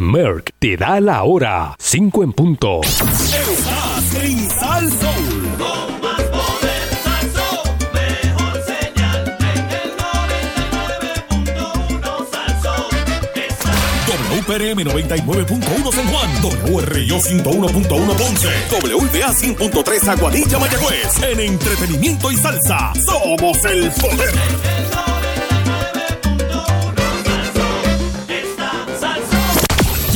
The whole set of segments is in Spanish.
Merck te da la hora. 5 en punto. Estás en Sal Soul. Con más poder, Salsón, mejor señal en el 99.1 Salsón. WPRM 99.1 San Juan, WRIO 101.1 Ponce, WBA 100.3 Aguadilla Mayagüez. En entretenimiento y salsa, somos el poder.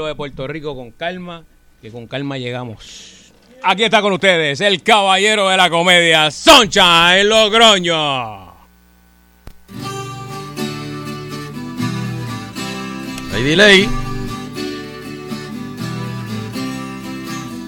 Pueblo de Puerto Rico con calma, que con calma llegamos. Aquí está con ustedes el caballero de la comedia, Sunshine Logroño. Hay delay.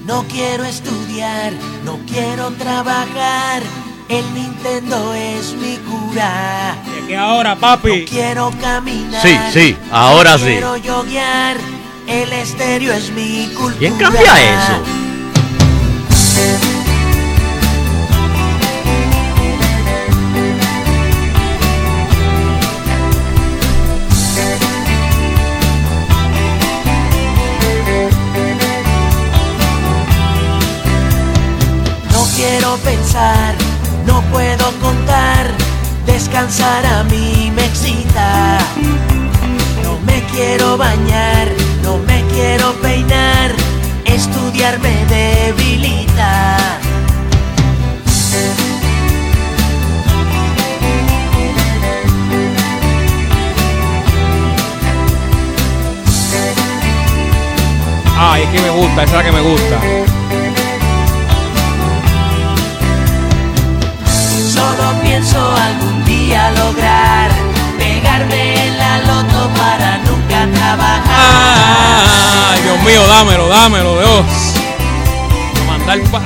No quiero estudiar, no quiero trabajar. El Nintendo es mi cura. ¿De qué ahora, papi? No quiero caminar. Sí, sí, ahora no sí. Quiero yoguear. El estéreo es mi cultura. ¿Quién cambia eso? No quiero pensar, no puedo contar. Descansar a mí me excita. No me quiero bañar, no me quiero peinar. Estudiar me debilita. Ay, es que me gusta, esa es la que me gusta. Solo pienso algún día lograr pegarme en la loto para nunca trabajar. Ay, Dios mío, dámelo, dámelo, Dios. Mandar pa.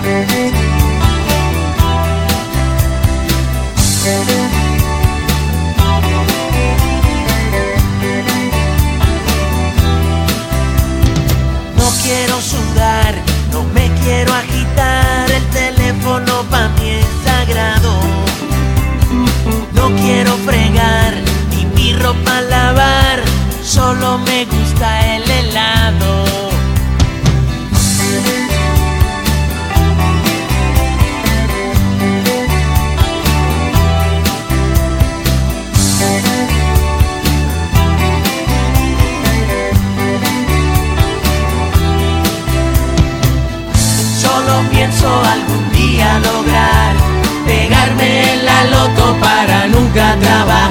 No quiero sudar, no me quiero agitar, el teléfono para mí es sagrado. No quiero fregar, ni mi ropa lavar, solo me gusta el helado. Solo pienso algún día lograr pegarme en la loto para nunca trabajar.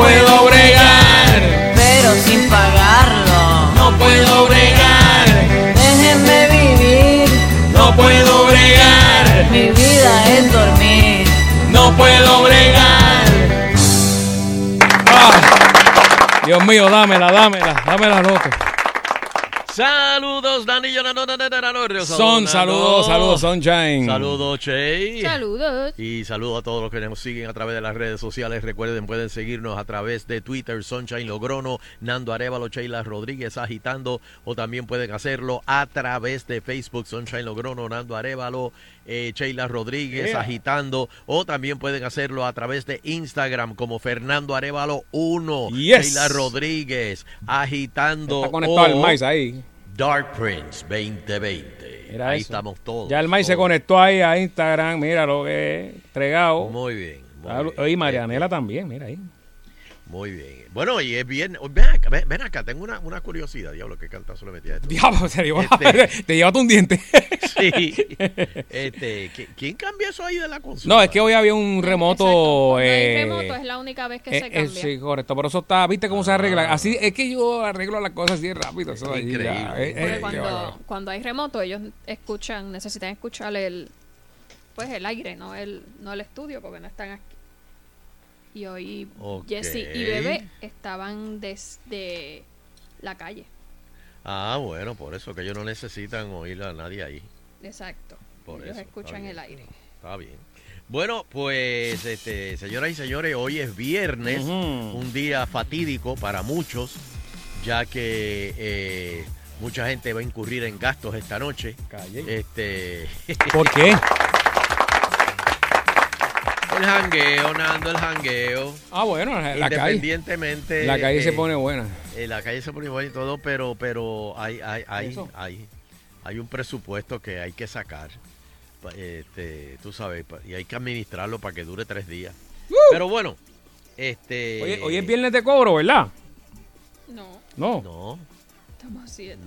Puedo bregar, pero sin pagarlo. no puedo bregar, Déjenme vivir, no puedo bregar, mi vida es dormir. no puedo bregar. Ah, Dios mío, dámela, dámela, dámela, loco. Saludos, Danillo, no, no, no, no, no, no, no, Son, saludos, saludos, Sunshine. Saludos, Che. Saludos. Y saludos a todos los que nos siguen a través de las redes sociales. Recuerden, pueden seguirnos a través de Twitter, Sunshine Logrono, Nando Arevalo, Sheila Rodríguez agitando, o también pueden hacerlo a través de Facebook, Sunshine Logrono, Nando Arevalo, eh, Sheila Rodríguez Yeah. agitando, o también pueden hacerlo a través de Instagram como Fernando Arevalo 1, Yes. Sheila Rodríguez agitando. Está conectado al o maíz ahí. Dark Prince 2020. Mira Ahí eso. estamos todos. Ya el maíz se conectó ahí a Instagram. Mira lo que es entregado. Muy bien. muy bien. Y Marianela también, mira ahí. Muy bien. Bueno, y es bien. Ven acá, ven, ven acá, tengo una, una curiosidad. Diablo, qué cantazo le metí a esto. Diablo, te, llevó- Este- te llevaste un diente. Sí. Este, ¿qui- ¿Quién cambió eso ahí de la consola? No, es que hoy había un remoto. Exacto. Cuando hay eh, remoto es la única vez que eh, se eh, cambia. sí, correcto. Por eso está, ¿viste cómo se arregla? Así es que yo arreglo las cosas así rápido. Eso ya, Increíble. eh, eh, cuando, cuando hay remoto, ellos escuchan, necesitan escuchar el pues el aire, no el, no el estudio, porque no están aquí. Y hoy Ok. Jesse y Bebé estaban desde la calle. Ah, bueno, por eso que ellos no necesitan oír a nadie ahí. Exacto. Por ellos eso, escuchan el aire. Está bien. Bueno, pues, este, señoras y señores, hoy es viernes, un día fatídico para muchos, ya que eh, mucha gente va a incurrir en gastos esta noche. Calle. Este, ¿Por qué? el jangueo, Nando, el jangueo. Ah, bueno, la calle. Independientemente. La calle se eh, pone buena. eh, la calle se pone buena y todo, pero, pero hay, hay, hay, hay, hay un presupuesto que hay que sacar. Este, tú sabes, y hay que administrarlo para que dure tres días. Pero bueno, este. Oye, hoy es viernes de cobro, ¿verdad? No, No, No, estamos haciendo.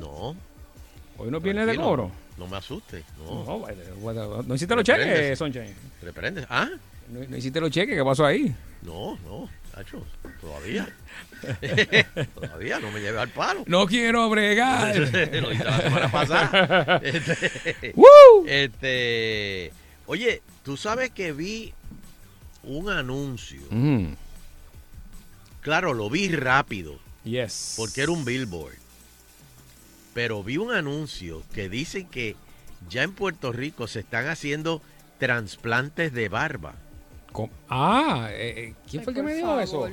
no. hoy no es viernes de cobro. No me asustes. No, No, bueno, no hiciste los cheques, Sunshine. ¿Te prendes? Ah, No, no hiciste los cheques, ¿qué pasó ahí? no, no, Nacho, todavía. todavía no me lleve al palo. No quiero bregar. Lo hice la semana pasada. Este, ¡Woo! este, oye, tú sabes que vi un anuncio. Mm, Claro, lo vi rápido yes. porque era un billboard. Pero vi un anuncio que dice que ya en Puerto Rico se están haciendo trasplantes de barba. Ah, eh, eh, ¿quién Ay, fue el que me dijo favor. eso?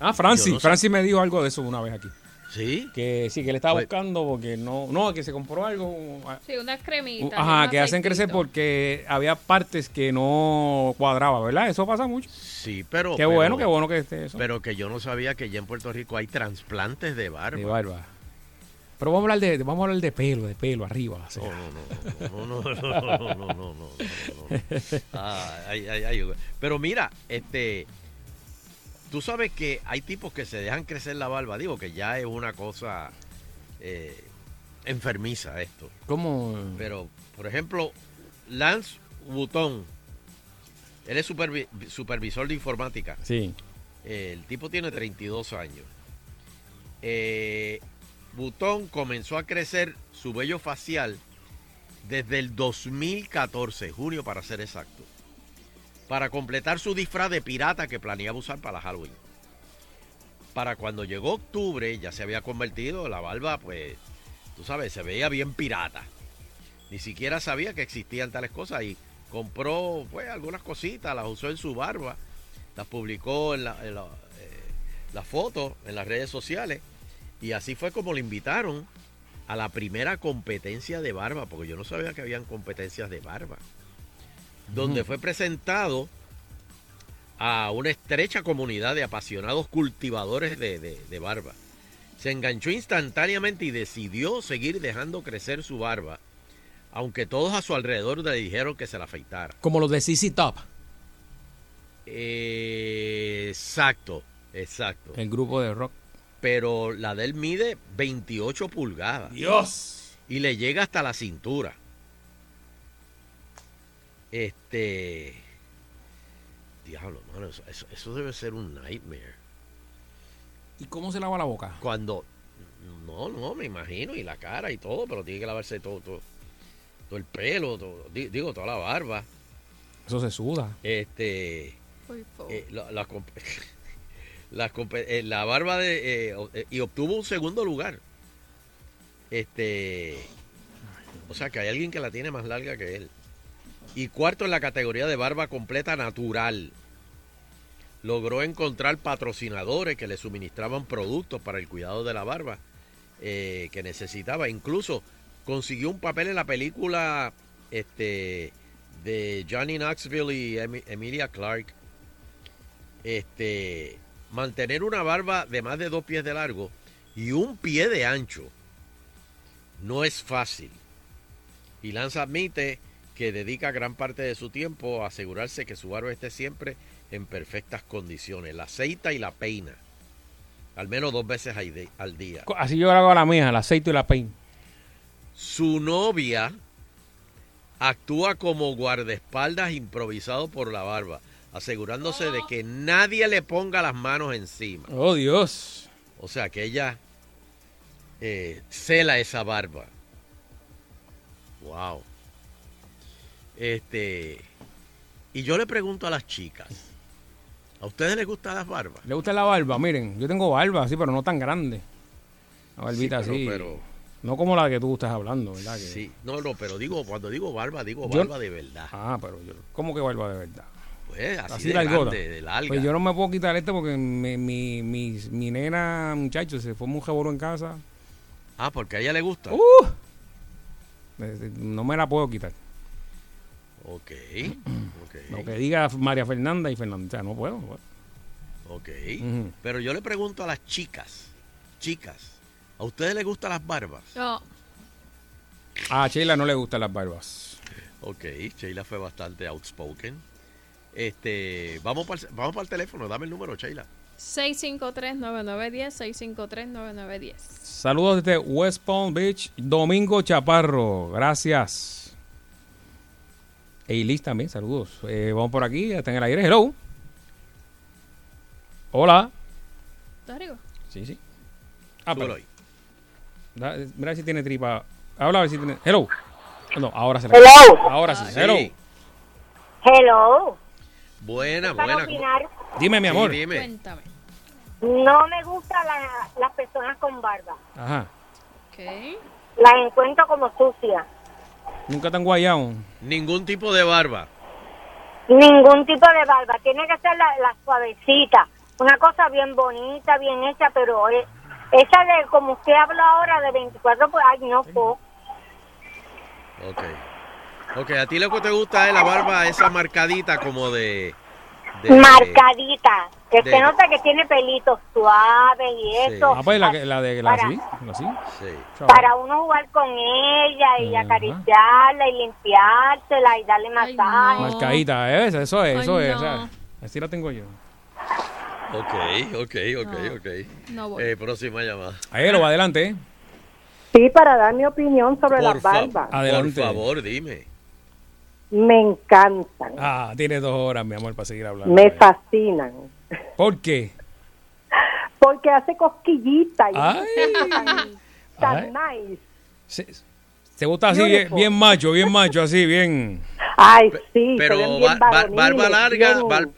Ah, Francis. No sé. Francis me dijo algo de eso una vez aquí. ¿Sí? Que sí, que él estaba Pues- buscando porque no, no, que se compró algo. ah, Sí, unas cremitas. Ajá, que hacen crecer porque había partes que no cuadraba, ¿verdad? Eso pasa mucho. Sí, pero. Qué pero- bueno, qué bueno que esté eso. Pero que yo no sabía que ya en Puerto Rico hay trasplantes de barba. de barba. Pero vamos a hablar de, vamos a hablar de pelo, de pelo arriba. No, no, no, no, no, no, no, no, no, no, no. Ah. Pero mira, este, tú sabes que hay tipos que se dejan crecer la barba. Digo que ya es una cosa eh, enfermiza esto. ¿Cómo? Pero, por ejemplo, Lance Butón, él es supervi- supervisor de informática. Sí. Eh, el tipo tiene 32 años. Eh, Butón comenzó a crecer su vello facial desde el 2014, junio para ser exacto, para completar su disfraz de pirata que planeaba usar para Halloween. Para cuando llegó octubre ya se había convertido, la barba pues, tú sabes, se veía bien pirata. Ni siquiera sabía que existían tales cosas y compró pues algunas cositas, las usó en su barba, las publicó en, la, la- eh, las fotos en las redes sociales y así fue como le invitaron a la primera competencia de barba, porque yo no sabía que habían competencias de barba, donde fue presentado a una estrecha comunidad de apasionados cultivadores de, de- de barba. Se enganchó instantáneamente y decidió seguir dejando crecer su barba, aunque todos a su alrededor le dijeron que se la afeitara. Como los de CC Top, Eh, exacto, exacto. el grupo de rock. Pero la de él mide 28 pulgadas Dios. y le llega hasta la cintura. Este. Diablo, mano, eso, eso- eso debe ser un nightmare. ¿Y cómo se lava la boca? Cuando. No, no, me imagino, y la cara y todo, pero tiene que lavarse todo, todo, todo el pelo, todo- di- digo, toda la barba. Eso se suda. Este. Por favor. eh, la, la comp- eh, la barba de. eh, eh, y obtuvo un segundo lugar Este, o sea que hay alguien que la tiene más larga que él. Y cuarto en la categoría de barba completa natural. Logró encontrar patrocinadores que le suministraban productos para el cuidado de la barba que necesitaba. Incluso consiguió un papel en la película este, de Johnny Knoxville y Emi- Emilia Clarke. Este, mantener una barba de más de dos pies de largo y un pie de ancho no es fácil. Y Lance admite que dedica gran parte de su tiempo a asegurarse que su barba esté siempre en perfectas condiciones. La aceita y la peina. Al menos dos veces al día. Así yo hago a la mía, el aceite y la pein. Su novia actúa como guardaespaldas improvisado por la barba, asegurándose de que nadie le ponga las manos encima. Oh, Dios. O sea que ella eh, cela esa barba. Wow. Este. Y yo le pregunto a las chicas: ¿a ustedes les gustan las barbas? ¿Le gusta la barba? Miren, yo tengo barba así, pero no tan grande. Una barbita Sí, pero- así. pero- No como la que tú estás hablando, ¿verdad? Que- Sí. No, no, pero digo, cuando digo barba, digo Yo- barba de verdad. Ah, pero yo. ¿Cómo que barba de verdad? Pues así, Así de largota. grande, de larga. Pues yo no me puedo quitar este porque mi, mi, mi, mi nena, muchacho, se fue un jaboro en casa. Ah, porque a ella le gusta. ¡Uh! Eh, No me la puedo quitar. Ok, ok, Lo que diga María Fernanda y Fernanda. O sea, no puedo. no puedo. ok. Pero yo le pregunto a las chicas, chicas, ¿a ustedes les gustan las barbas? No, A Sheila no le gustan las barbas. Ok, Sheila fue bastante outspoken. Este, vamos para el, vamos para el teléfono, dame el número, Sheila. 653-9910, 653-9910. Saludos desde West Palm Beach, Domingo Chaparro. Gracias. Eilis también, saludos. Eh, vamos por aquí, está en el aire. Hello. Hola. ¿Estás arriba? Sí, sí. Ah, pero, da- mira si tiene tripa. Habla a ver si tiene. Hello. No, ahora se Hello. Ahora sí. Sí. Hello. Hello. Buena, buena. opinar, Dime, mi Sí, amor. dime. Cuéntame. no me gustan la- las personas con barba. Ajá. Ok. Las encuentro como sucias. Nunca tan guayado. Ningún tipo de barba. Ningún tipo de barba. Tiene que ser la, la suavecita. Una cosa bien bonita, bien hecha, pero esa de, como usted habla ahora, de 24, pues, ay, no, po. Ok. Ok, a ti lo que te gusta es la barba esa marcadita como de... de- Marcadita. Que de- se nota que tiene pelitos suaves y Sí. eso. Ah, pues la, que- la de la Para- así. la así. Sí. Para uno jugar con ella y Ajá. acariciarla y limpiársela y darle Ay, masaje. no. Marcadita, ¿eh? eso, eso es, Ay, eso es. no. o sea, así la tengo yo. Ok, ok, ok, No. ok. No voy. Eh, próxima llamada. Ahí lo va adelante. Sí, para dar mi opinión sobre Por, fa- barbas. Adelante. por favor, dime. Me encantan, Ah, tiene dos horas, mi amor, para seguir hablando. me fascinan. ¿Por qué? Porque hace cosquillita y Ay. tan Ay. nice. Se, se gusta así, bien, macho, bien macho, así, bien. Ay, sí, se Pero ven bien barba larga, bien bar-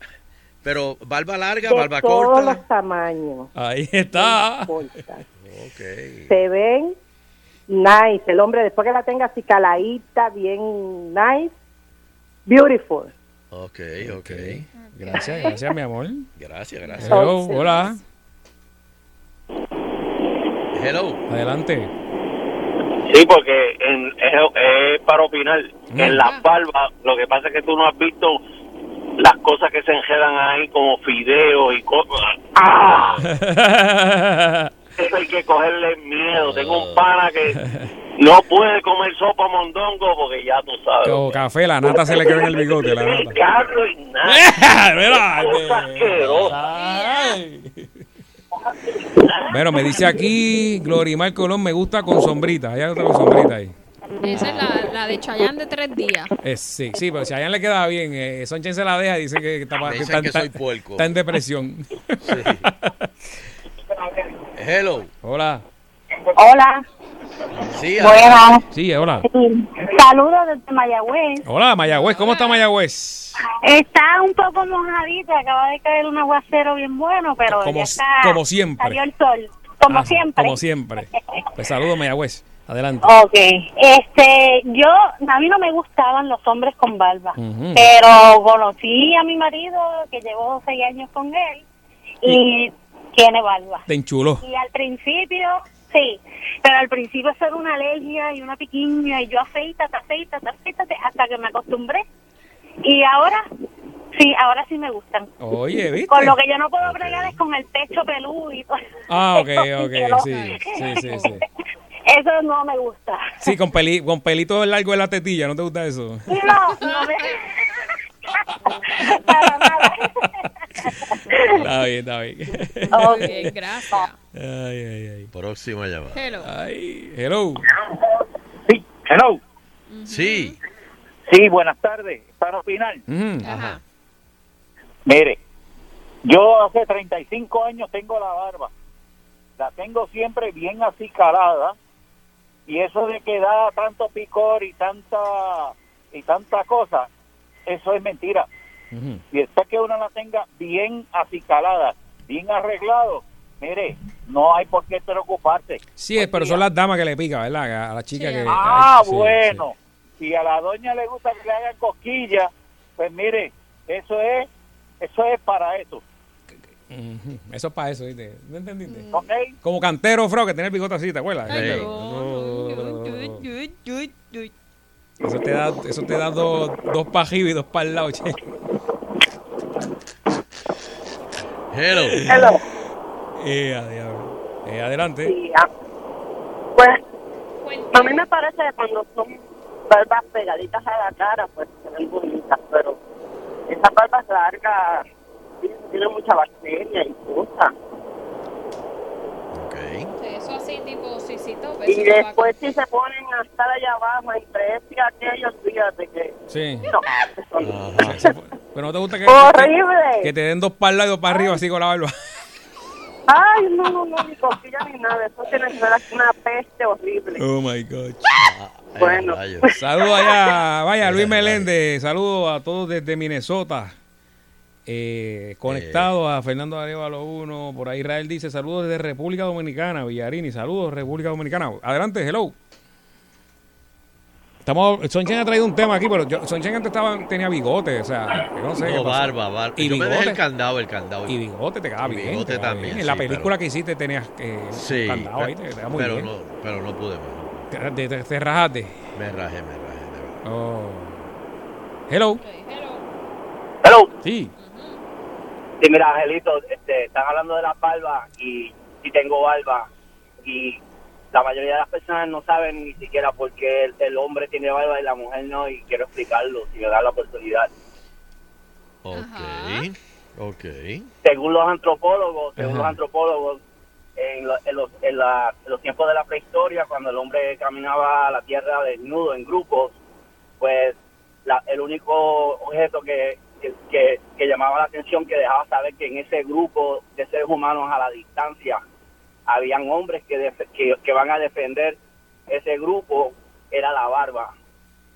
pero barba larga, de barba todos corta. los tamaños. Ahí está. no importa. Ok. Se ven nice. El hombre, después que la tenga así caladita, bien nice, beautiful. Ok, ok. Gracias, gracias, mi amor. Gracias, gracias. Hello, hola. Hello. Adelante. Sí, porque en- es, es para opinar. Mm. En las barbas, lo que pasa es que tú no has visto las cosas que se enredan ahí como fideos y cosas. ¡Ah! Eso hay que cogerle miedo. Tengo un pana que no puede comer sopa mondongo porque ya tú sabes. O café, la nata se le quedó en el bigote, la nata. Carlos. Ay. Bueno, me dice aquí Glorimar Colón, me gusta con sombrita. Hay otra con sombrita ahí. Esa es la, la de Chayanne de tres días. Eh, sí, sí, pero si a Ian le queda bien, eh, Sonchen se la deja y dice que está, está- que está- soy puerco. está en depresión. Hello. Hola. Hola, Sí, buenas. Sí, hola. Saludos desde Mayagüez. Hola, Mayagüez. ¿Cómo está Mayagüez? Está un poco mojadita, acaba de caer un aguacero bien bueno, pero Como- ya está. como siempre. Salió el sol, como Ah, siempre. Como siempre. Pues saludos, Mayagüez. Adelante. Ok, este, yo, a mí no me gustaban los hombres con barba, pero conocí a mi marido que llevo seis años con él y tiene barba. Te enchuló. Y al principio, sí, pero al principio eso era una alergia y una piquiña y yo afeítate, afeítate, afeítate hasta que me acostumbré. Y ahora, sí, ahora sí me gustan. Oye, ¿viste? Con lo que yo no puedo bregar es con el pecho peludo y todo. Ah, ok, ok, sí, sí, sí, sí. Eso no me gusta. Sí, con, peli, con pelito largo en la tetilla, ¿no te gusta eso? No, no me... Está bien, está bien. Ok, gracias. Ay, ay, ay. Próxima llamada. Hello. Ay, hello. Sí, hello. Sí. Sí, buenas tardes. Para opinar. Ajá. Mire, yo hace 35 años tengo la barba. La tengo siempre bien así calada. Y eso de que da tanto picor y tanta y tanta cosa, eso es mentira. Y después que uno la tenga bien acicalada, bien arreglado, mire, no hay por qué preocuparse. Sí, pero son las damas que le pica, ¿verdad? A la chica que... Ah, sí, bueno. Si a la doña le gusta que le hagan cosquillas, pues mire, eso es eso es para eso. sí. Eso es para eso, ¿viste? ¿No entendiste? ¿Ok? Como cantero, Fro, que tiene el bigote así, ¿te acuerdas? Ay, Cantero. no. Eso te da, eso te da dos, dos para arriba y dos para el lado, che. Hello. Hello. Eh. Eh, adelante. Sí, ah, pues a mí me parece que cuando son barbas pegaditas a la cara, pues se ven bonitas, pero esas barbas largas tienen mucha bacteria y cosas. Eso así tipo sisito. Y después si se ponen a estar allá abajo entre este y aquello, fíjate que... Sí. No, eso Pero no te gusta que, ¡Horrible! que, te den dos para el lado y dos para arriba así con la barba. Ay, no, no, no, ni cosquilla ni nada. Eso tiene que ser una peste horrible. Oh my God. Bueno. Saludos allá, vaya Luis Meléndez, saludos a todos desde Minnesota. Eh, conectados a Fernando Arevalo 1, por ahí Israel dice saludos desde República Dominicana, Villarini, saludos República Dominicana. Adelante, hello. Estamos, Sonchen ha traído un tema aquí, pero yo, Sonchen antes estaba, tenía bigote, o sea, yo no sé. No, barba, barba. Y Yo me dejé bigote. el candado, el candado. Y bigote te queda Y bien. bigote también, bien. En la sí, película pero- que hiciste tenías eh, Sí, candado ahí, te, muy pero bien. no, pero no pude más. Te, te- te rajaste. Me rajé, me rajé. Oh. Hello. Hello. Sí. Sí, mira, Angelito, este, están hablando de la barba y si tengo barba y la mayoría de las personas no saben ni siquiera por qué el, el hombre tiene barba y la mujer no y quiero explicarlo si me da la oportunidad. Ok. Ok. Según los antropólogos, según Ajá. los antropólogos, en, lo- en los, en la- en los tiempos de la prehistoria, cuando el hombre caminaba a la tierra desnudo en grupos, pues la- el único objeto que, que, que- que llamaba la atención, que dejaba saber que en ese grupo de seres humanos a la distancia habían hombres que, def- que, que van a defender ese grupo, era la barba,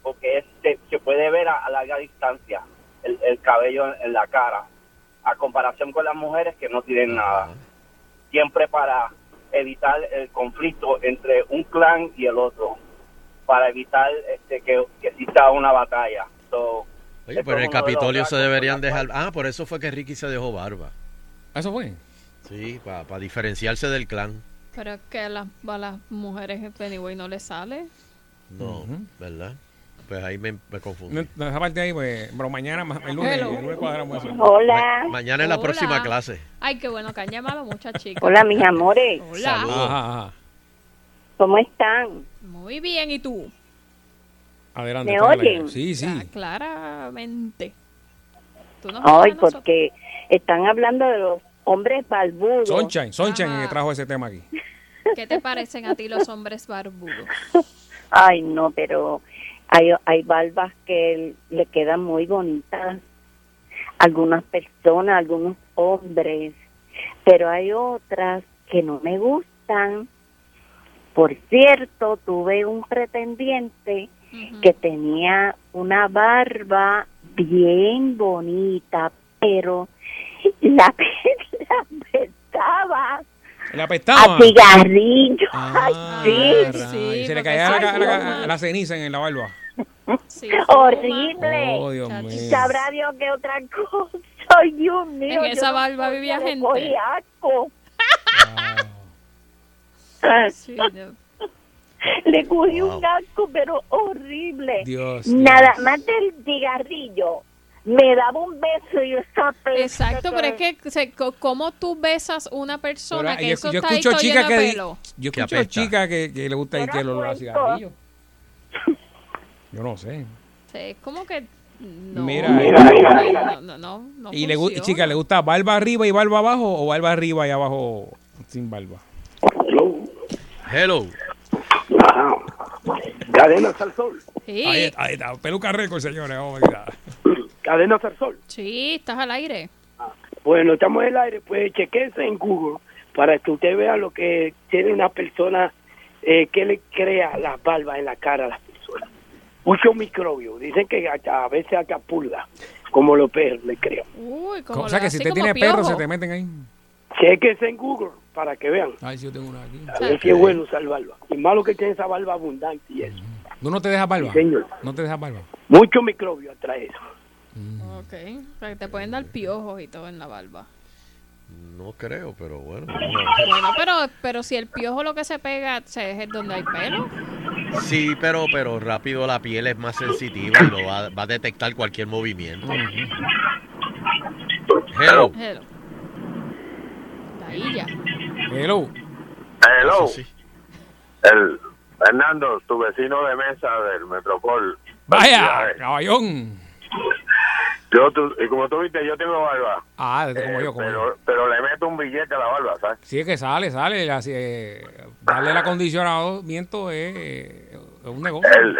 porque es- se, se puede ver a, a larga distancia el, el cabello en, en la cara, a comparación con las mujeres que no tienen nada. Siempre para evitar el conflicto entre un clan y el otro, para evitar este, que, que exista una batalla. So, Oye, pero en el de Capitolio se deberían dejar. Ah, por eso fue que Ricky se dejó barba. ¿Eso fue? Sí, para diferenciarse del clan. Pero es que a las, a las mujeres anyway no les sale. No, ¿verdad? Pues ahí me, me confundí. No, esa parte ahí, pues, pero mañana, ma- el lunes, el lunes cuadramos eso. Hola. Ma- mañana es la Hola. próxima clase. Ay, qué bueno que han llamado muchas chicas. Hola, mis amores. Hola. Ajá, ajá. ¿Cómo están? Muy bien, ¿y tú? Adelante. ¿Me oyen? Sí, sí. Ah, claramente. ¿Tú nos Ay, porque están hablando de los hombres barbudos. Sunshine, Sunshine Ajá. que trajo ese tema aquí. ¿Qué te parecen a ti los hombres barbudos? Ay, no, pero hay, hay barbas que le quedan muy bonitas. Algunas personas, algunos hombres, pero hay otras que no me gustan. Por cierto, tuve un pretendiente que tenía una barba bien bonita, pero la, la apretaba Le apestaba. A cigarrillo. Ay, Ah, sí. y se le caía la, la- la ceniza en la barba. Horrible. Oh, Dios mío. Sabrá Dios que otra cosa. Ay, Dios mío. En esa barba vivía gente. asco. Sí, no. Le cogí un asco, pero horrible. Dios, Nada más del cigarrillo. Me daba un beso y yo estaba Exacto, pero es que se- ¿cómo tú besas una persona Pero, que yo, eso yo está escucho chicas que pelo? yo escucho chicas que, que le gusta y que lo, los suelto. cigarrillos. Yo no sé. Sí, es como que no. Mira, mira, mira, mira. no, no, no, no y le funciona. chica, ¿le gusta barba arriba y barba abajo o barba arriba y abajo sin barba? Hello. Cadenas al sol. Sí. Ahí está, ahí está. Peluca récord, señores. Oh, my God. Cadenas al sol. Sí, estás al aire. Bueno, estamos en el aire, pues chequense en Google para que usted vea lo que tiene una persona eh, que le crea las barbas en la cara a las personas. Muchos microbios, dicen que hasta- a veces hasta pulga, como los perros le crean. Uy, como O sea que si usted tiene perro, piojo. se te meten ahí. Chequense en Google para que vean. Ay, si yo tengo una aquí. A ver si es bueno usar barba. Y malo que tiene esa barba abundante y eso. ¿Tú no te dejas barba? Sí, señor. No te dejas barba. Muchos microbios atrae eso. Ok, o sea, que te pueden dar piojos y todo en la barba. No creo, pero bueno. Bueno, pero, pero si el piojo lo que se pega se- es donde hay pelo. Sí, pero, pero rápido la piel es más sensitiva y lo va, va a detectar cualquier movimiento. Hello. Hello. Hello. Hello. Sí. El Fernando, tu vecino de mesa del Metropol. Vaya, caballón. Yo, tú- y como tú viste, yo tengo barba. Ah, como yo, como yo. Pero, le meto un billete a la barba, ¿sabes? Sí, es que sale, sale. Así, eh, darle el acondicionamiento es, eh, es un negocio. El-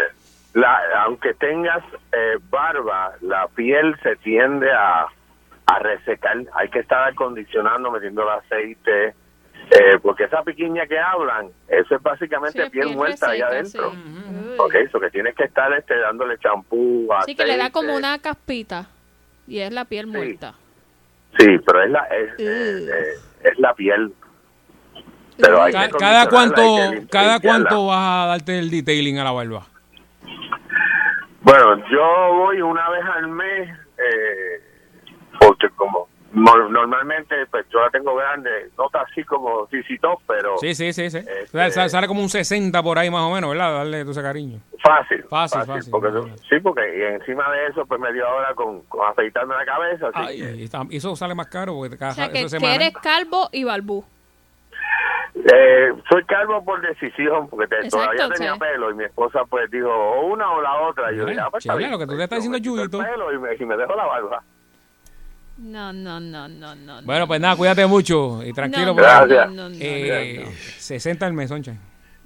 la, aunque tengas eh, barba, la piel se tiende a, a resecar. Hay que estar acondicionando, metiendo el aceite. Eh, porque esa piquiña que hablan, eso es básicamente Sí, piel piel muerta allá adentro. sí. Ok, eso que tienes que estar este, dándole champú, Sí, que le da como una caspita. Y es la piel muerta. Sí, pero es la, es, es la piel. Pero hay que cada cuánto, hay que lim- cada cuánto vas a darte el detailing a la barba. Bueno, yo voy una vez al mes, eh, porque como normalmente pues yo la tengo grande, no está así como CC Top, pero Sí, sí, sí, sí. Este- O sea, sale, sale como un 60 por ahí más o menos, ¿verdad? Darle todo ese cariño. fácil. Fácil, fácil. porque eso- sí, porque y encima de eso pues media hora con, con afeitarme la cabeza. Así Ay, que, y está- y eso sale más caro porque cada O sea, que, eres calvo y balbú. eh, soy calvo por decisión, porque te- Exacto, todavía tenía pelo y mi esposa pues dijo o una o la otra. Y yo dije, ah, pues, está chévere, bien, lo que tú pues, le estás yo me diciendo, pelo y me, y me dejo la barba. No, no, no, no, no. Bueno, pues nada, cuídate mucho y tranquilo. No, ahí. Gracias. no, no, Eh, no. 60 al mes, Soncha.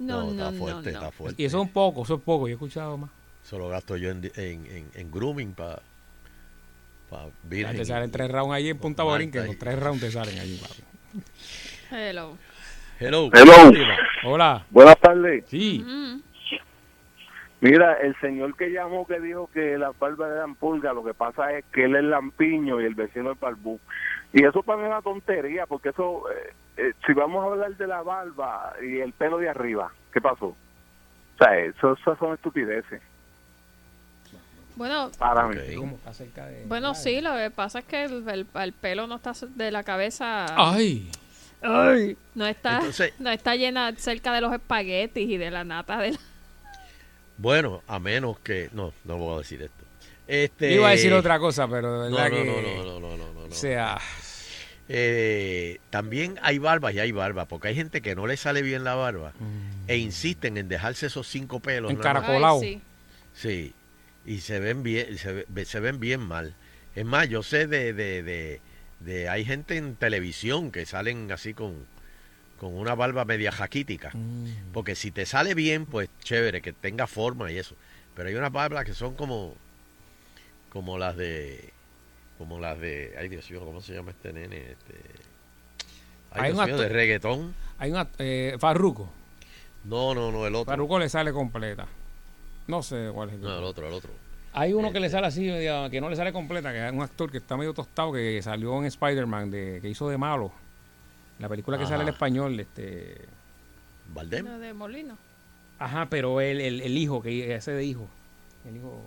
No, no, está no, fuerte, no. está fuerte. Y eso es un poco, eso es poco. Yo he escuchado más. Eso lo gasto yo en, en, en, en grooming para pa virgen. te salen tres rounds ahí en Punta Malta Borín, que y- con tres rounds te salen allí, papi. Hello. Hello. Hello. Hola. Buenas tardes. Sí. Mm. Mira, el señor que llamó que dijo que las barbas eran pulgas, lo que pasa es que él es lampiño y el vecino es barbú. Y eso para mí es una tontería, porque eso, eh, eh, si vamos a hablar de la barba y el pelo de arriba, ¿qué pasó? O sea, eso, esas son estupideces Bueno, para mí. Bueno, sí, lo que pasa es que el, el- el pelo no está de la cabeza. Ay. Ay. No está, Entonces- no está llena cerca de los espaguetis y de la nata de la... Bueno, a menos que... No, no voy a decir esto. Este, Iba a decir otra cosa, pero de No, verdad no, que... no, no, no, no, no, no, O no. sea... Eh, también hay barbas y hay barbas, porque hay gente que no le sale bien la barba e insisten en dejarse esos cinco pelos. Encaracolado. Ay, sí. Sí, y se ven bien, se, se ven bien mal. Es más, yo sé de, de, de, de- hay gente en televisión que salen así con, con una barba media jaquítica. Porque si te sale bien, pues chévere, que tenga forma y eso. Pero hay unas barbas que son como, como las de, como las de, ay Dios mío, ¿cómo se llama este nene? Este, ay Hay Dios un mío, actor- de reggaetón. Hay una... Eh, Farruco. No, no, no, el otro. Farruco le sale completa. No sé cuál es el No, el otro, el otro. Hay uno que le sale así, que no le sale completa, que es un actor que está medio tostado, que salió en Spider-Man, de, que hizo de malo. La película que Ajá. sale en español, este... Valdem. La de Molino. Ajá, pero el, el, el hijo, que ese de hijo. El hijo...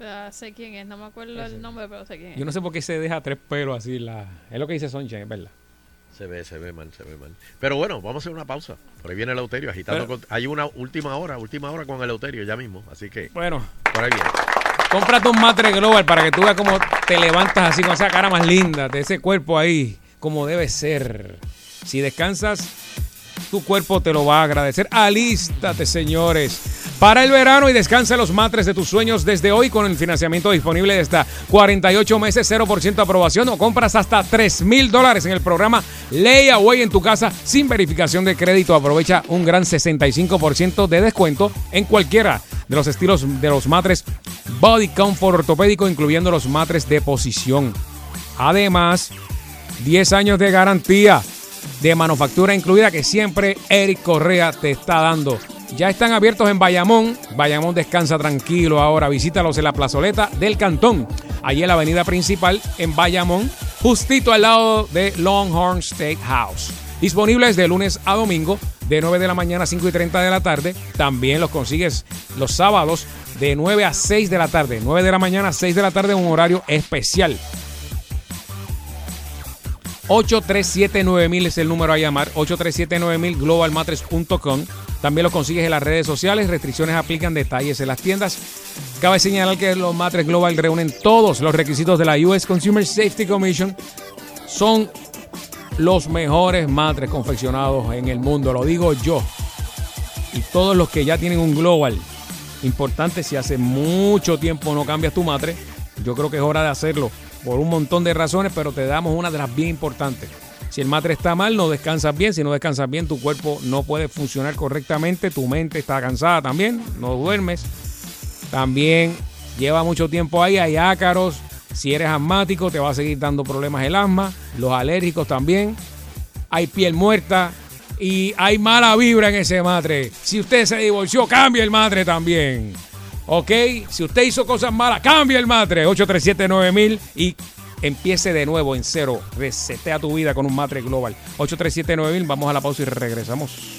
Ah, sé quién es, no me acuerdo el nombre, pero sé quién es. Yo no sé por qué se deja tres pelos así. La... Es lo que dice Sunshine, es verdad. Se ve, se ve mal, se ve mal. Pero bueno, vamos a hacer una pausa. Por ahí viene el Eleuterio agitando. Pero- con- hay una última hora, última hora con el Eleuterio ya mismo. Así que. Bueno. Por ahí viene. Cómprate un matre global para que tú veas cómo te levantas así con esa cara más linda, de ese cuerpo ahí, como debe ser. Si descansas, tu cuerpo te lo va a agradecer. Alístate, señores. Para el verano y descansa los matres de tus sueños desde hoy con el financiamiento disponible de hasta 48 meses, 0% aprobación o compras hasta 3 mil dólares en el programa Layaway en tu casa sin verificación de crédito. Aprovecha un gran 65% de descuento en cualquiera de los estilos de los matres Body Comfort ortopédico, incluyendo los matres de posición. Además, 10 años de garantía de manufactura incluida que siempre Eric Correa te está dando. Ya están abiertos en Bayamón. Bayamón descansa tranquilo ahora. Visítalos en la plazoleta del Cantón. Allí en la avenida principal en Bayamón, justito al lado de Longhorn Steakhouse. Disponibles de lunes a domingo, de 9 de la mañana a 5 y 30 de la tarde. También los consigues los sábados de 9 a 6 de la tarde. 9 de la mañana a 6 de la tarde, un horario especial. 837-9000 es el número a llamar. 837-9000 globalmatres.com. También lo consigues en las redes sociales. Restricciones aplican detalles en las tiendas. Cabe señalar que los matres global reúnen todos los requisitos de la US Consumer Safety Commission. Son los mejores matres confeccionados en el mundo. Lo digo yo. Y todos los que ya tienen un global. Importante si hace mucho tiempo no cambias tu matre. Yo creo que es hora de hacerlo por un montón de razones, pero te damos una de las bien importantes. Si el matre está mal, no descansas bien. Si no descansas bien, tu cuerpo no puede funcionar correctamente. Tu mente está cansada también. No duermes. También lleva mucho tiempo ahí. Hay ácaros. Si eres asmático, te va a seguir dando problemas el asma. Los alérgicos también. Hay piel muerta. Y hay mala vibra en ese matre. Si usted se divorció, cambie el matre también. ¿Ok? Si usted hizo cosas malas, cambie el matre. 837-9000 y empiece de nuevo en cero. Resetea tu vida con un matre global. 837-9000. Vamos a la pausa y regresamos.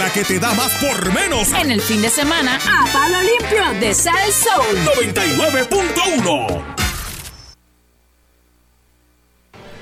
la que te da más por menos. En el fin de semana, a palo limpio de Sal Soul. 99.1.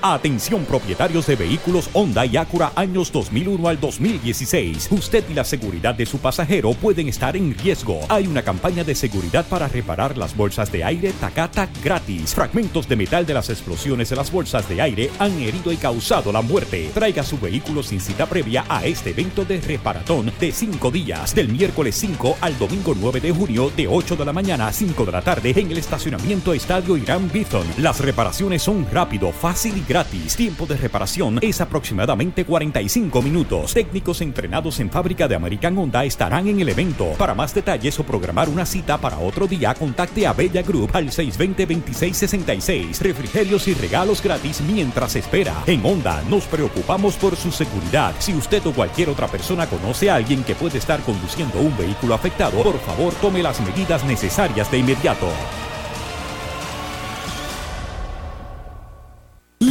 Atención propietarios de vehículos Honda y Acura años 2001 al 2016. Usted y la seguridad de su pasajero pueden estar en riesgo. Hay una campaña de seguridad para reparar las bolsas de aire Takata gratis. Fragmentos de metal de las explosiones de las bolsas de aire han herido y causado la muerte. Traiga su vehículo sin cita previa a este evento de reparatón de 5 días, del miércoles 5 al domingo 9 de junio de 8 de la mañana a 5 de la tarde en el estacionamiento Estadio Irán Bithon. Las reparaciones son rápido, fácil y gratis. Tiempo de reparación es aproximadamente 45 minutos. Técnicos entrenados en fábrica de American Honda estarán en el evento. Para más detalles o programar una cita para otro día, contacte a Bella Group al 620-2666. Refrigerios y regalos gratis mientras espera. En Honda nos preocupamos por su seguridad. Si usted o cualquier otra persona conoce a alguien que puede estar conduciendo un vehículo afectado, por favor tome las medidas necesarias de inmediato.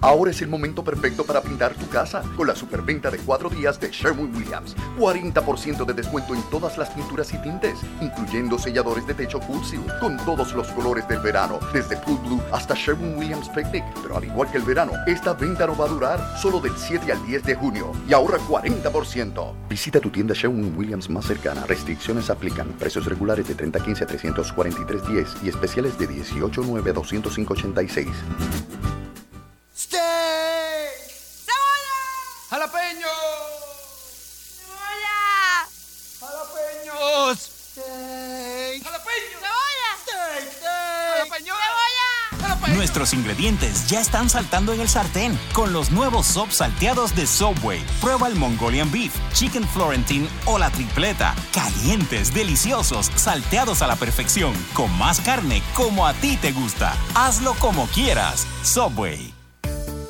Ahora es el momento perfecto para pintar tu casa con la superventa de cuatro días de Sherwin Williams. 40% de descuento en todas las pinturas y tintes, incluyendo selladores de techo Full Seal, con todos los colores del verano, desde Cool Blue hasta Sherwin Williams Picnic. Pero al igual que el verano, esta venta no va a durar solo del 7 al 10 de junio y ahorra 40%. Visita tu tienda Sherwin Williams más cercana. Restricciones aplican. Precios regulares de 3015 a 343.10 y especiales de 18.9 a 205.86. ¡Steak! ¡Cebolla! ¡Jalapeño! ¡Cebolla! ¡Jalapeños! ¡Steak! ¡Jalapeño! ¡Cebolla! ¡Steak! ¡Steak! ¡Jalapeño! ¡Cebolla! Nuestros ingredientes ya están saltando en el sartén con los nuevos sop salteados de Subway. Prueba el Mongolian Beef, Chicken Florentine o la tripleta. Calientes, deliciosos, salteados a la perfección, con más carne como a ti te gusta. Hazlo como quieras. Subway.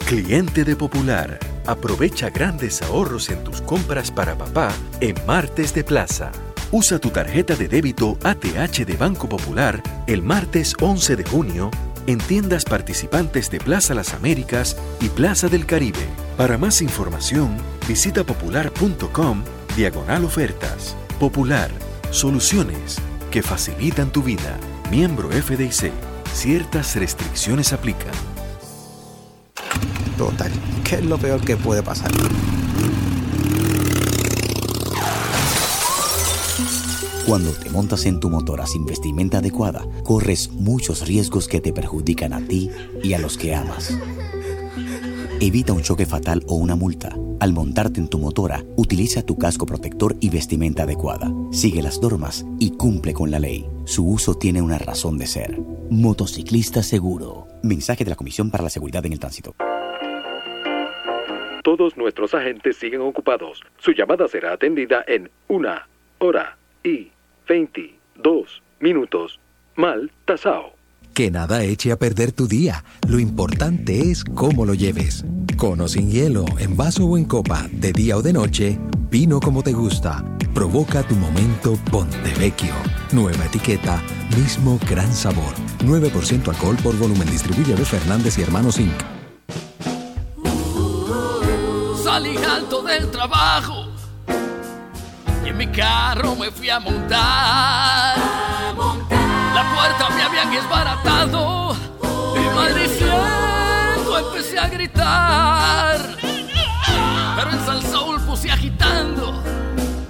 Cliente de Popular, aprovecha grandes ahorros en tus compras para papá en Martes de Plaza. Usa tu tarjeta de débito ATH de Banco Popular el martes 11 de junio en tiendas participantes de Plaza Las Américas y Plaza del Caribe. Para más información, visita popular.com diagonal ofertas. Popular, soluciones que facilitan tu vida. Miembro FDIC. Ciertas restricciones aplican. Total, ¿qué es lo peor que puede pasar? Cuando te montas en tu motora sin vestimenta adecuada, corres muchos riesgos que te perjudican a ti y a los que amas. Evita un choque fatal o una multa. Al montarte en tu motora, utiliza tu casco protector y vestimenta adecuada. Sigue las normas y cumple con la ley. Su uso tiene una razón de ser. Motociclista seguro. Mensaje de la Comisión para la Seguridad en el Tránsito. Todos nuestros agentes siguen ocupados. Su llamada será atendida en una hora y 22 minutos. Mal tasao. Que nada eche a perder tu día. Lo importante es cómo lo lleves. Con o sin hielo, en vaso o en copa, de día o de noche, vino como te gusta. Provoca tu momento Pontevecchio. Nueva etiqueta, mismo gran sabor. 9% alcohol por volumen. Distribuye de Fernández y Hermanos Inc. Salí alto del trabajo y en mi carro me fui a montar. La puerta me habían desbaratado y maldiciendo empecé a gritar. Pero en Salsoul puse agitando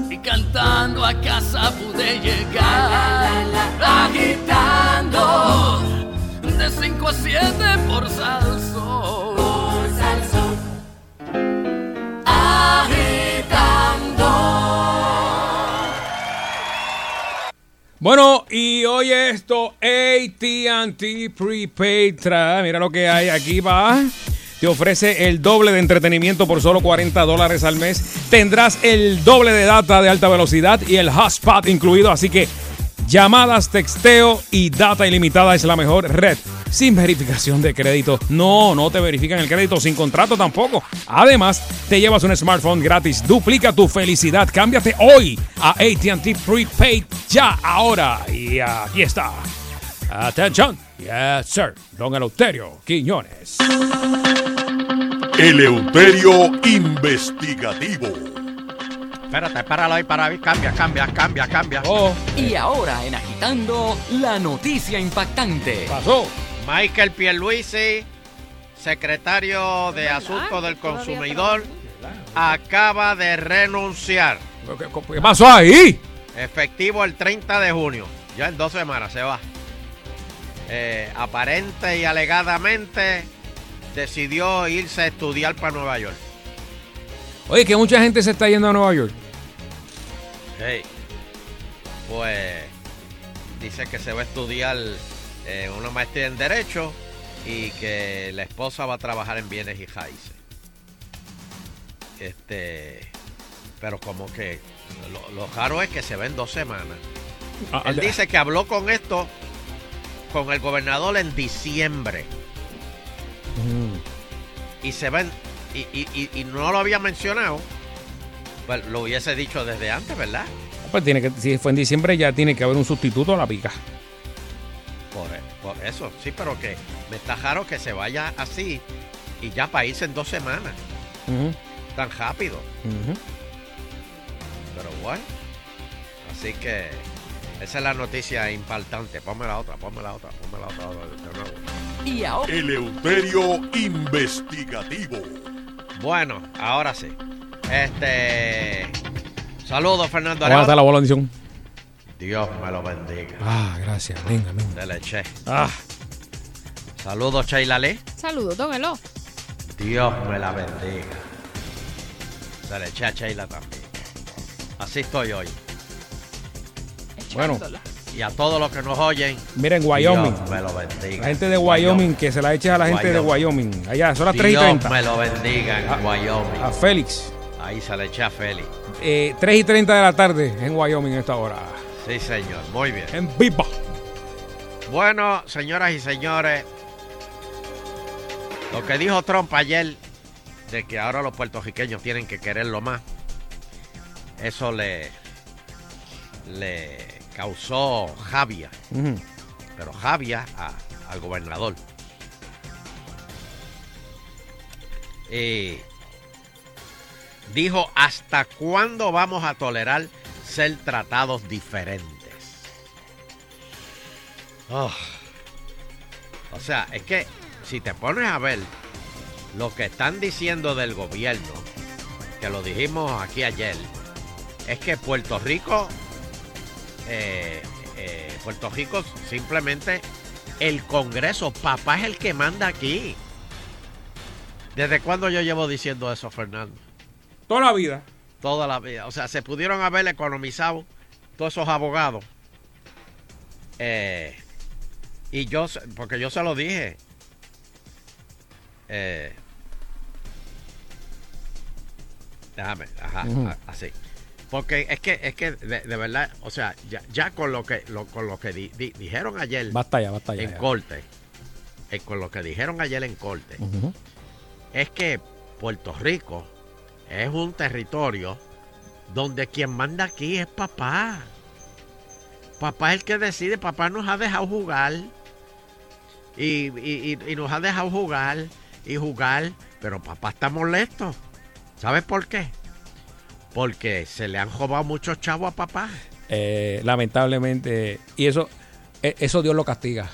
y cantando a casa pude llegar. Agitando de 5 a 7 por Salsoul. Bueno, y oye esto, ATT Prepaid mira lo que hay aquí, va. Te ofrece el doble de entretenimiento por solo 40 dólares al mes. Tendrás el doble de data de alta velocidad y el hotspot incluido, así que llamadas, texteo y data ilimitada es la mejor red. Sin verificación de crédito. No, no te verifican el crédito, sin contrato tampoco. Además, te llevas un smartphone gratis. Duplica tu felicidad. Cámbiate hoy a ATT Prepaid ya, ahora. Y aquí está. Atención. Yes, sir. Don Eleuterio Quiñones. Eleuterio Investigativo. Espérate, páralo ahí para ver. Cambia, cambia, cambia, cambia. Y ahora en Agitando, la noticia impactante. Pasó. Michael Pierluisi, secretario de Asuntos del Consumidor, acaba de renunciar. ¿Qué pasó ahí? Efectivo el 30 de junio. Ya en dos semanas se va. Eh, aparente y alegadamente decidió irse a estudiar para Nueva York. Oye, que mucha gente se está yendo a Nueva York. Hey, pues dice que se va a estudiar eh, una maestría en Derecho y que la esposa va a trabajar en bienes y raíces. Este, pero como que lo, lo raro es que se ven dos semanas. Ah, Él ah, dice que habló con esto con el gobernador en diciembre Mm. y se ven y, y- y- y no lo había mencionado. Pues lo hubiese dicho desde antes, ¿verdad? Pues tiene que, si fue en diciembre, ya tiene que haber un sustituto a la pica. Por, por eso, sí, pero que me está raro que se vaya así y ya para irse en dos semanas, tan rápido. Pero bueno, así que esa es la noticia importante. Ponme la otra, ponme la otra, ponme la otra. de nuevo. Y ahora. Eleuterio Investigativo. Bueno, ahora sí. Este. Saludos, Fernando ¿Cómo está la Arevalo. bola bendición? Dios me lo bendiga. Ah, gracias. Venga, venga. Se le eché. Ah. Saludos, Sheila Lee. Saludos, don Elo. Dios me la bendiga. Se le eché a Sheila también. Así estoy hoy. Bueno. Y a todos los que nos oyen. Mira, en Wyoming. Dios me lo bendiga. La gente de Wyoming, que se la eche a la gente de Wyoming. Allá, son las 3 y Dios 30. me lo bendiga en A- Wyoming. A Félix. Ahí se le eché a Félix. Eh, 3 y 30 de la tarde en Wyoming a esta hora. Sí, señor. Muy bien. En viva. Bueno, señoras y señores, lo que dijo Trump ayer de que ahora los puertorriqueños tienen que quererlo más, eso le, le causó javia, pero javia a- al gobernador. Y dijo, ¿hasta cuándo vamos a tolerar ser tratados diferentes? Oh. O sea, es que si te pones a ver lo que están diciendo del gobierno, que lo dijimos aquí ayer, es que Puerto Rico, eh, eh, Puerto Rico simplemente el Congreso, papá es el que manda aquí. ¿Desde cuándo yo llevo diciendo eso, Fernando? Toda la vida. Toda la vida. O sea, se pudieron haber economizado todos esos abogados. Eh, y yo, se- porque yo se lo dije. Eh, déjame, ajá, Ujú. a- así. Porque es que, es que de, de verdad, o sea, ya, ya con lo que, lo- con lo que di- di- dijeron ayer Basta ya, basta ya. en ya. corte, eh, con lo que dijeron ayer en corte, es que Puerto Rico es un territorio donde quien manda aquí es papá. Papá es el que decide, papá nos ha dejado jugar. Y, y- y- y nos ha dejado jugar y jugar, pero papá está molesto. ¿Sabes por qué? Porque se le han robado muchos chavos a papá. Eh, lamentablemente. Y eso, eh, eso Dios lo castiga.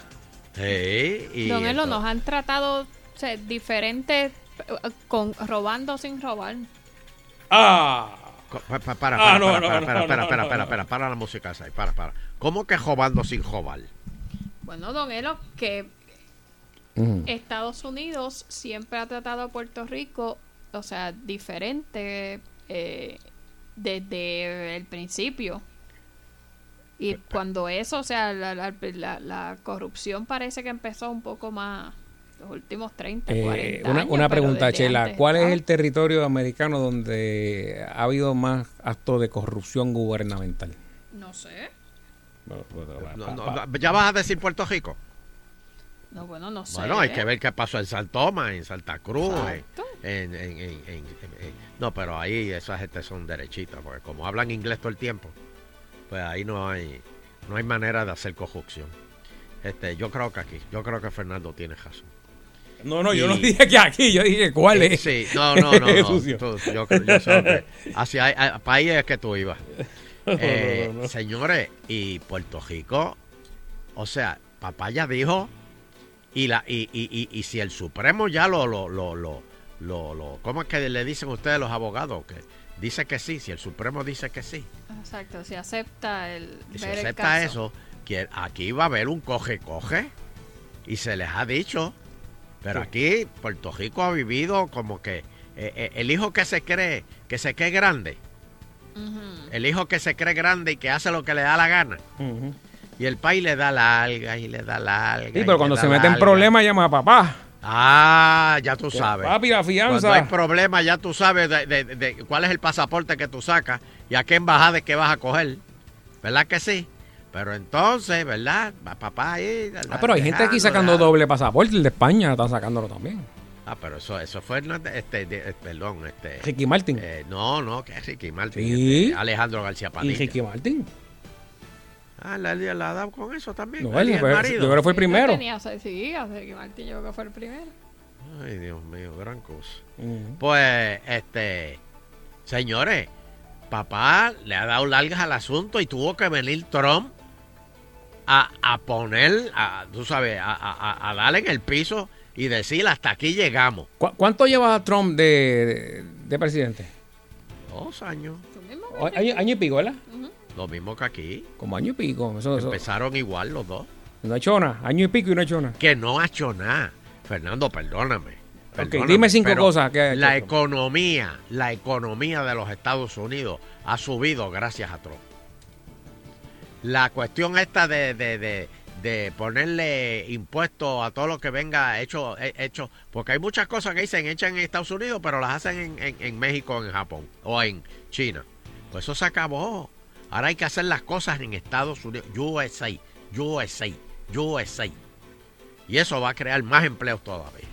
Sí, y Don Elo, nos han tratado o sea, diferentes, eh, con, robando sin robar. ¡Ah! Co- pa- pa- Para, Ah, para, no, para, no, para, no, para, no, para, no, para, no, para, para, para la música esa ahí, para, para. ¿Cómo que robando sin robar? Bueno, Don Elo, que Ujú. Estados Unidos siempre ha tratado a Puerto Rico, o sea, diferente eh, desde el principio. Y cuando eso, o sea, la, la- la- la corrupción parece que empezó un poco más los últimos 30, Eh, 40 una, años, una pregunta, Chela. antes ¿Cuál es el territorio americano donde ha habido más actos de corrupción gubernamental? No sé. No, no, no, ¿Ya vas a decir Puerto Rico? No, bueno, no sé. Bueno, hay que ver qué pasó en San Tomás, en Santa Cruz. en- Exacto. En, en- en- en- en- no, pero ahí esa gente son derechitas, porque como hablan inglés todo el tiempo, pues ahí no hay no hay manera de hacer corrupción. Este, yo creo que aquí, yo creo que Fernando tiene razón. No, no, yo Y- no dije que aquí, yo dije cuál es. Sí, no, no, no. no. Tú- yo, yo sé que hacia ahí- a- para ahí es que tú ibas. No, Eh, no, no. Señores, y Puerto Rico, o sea, papá ya dijo, y la y, y, y, y si el Supremo ya lo, lo, lo, lo, lo, lo- ¿cómo es que le dicen ustedes los abogados? Que dice que sí, si el Supremo dice que sí, Exacto, si acepta el. si el acepta caso. eso, que aquí va a haber un coge-coge, y se les ha dicho, pero Sí. aquí Puerto Rico ha vivido como que eh, eh, el hijo que se cree, que se cree grande, el hijo que se cree grande y que hace lo que le da la gana. Y el país le da larga y le da larga. Sí, y pero cuando se mete en problemas llama a papá. Ah, ya tú sabes. papi, la fianza. Cuando hay problemas, ya tú sabes de, de- de cuál es el pasaporte que tú sacas y a qué embajada es que vas a coger. ¿Verdad que sí? Pero entonces, ¿verdad? Va papá ahí. Ah, pero hay gente aquí sacando doble pasaporte. El de España está sacándolo también. Ah, pero eso, eso fue, este, de- eh, perdón, este. Ricky Martin. eh, no, no, que es Ricky Martin. Sí. este, Alejandro García y Padilla. Ricky Martin. Ah, la, la, la ha dado con eso también. No, él y él el fue- marido. yo creo que fue el primero. Tenía, sí, hace que Martín yo creo que fue el primero. Ay, Dios mío, gran cosa. Pues, este, señores, papá le ha dado largas al asunto y tuvo que venir Trump a, a poner, a, tú sabes, a, a- a darle en el piso y decir hasta aquí llegamos. ¿Cu- ¿Cuánto lleva Trump de, de, de presidente? Dos años. O- Año, año y pico, ¿verdad? Lo mismo que aquí. Como año y pico. Eso, eso- Empezaron igual los dos. No nada. Año y pico y no nada. Que no ha hecho nada. Fernando, perdóname. perdóname, dime cinco cosas que La economía, la economía de los Estados Unidos ha subido gracias a Trump. La cuestión esta de, de, de, de ponerle impuestos a todo lo que venga hecho, he- hecho, porque hay muchas cosas que dicen hechas en Estados Unidos, pero las hacen en, en, en México, en Japón o en China. Pues eso se acabó. Ahora hay que hacer las cosas en Estados Unidos. USA, USA, USA. Y eso va a crear más empleos todavía.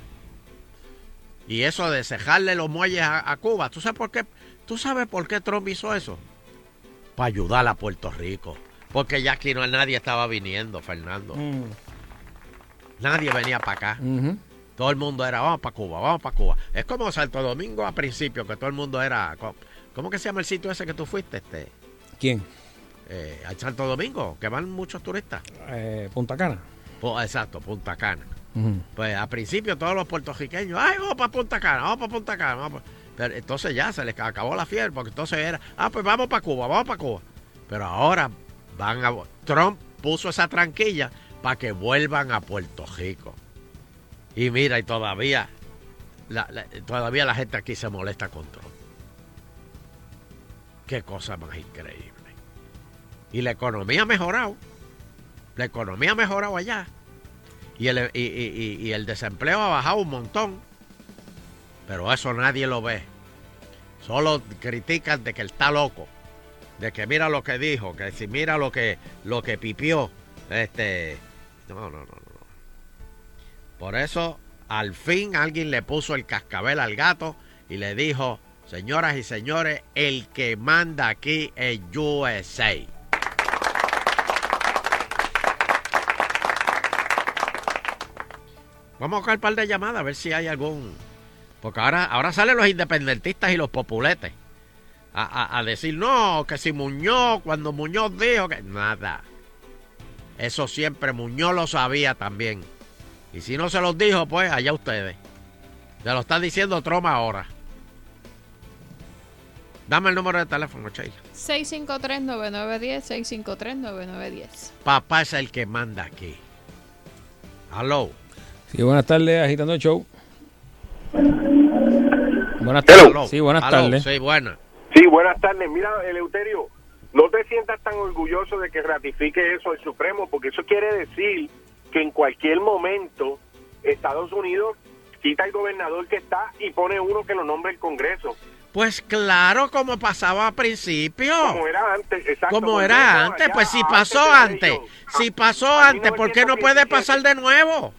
Y eso de cejarle los muelles a, a Cuba, ¿tú sabes por qué? ¿Tú sabes por qué Trump hizo eso? Para ayudar a Puerto Rico. Porque ya aquí no nadie estaba viniendo, Fernando. Mm. Nadie venía para acá. Todo el mundo era, vamos para Cuba, vamos para Cuba. Es como Santo Domingo a principio, que todo el mundo era... ¿Cómo que se llama el sitio ese que tú fuiste? Este, ¿Quién? eh, al Santo Domingo, que van muchos turistas. Eh, Punta Cana. Pues, exacto, Punta Cana. Pues al principio todos los puertorriqueños, ay, vamos para Punta Cana, vamos para Punta Cana. vamos pa-". Pero entonces ya se les acabó la fiebre, porque entonces era, ah, pues vamos para Cuba, vamos para Cuba. Pero ahora van a... Trump puso esa tranquilla para que vuelvan a Puerto Rico. Y mira, y todavía, la, todavía la gente aquí se molesta con Trump. Qué cosa más increíble. Y la economía ha mejorado. La economía ha mejorado allá. Y el, y el desempleo ha bajado un montón. Pero eso nadie lo ve. Solo critican de que él está loco. De que mira lo que dijo, que si mira lo que, lo que pipió. Este. No, no, no, no. Por eso, al fin alguien le puso el cascabel al gato y le dijo, señoras y señores, el que manda aquí es USA. Vamos a buscar un par de llamadas a ver si hay algún. Porque ahora, ahora salen los independentistas y los populetes a, a- a decir no, que si Muñoz, cuando Muñoz dijo que. Nada. Eso siempre Muñoz lo sabía también. Y si no se los dijo, pues allá ustedes. Se lo está diciendo Troma ahora. Dame el número de teléfono, Sheila. 653-9910, 653-9910. Papá es el que manda aquí. Aló. Sí, buenas tardes, agitando el show. Buenas tardes. Sí, buenas tardes. Sí, buenas. Sí, buenas tardes. Mira, Eleuterio, no te sientas tan orgulloso de que ratifique eso el Supremo, porque eso quiere decir que en cualquier momento Estados Unidos quita el gobernador que está y pone uno que lo nombre el Congreso. Pues claro, como pasaba al principio. Como era antes, exacto. Como era antes, allá pues si pasó antes, ellos. si pasó antes, ¿por qué no puede 1927? pasar de nuevo?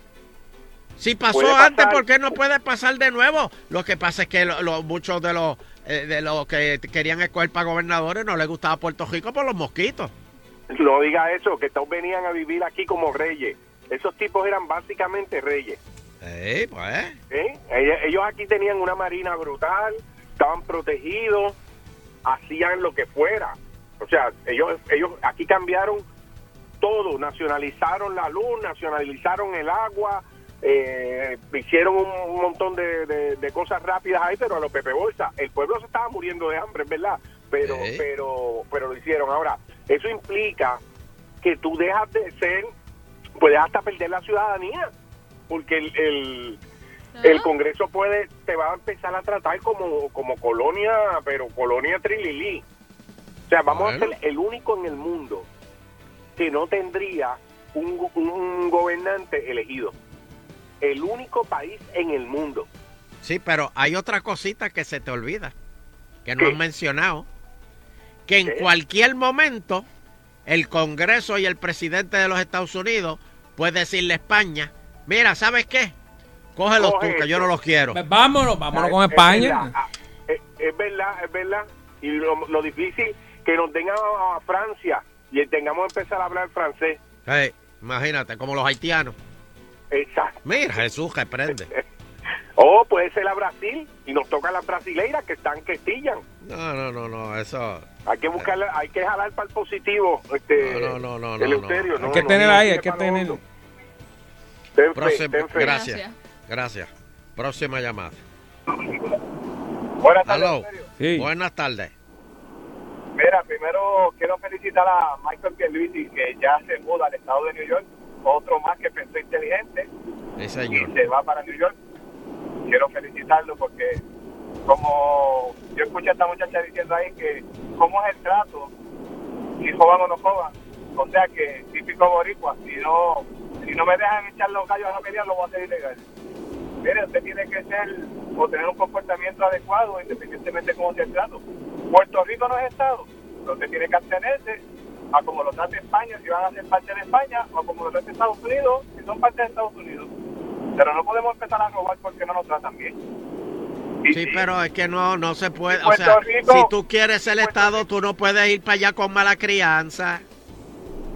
Si pasó antes. ¿por qué no puede pasar de nuevo? Lo que pasa es que lo- lo- muchos de los eh, de los que querían escoger para gobernadores no les gustaba Puerto Rico por los mosquitos. No diga eso, que todos venían a vivir aquí como reyes. Esos tipos eran básicamente reyes. Sí, pues. ¿eh? Ellos aquí tenían una marina brutal, estaban protegidos, hacían lo que fuera. O sea, ellos, ellos aquí cambiaron todo, nacionalizaron la luz, nacionalizaron el agua, eh, hicieron un, montón de, de- de cosas rápidas ahí, pero a los Pepe Bolsa, el pueblo se estaba muriendo de hambre, es verdad, pero, pero, pero lo hicieron. Ahora, eso implica que tú dejas de ser, puedes hasta perder la ciudadanía, porque el, el, el Congreso puede, te va a empezar a tratar como, como colonia, pero colonia trililí. O sea, vamos Bueno. a ser el único en el mundo que no tendría un gobernante elegido. El único país en el mundo. Sí, pero hay otra cosita que se te olvida, que no ¿Qué? has mencionado, que en ¿Qué? cualquier momento el Congreso y el presidente de los Estados Unidos puede decirle a España, mira, ¿sabes qué? Cógelos Coge tú, que yo no los quiero. Pues vámonos, vámonos con Es España. verdad, ah, Es, es verdad, es verdad. Y lo, lo difícil que nos den a, a Francia y tengamos que empezar a hablar francés. Hey, imagínate, como los haitianos. Exacto. Mira, Jesús, que prende. O puede ser a Brasil y nos toca las brasileiras que están que estillan. No, no, no, no, eso... Hay que buscarle, hay que jalar para el positivo. Este, No, no, no, no, Eleuterio, no. no, Hay que no, tener no, ahí, hay que tiene para tener. lo Ten fe, Próxima- ten fe. gracias, gracias. Próxima llamada. Buenas tardes. Sí. Buenas tardes. Mira, primero quiero felicitar a Michael Pierluisi que ya se muda al estado de New York. Otro más que pensó inteligente y se va para New York. Quiero felicitarlo porque como yo escuché a esta muchacha diciendo ahí que cómo es el trato, si jodan o no jodan. O sea que típico boricua, si no, si no me dejan echar los gallos a la media, lo voy a hacer ilegal. Mire, usted tiene que ser o tener un comportamiento adecuado independientemente de cómo sea el trato. Puerto Rico no es Estado, usted tiene que abstenerse a como lo trate España, si van a ser parte de España, o como lo trate Estados Unidos, si son parte de Estados Unidos. Pero no podemos empezar a robar porque no nos tratan bien. Y Sí, si- pero es que no, no se puede. O Puerto sea, Rico- si tú quieres ser Estado, tú no puedes ir para allá con mala crianza.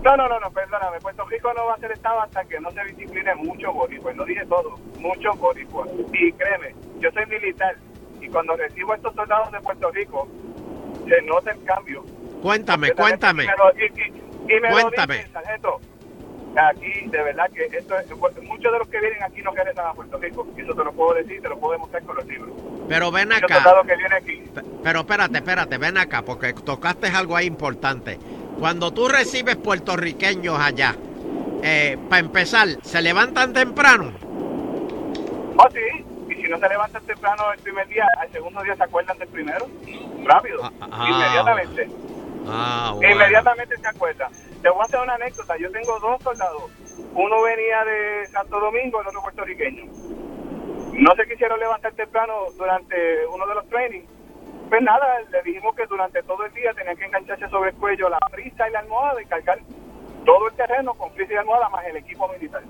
No, no, no, no, perdóname. Puerto Rico no va a ser Estado hasta que no se discipline mucho boricuas. No dije todo, muchos boricuas. Y créeme, yo soy militar y cuando recibo a estos soldados de Puerto Rico, se nota el cambio. Cuéntame, cuéntame. Y me y, y- lo Cuéntame. dicen, sargento. Aquí, de verdad que esto es, muchos de los que vienen aquí no regresan a Puerto Rico. Eso te lo puedo decir, te lo puedo demostrar con los libros. Pero ven acá. que vienen aquí. Pero espérate, espérate, ven acá, porque tocaste algo ahí importante. Cuando tú recibes puertorriqueños allá, para empezar, ¿se levantan temprano? Oh, sí. Y si no se levantan temprano el primer día, al segundo día se acuerdan del primero. Rápido. ah, inmediatamente. Ah, bueno. Inmediatamente se acuerdan. Te voy a hacer una anécdota. Yo tengo dos soldados. Uno venía de Santo Domingo, el otro puertorriqueño. No se quisieron levantar temprano durante uno de los trainings. Pues nada, le dijimos que durante todo el día tenían que engancharse sobre el cuello la frisa y la almohada y cargar todo el terreno con frisa y almohada más el equipo militar.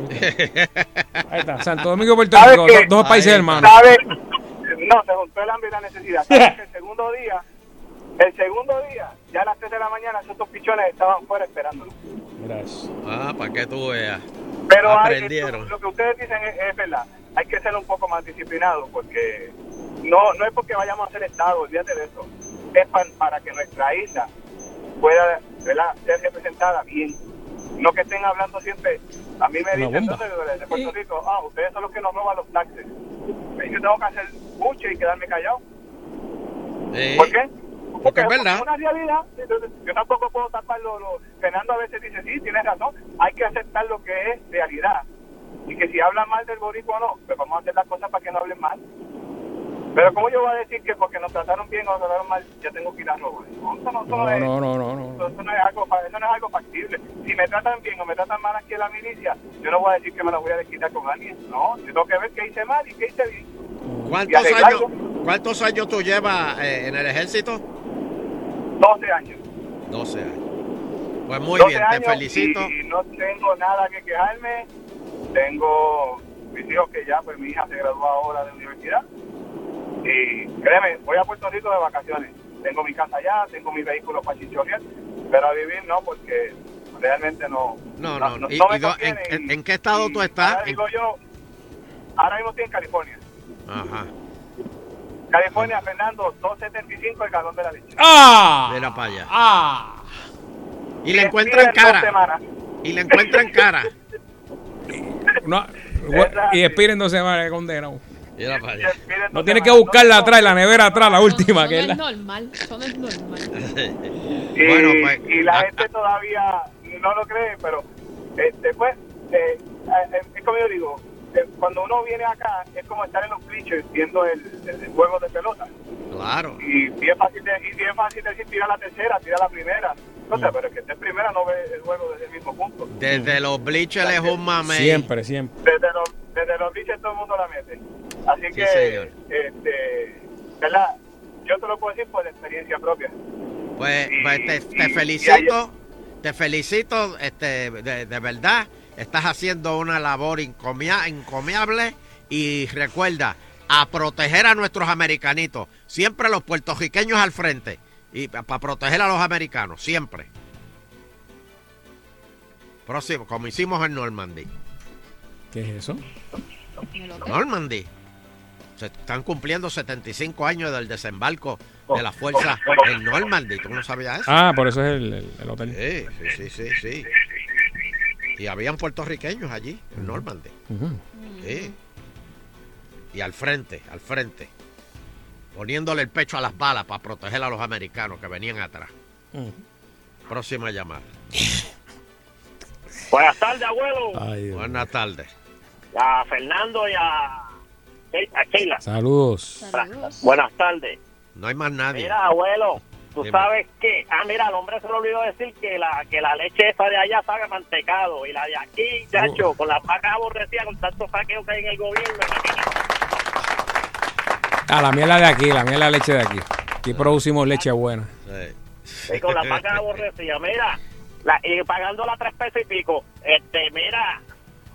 Ahí está, Santo Domingo, Puerto ¿Sabe Rico, dos países hermanos. ¿Sabe? No, se juntó el hambre y la necesidad. ¿Sabe que el segundo día, el segundo día, ya a las 3 de la mañana, esos pichones estaban fuera esperándonos. Gracias. Ah, para que tú veas. Pero hay- Aprendieron. esto- lo que ustedes dicen es, es verdad. Hay que ser un poco más disciplinados porque no no es porque vayamos a ser Estado, olvídate de eso. Es pa- para que nuestra isla pueda ¿verdad? ser representada bien. No que estén hablando siempre. A mí me dicen entonces de, Puerto Rico, ah, ustedes son los que nos roban los taxes. Y Yo tengo que hacer mucho y quedarme callado. Sí. ¿Por qué? Porque es verdad. Una realidad. Yo tampoco puedo taparlo. Lo, Fernando a veces dice, sí, tienes razón. Hay que aceptar lo que es realidad. Y que si hablan mal del boricua o no, pues vamos a hacer las cosas para que no hablen mal. Pero ¿cómo yo voy a decir que porque nos trataron bien o nos trataron mal, ya tengo que ir a robar? No, eso no, no No, es, no, no, no, no. eso- no es algo, eso no es algo factible. Si me tratan bien o me tratan mal aquí en la milicia, yo no voy a decir que me lo voy a desquitar con alguien. No, yo tengo que ver qué hice mal y qué hice bien. ¿Cuántos años, ¿Cuántos años tú llevas eh, en el ejército? 12 años. 12 años. Pues muy 12 bien, te felicito. Y, no tengo nada que quejarme. Tengo mis hijos que ya, pues mi hija se graduó ahora de universidad. Y créeme, voy a Puerto Rico de vacaciones. Tengo mi casa allá, tengo mi vehículo para chichorrear, pero a vivir no, porque realmente no. No, no, no. ¿Y, me y do- en, conviene en- y- en qué estado tú Ahora estás? En- digo yo, ahora mismo estoy en California. Ajá. California, Fernando, 2.75 el galón de la leche. ¡Ah! Mira para allá. ¡Ah! Y le Y encuentran cara. semanas. Y le encuentran cara. No, y expiren dos semanas, que condenado. Para allá. No tiene que buscarla atrás, la nevera atrás, la última, Eso que no es la... normal, eso no es normal. Y, Bueno, pues, y la gente todavía no lo cree, pero este, pues, eh, eh, es como yo digo, cuando uno viene acá es como estar en los clichés viendo el, el- el juego de pelota. Claro. Y bien fácil, de, y bien fácil decir tira la tercera, tira la primera. No sé, pero el que esté en primera no ve el juego desde el mismo punto. Desde los bleachers es un mamey. Siempre, siempre. Desde los, desde los bichos todo el mundo la mete. Así Sí, que, señor. este, ¿verdad? Yo te lo puedo decir por experiencia propia. Pues, pues te, y- te y felicito, te felicito, este, de, de verdad, estás haciendo una labor encomia- encomiable y recuerda, a proteger a nuestros americanitos, siempre los puertorriqueños al frente, y para proteger a los americanos, siempre. Próximo, como hicimos en Normandy. ¿Qué es eso? Normandy. Se están cumpliendo 75 años del desembarco de la fuerza en Normandy. ¿Tú no sabías eso? Ah, por eso es el, el- el hotel. Sí, sí, sí, sí, sí. Y habían puertorriqueños allí, en Normandy. Sí. Y al frente, al frente. Poniéndole el pecho a las balas para proteger a los americanos que venían atrás. Próxima llamada. Buenas tardes, abuelo. Buenas tardes. A Fernando y a, a Sheila. Saludos. Buenas tardes. No hay más nadie. Mira, abuelo, tú Dime. sabes que, ah, mira, al hombre se le olvidó decir que la, que la leche esa de allá sabe a mantecado y la de aquí, chacho, con las vacas aborrecidas, con tanto saqueo que hay en el gobierno. Ah, la es la de aquí, la es la leche de aquí. Aquí producimos leche buena. Y con las vacas aborrecidas, mira, la, y pagándola tres pesos y pico. Este, mira,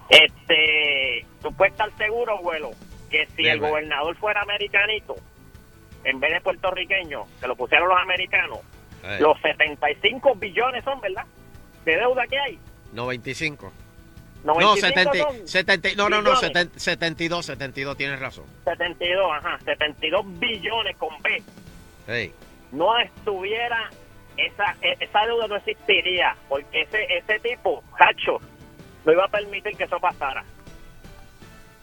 este, tú puedes estar seguro, abuelo, que si el gobernador fuera americanito, en vez de puertorriqueño, que lo pusieron los americanos, Eh, los 75 billones son, ¿verdad? De deuda que hay. 95. No, 95 70, son 70, no, no, no, billones. 70, 72, 72, tienes razón. 72, ajá, 72 billones con B. Hey, no estuviera esa e- esa deuda no existiría porque ese ese tipo Hacho no iba a permitir que eso pasara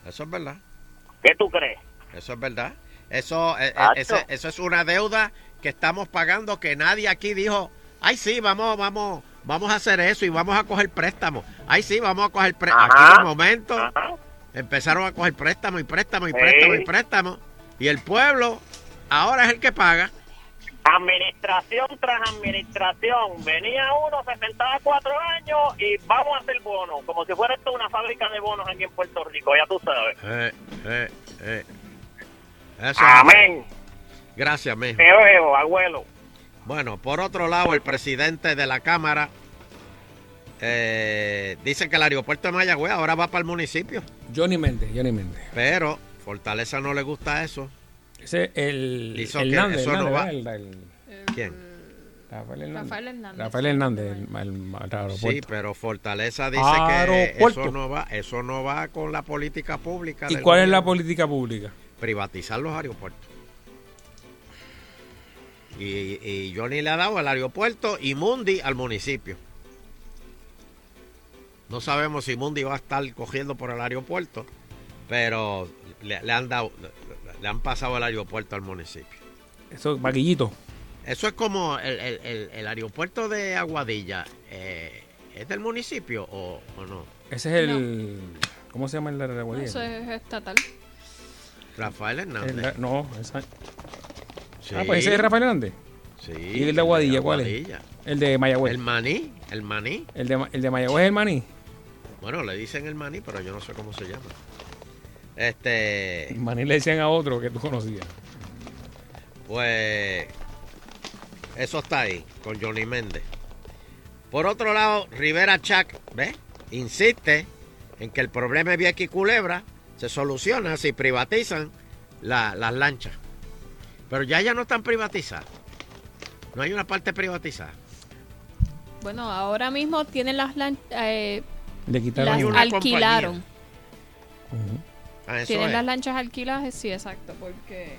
eso es verdad. ¿qué tú crees? Eso es verdad. Eso, eh, eh, eso es una deuda que estamos pagando que nadie aquí dijo, ay sí, vamos, vamos, vamos a hacer eso y vamos a coger préstamos. Ay sí, vamos a coger préstamos. Ajá. Aquí de momento empezaron a coger préstamos y préstamos y préstamos y Sí. préstamos. Y el pueblo ahora es el que paga. administración tras administración venía uno se sentaba cuatro años y vamos a hacer bonos como si fuera esto una fábrica de bonos aquí en Puerto Rico ya tú sabes Eh, eh, eh. Eso- amén Gracias, mijo. te veo abuelo Bueno, por otro lado, el presidente de la Cámara eh, dice que el aeropuerto de Mayagüez ahora va para el municipio. Johnny Méndez, Johnny Méndez. Pero Fortaleza no le gusta eso. Ese es el Hizo el que Hernández, eso no Hernández, va. ¿verdad? El- el- ¿Quién? Rafael Hernández. Rafael Hernández. Rafael Hernández, el, el- el aeropuerto. Sí, pero Fortaleza dice que eso no va, eso no va con la política pública. ¿Y cuál es la política pública? Privatizar los aeropuertos. Y, y Johnny le ha dado el aeropuerto y Mundi al municipio. No sabemos si Mundi va a estar cogiendo por el aeropuerto, pero le, le han dado, le, le han pasado el aeropuerto al municipio. Eso, vaquillito. Eso es como el, el- el- el aeropuerto de Aguadilla. eh, ¿Es del municipio o, o no? Ese es el. ¿Cómo se llama el de la Guadilla? Eso es estatal. Rafael Hernández. El- no, esa- Sí. Ah, pues ese es Rafael Hernández. Sí, ¿Y el de Aguadilla cuál es? El de Mayagüez. El maní, el maní. El de, el de Mayagüez es el maní. Bueno, le dicen el maní, pero yo no sé cómo se llama. Este, El maní le decían a otro que tú conocías. pues, eso está ahí, con Johnny Méndez. Por otro lado, Rivera Chac, ¿ves? Insiste en que el problema de Vieques y Culebra se soluciona si privatizan la- las lanchas. Pero ya ya no están privatizadas. No hay una parte privatizada. Bueno, ahora mismo tienen las lan- eh, Le quitaron las una alquilaron. Ah, Tienen es. las lanchas alquiladas, sí, exacto, porque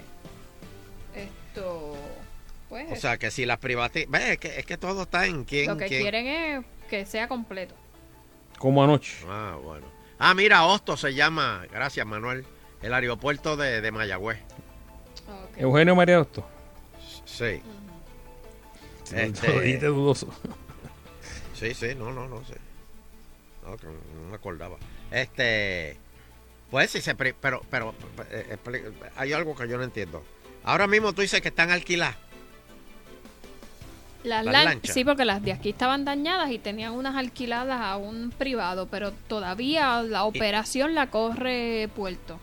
esto, pues, O sea, que si las privatizan... Es que, es que todo está en quién... lo que quién- quieren es que sea completo. Como anoche. Ah, bueno. Ah, mira, Hosto se llama, gracias Manuel, el aeropuerto de, de Mayagüez. Eugenio María Hosto. Sí. Sí, Este- Te lo dijiste dudoso. Sí, sí, no, no, no sé. No, no me acordaba. Este, pues sí, se, pri- pero, pero, eh, expli- hay algo que yo no entiendo. Ahora mismo tú dices que están alquiladas. Las Las lan- lanchas. Sí, porque las de aquí estaban dañadas y tenían unas alquiladas a un privado, pero todavía la operación la corre Puerto.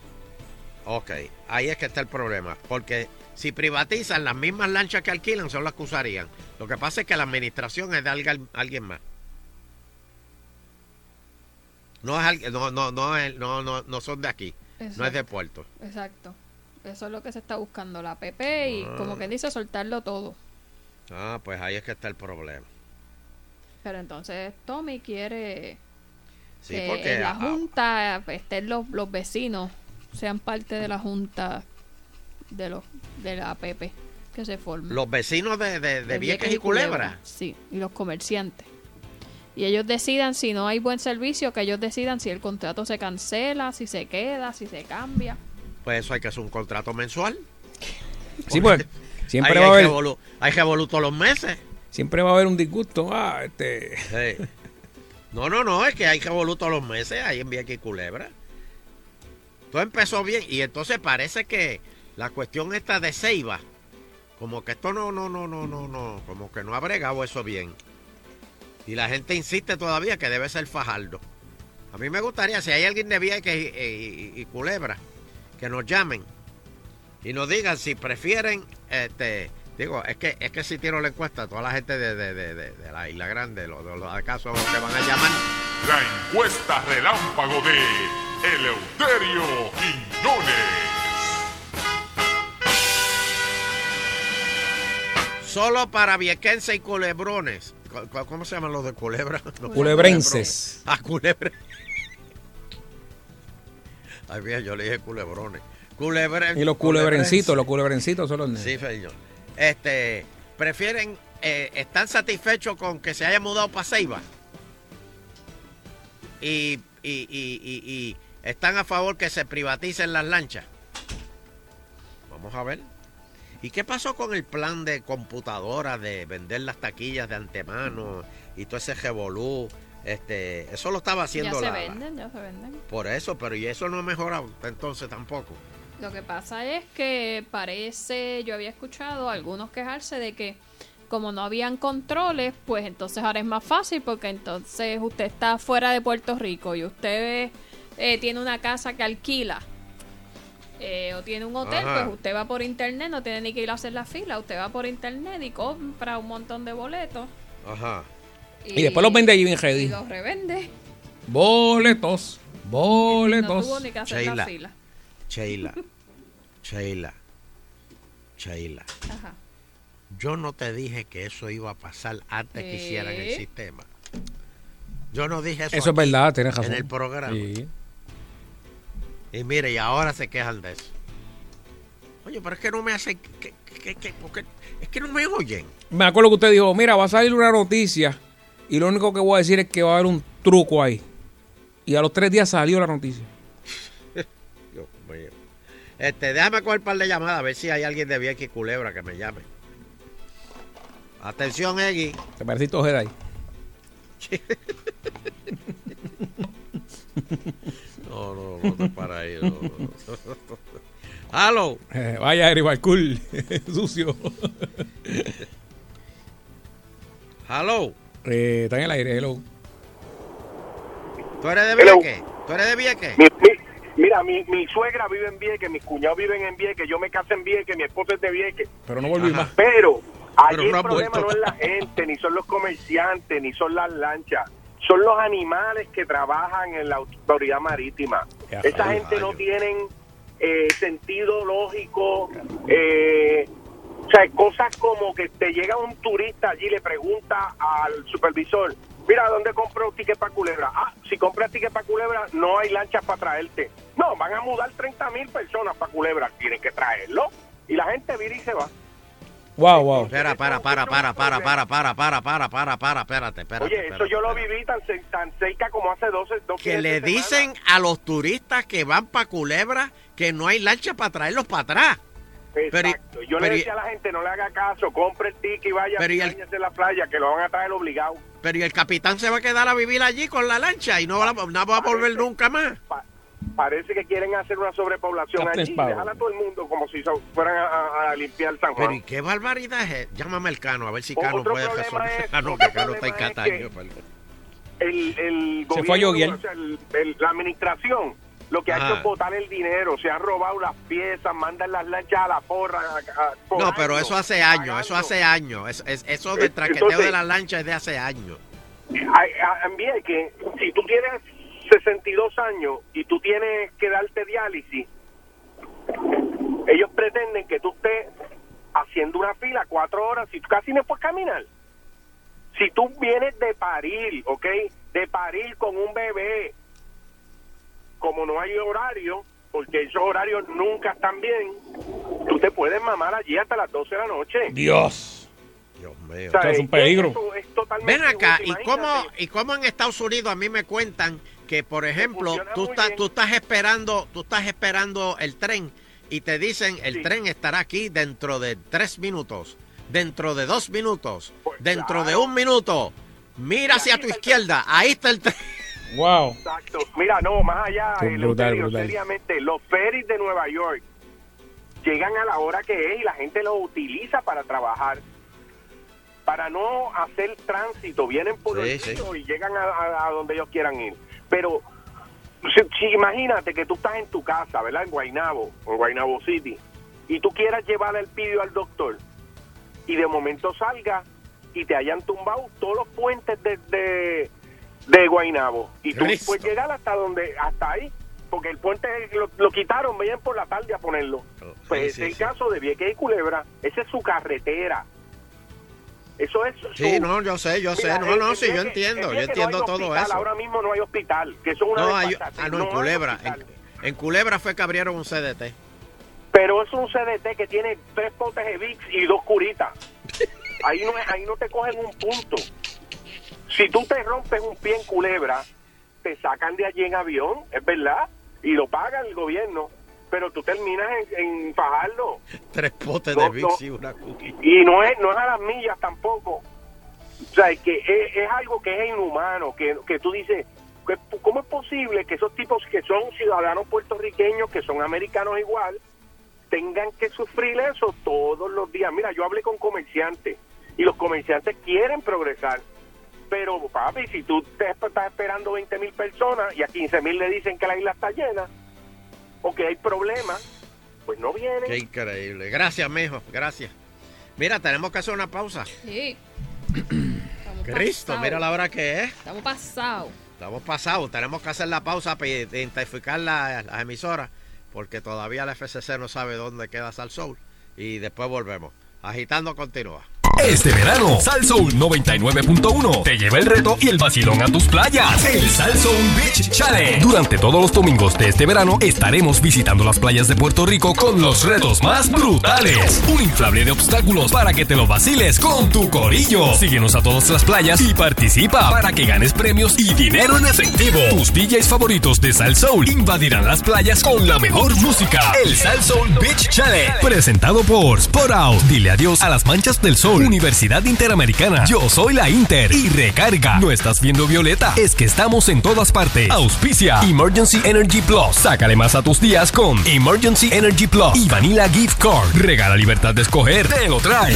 Ok, ahí es que está el problema. Porque si privatizan, las mismas lanchas que alquilan son las que usarían. Lo que pasa es que la administración es de alguien, alguien más. No, es, no, no, no, no, no, no son de aquí. No es de. Puerto. Exacto. Eso es lo que se está buscando la PP y Ah. como que dice soltarlo todo. Ah, pues ahí es que está el problema. Pero entonces Tommy quiere Sí, que porque en la ah, junta estén los, los vecinos, sean parte de la junta de los de la PP que se forme. los vecinos de, de, de Vieques y Culebra. Sí, y los comerciantes. Y ellos decidan si no hay buen servicio, que ellos decidan si el contrato se cancela, si se queda, si se cambia. Pues eso hay que hacer un contrato mensual. Sí, pues siempre Ahí va a hay haber revolu- hay revolú todos los meses. siempre va a haber un disgusto. Ah, este Sí. No, no, no, es que hay que volver todos los meses ahí en Vieques y Culebra. Todo empezó bien y entonces parece que la cuestión esta de Ceiba, como que esto no, no, no, no, no, no, como que no ha bregado eso bien. Y la gente insiste todavía que debe ser Fajardo. A mí me gustaría, si hay alguien de Vieques y- y Culebra, que nos llamen y nos digan si prefieren, este, digo, es que es que si tiro la encuesta, toda la gente de, de- de- de- de la Isla Grande, los, los, los que van a llamar. La encuesta relámpago de Eleuterio Quiñones. Solo para viequense y culebrones. ¿Cu- cu- ¿Cómo se llaman los de culebra? Los Culebrenses. culebrones. Ah, culebre. Ay, bien, yo le dije culebrones. Y los culebrencitos, los culebrencitos son los nenes. Sí, señor. Este, prefieren, eh, están satisfechos con que se haya mudado para Ceiba. Y, y, y, y- y están a favor que se privaticen las lanchas. Vamos a ver. ¿Y qué pasó con el plan de computadora de vender las taquillas de antemano y todo ese revolú? Este, eso lo estaba haciendo ya se la- venden, ya se venden. por eso, pero y eso no ha mejorado entonces tampoco. Lo que pasa es que parece, yo había escuchado a algunos quejarse de que como no habían controles, pues entonces ahora es más fácil porque entonces usted está fuera de Puerto Rico y usted eh, tiene una casa que alquila eh, o tiene un hotel, Ajá. pues usted va por internet, no tiene ni que ir a hacer la fila, usted va por internet y compra un montón de boletos Ajá. Y después los vende allí bien y ready. los revende. Boletos. No Boletos. tuvo ni que hacer Sheila. la fila. Sheila, Sheila, Sheila. Ajá. Yo no te dije que eso iba a pasar antes que hicieran el sistema. Yo no dije eso. Eso es verdad, tienes razón. En el programa. Sí. Y mire, y ahora se quejan de eso. Oye, pero es que no me hacen. que- que- que- porque- es que no me oyen. Me acuerdo que usted dijo, mira, va a salir una noticia y lo único que voy a decir es que va a haber un truco ahí. Y a los tres días salió la noticia. Este, déjame coger un par de llamadas a ver si hay alguien de Vieques y Culebra que me llame. Atención, Eggy. Te pareciste ahí. No, no, no te para ahí. No, no. Hello. Eh, vaya, Eric cool. Sucio. Hello. Eh, está en el aire, hello. ¿Tú eres de. Vieques? ¿Tú eres de Vieques? Mi- mi- mira, mi, mi suegra vive en Vieques, mis cuñados viven en Vieques, yo me casé en Vieques, mi esposo es de Vieques. Pero no volví más. Pero allí Pero no ha el problema vuelto. no es la gente, ni son los comerciantes, ni son las lanchas. Son los animales que trabajan en la autoridad marítima. Ya, Esa gente no tienen eh, sentido lógico. eh, o sea, cosas como que te llega un turista allí y le pregunta al supervisor, mira, ¿dónde compro un ticket para Culebra? Ah, si compras ticket para Culebra, no hay lanchas para traerte. No, van a mudar 30 mil personas para Culebra, tienen que traerlo. Y la gente vira y se va. Wow, wow. Espera, para, para, para, para, para, para, para, para, para, para, espérate, espérate. Oye, eso yo lo viví tan, tan cerca como hace 12, dos Que le dicen a los turistas que van para Culebra que no hay lancha para traerlos para atrás. Pero Exacto. Yo pero le decía a la gente, no le haga caso, compre el ticket y vaya Pero y a el- de la playa, que lo van a traer obligado. Pero y el capitán se va a quedar a vivir allí con la lancha y no va a, no va a volver nunca más. parece que quieren hacer una sobrepoblación Captain allí. Déjala a todo el mundo como si fueran a, a- a limpiar San Pero Juan. ¿y qué barbaridad es? Llámame al Cano, a ver si Cano puede resolver. es- Ah, no, que Cano está en problema es Cataño. que- perdón. el, el Se fue a gobierno, Yoguiel. o sea, el- el- la administración lo que ha hecho es botar el dinero, se han robado las piezas, mandan las lanchas a la porra. a- a- por No, pero años. eso hace años, eso hace años. Es, es- eso del traqueteo Entonces- de la lancha es de hace años. También que si tú tienes 62 años y tú tienes que darte diálisis, ellos pretenden que tú estés haciendo una fila cuatro horas y tú casi no puedes caminar. Si tú vienes de parir, ¿ok? De parir con un bebé, como no hay horario, porque esos horarios nunca están bien, tú te puedes mamar allí hasta las 12 de la noche. Dios. Dios mío. Esto es un peligro. Eso es totalmente Ven acá, ¿y cómo. ¿y cómo en Estados Unidos a mí me cuentan que, por ejemplo, tú bien. tú estás esperando, tú estás esperando el tren y te dicen el tren estará aquí dentro de tres minutos, dentro de dos minutos, dentro de un minuto. Mira hacia tu izquierda, ahí está el tren. Wow. Exacto. Mira, no, más allá, eh, brutal, seriamente, los ferries de Nueva York llegan a la hora que es y la gente los utiliza para trabajar. Para no hacer tránsito, vienen por Sí, el sí. río y llegan a, a- a donde ellos quieran ir. Pero si, si imagínate que tú estás en tu casa, ¿verdad? En Guaynabo, en Guaynabo City, y tú quieras llevar el pidio al doctor, y de momento salga y te hayan tumbado todos los puentes de, de, de Guaynabo y tú puedes llegar hasta donde hasta ahí porque el puente lo, lo quitaron venían por la tarde a ponerlo pues sí, es el sí. caso de Vieques y Culebra esa es su carretera eso es Sí, no, yo sé, yo sé. No, no, sí, yo entiendo, yo no entiendo todo hospital, eso. ahora mismo no hay hospital que eso es una No, hay, ah, no, en Culebra. En, en Culebra fue que abrieron un CDT. pero es un CDT que tiene tres potes de VIX y dos curitas. Ahí no, ahí no te cogen un punto. Si tú te rompes un pie en culebra, te sacan de allí en avión, es verdad, y lo paga el gobierno, pero tú terminas en, en Fajardo. Tres potes No, de Vicks no. y una cookie. Y no es, no es a las millas tampoco. O sea, es que es, es algo que es inhumano, que, que tú dices, ¿cómo es posible que esos tipos que son ciudadanos puertorriqueños, que son americanos igual, tengan que sufrir eso todos los días? Mira, yo hablé con comerciantes y los comerciantes quieren progresar. Pero, papi, si tú te estás esperando 20 mil personas y a 15 mil le dicen que la isla está llena o que hay problemas, pues no vienen. Qué increíble. Gracias, mijo, gracias. Mira, tenemos que hacer una pausa. Sí. Cristo, mira la hora que es. Estamos pasados. Estamos pasados, tenemos que hacer la pausa para identificar la- las emisoras, porque todavía la FCC no sabe dónde queda Sal Soul. Y después volvemos. Agitando continúa. Este verano, Sal Soul 99.1 te lleva el reto y el vacilón a tus playas. El Sal Soul Beach Challenge. Durante todos los domingos de este verano estaremos visitando las playas de Puerto Rico con los retos más brutales. Un inflable de obstáculos para que te lo vaciles con tu corillo. Síguenos a todas las playas y participa para que ganes premios y dinero en efectivo. Tus DJs favoritos de Sal Soul invadirán las playas con la mejor música. El Sal Soul Beach Challenge. Presentado por Sport. Dile adiós a las manchas del sol. Universidad Interamericana. Yo soy la Inter. Y recarga. No estás viendo Violeta. Es que estamos en todas partes. Auspicia. Emergency Energy Plus. Sácale más a tus días con Emergency Energy Plus. Y Vanilla Gift Card. Regala libertad de escoger. Te lo trae.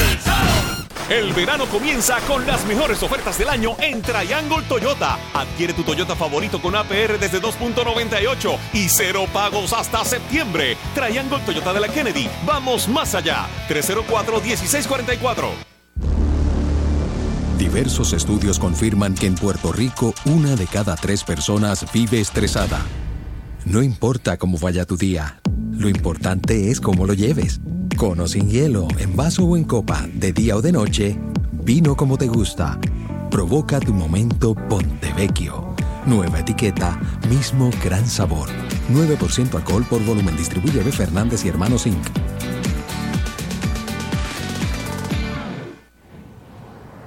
El verano comienza con las mejores ofertas del año en Triangle Toyota. Adquiere tu Toyota favorito con APR desde 2.98 y cero pagos hasta septiembre. Triangle Toyota de la Kennedy. Vamos más allá. 304-1644. Diversos estudios confirman que en Puerto Rico una de cada tres personas vive estresada. No importa cómo vaya tu día, lo importante es cómo lo lleves. Con o sin hielo, en vaso o en copa, de día o de noche, vino como te gusta. Provoca tu momento Pontevecchio. Nueva etiqueta, mismo gran sabor. 9% alcohol por volumen. Distribuye B. Fernández y Hermanos Inc.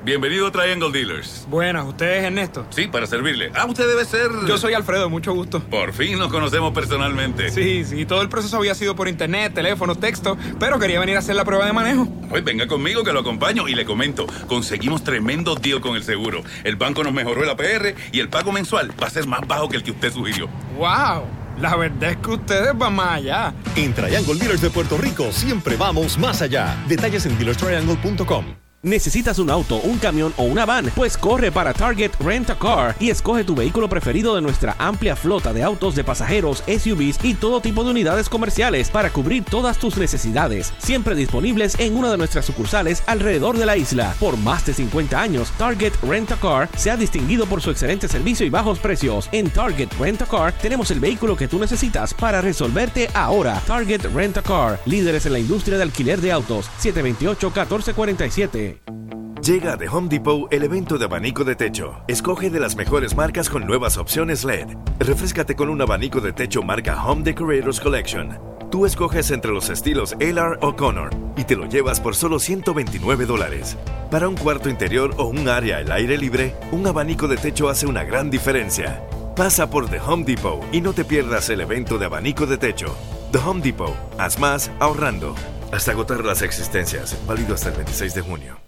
Bienvenido a Triangle Dealers. Buenas, ¿usted es Ernesto? Sí, para servirle. Ah, usted debe ser... Yo soy Alfredo, mucho gusto. Por fin nos conocemos personalmente. Sí, sí, todo el proceso había sido por internet, teléfono, texto, pero quería venir a hacer la prueba de manejo. Pues venga conmigo que lo acompaño y le comento. Conseguimos tremendo deal con el seguro. El banco nos mejoró el APR y el pago mensual va a ser más bajo que el que usted sugirió. ¡Wow! La verdad es que ustedes van más allá. En Triangle Dealers de Puerto Rico siempre vamos más allá. Detalles en dealerstriangle.com. ¿Necesitas un auto, un camión o una van? Pues corre para Target Rent a Car y escoge tu vehículo preferido de nuestra amplia flota de autos de pasajeros, SUVs y todo tipo de unidades comerciales para cubrir todas tus necesidades. Siempre disponibles en una de nuestras sucursales alrededor de la isla. Por más de 50 años, Target Rent a Car se ha distinguido por su excelente servicio y bajos precios. En Target Rent a Car tenemos el vehículo que tú necesitas para resolverte ahora. Target Rent a Car, líderes en la industria de alquiler de autos. 728-1447. Llega de Home Depot el evento de abanico de techo. Escoge de las mejores marcas con nuevas opciones LED. Refrescate con un abanico de techo marca Home Decorators Collection. Tú escoges entre los estilos LR o Connor y te lo llevas por solo 129 dólares. Para un cuarto interior o un área al aire libre, un abanico de techo hace una gran diferencia. Pasa por The Home Depot y no te pierdas el evento de abanico de techo. The Home Depot, haz más ahorrando. Hasta agotar las existencias, válido hasta el 26 de junio.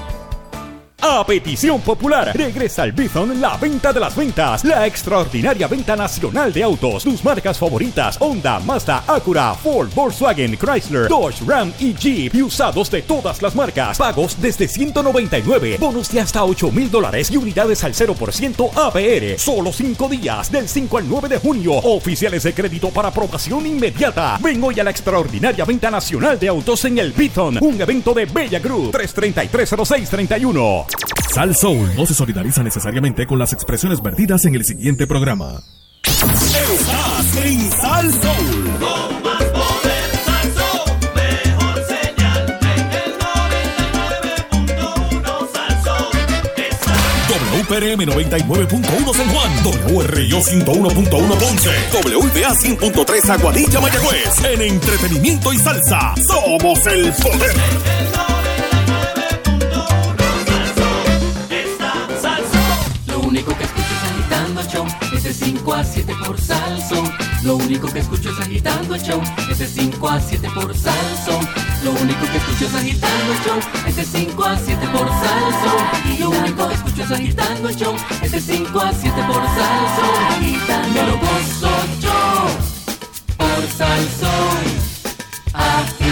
A petición popular, regresa al Bithon la venta de las ventas, la extraordinaria venta nacional de autos, tus marcas favoritas, Honda, Mazda, Acura, Ford, Volkswagen, Chrysler, Dodge, Ram y Jeep, y usados de todas las marcas, pagos desde 199, bonos de hasta 8 mil dólares y unidades al 0% APR, solo 5 días, del 5 al 9 de junio, oficiales de crédito para aprobación inmediata. Ven hoy a la extraordinaria venta nacional de autos en el Bithon, un evento de Bella Group, 333-0631. Sal Soul no se solidariza necesariamente con las expresiones vertidas en el siguiente programa. Estás en Sal Soul. Con más poder, Salsón, mejor señal en el 99.1 Salsón. WPRM 99.1 San Juan, WRIO 101.1 Ponce, WPA 100.3 Aguadilla Mayagüez. En entretenimiento y salsa, somos el poder. 5 a 7 por Salsón. Lo único que escucho es agitando el show, es de 5 a 7 por Salsón. Lo único que escucho es agitando el show, es de 5 a 7 por Salsón. Lo único que escucho es agitando el show, es de 5 a 7 por Salsón. Me lo gozo yo por Salsón, agitando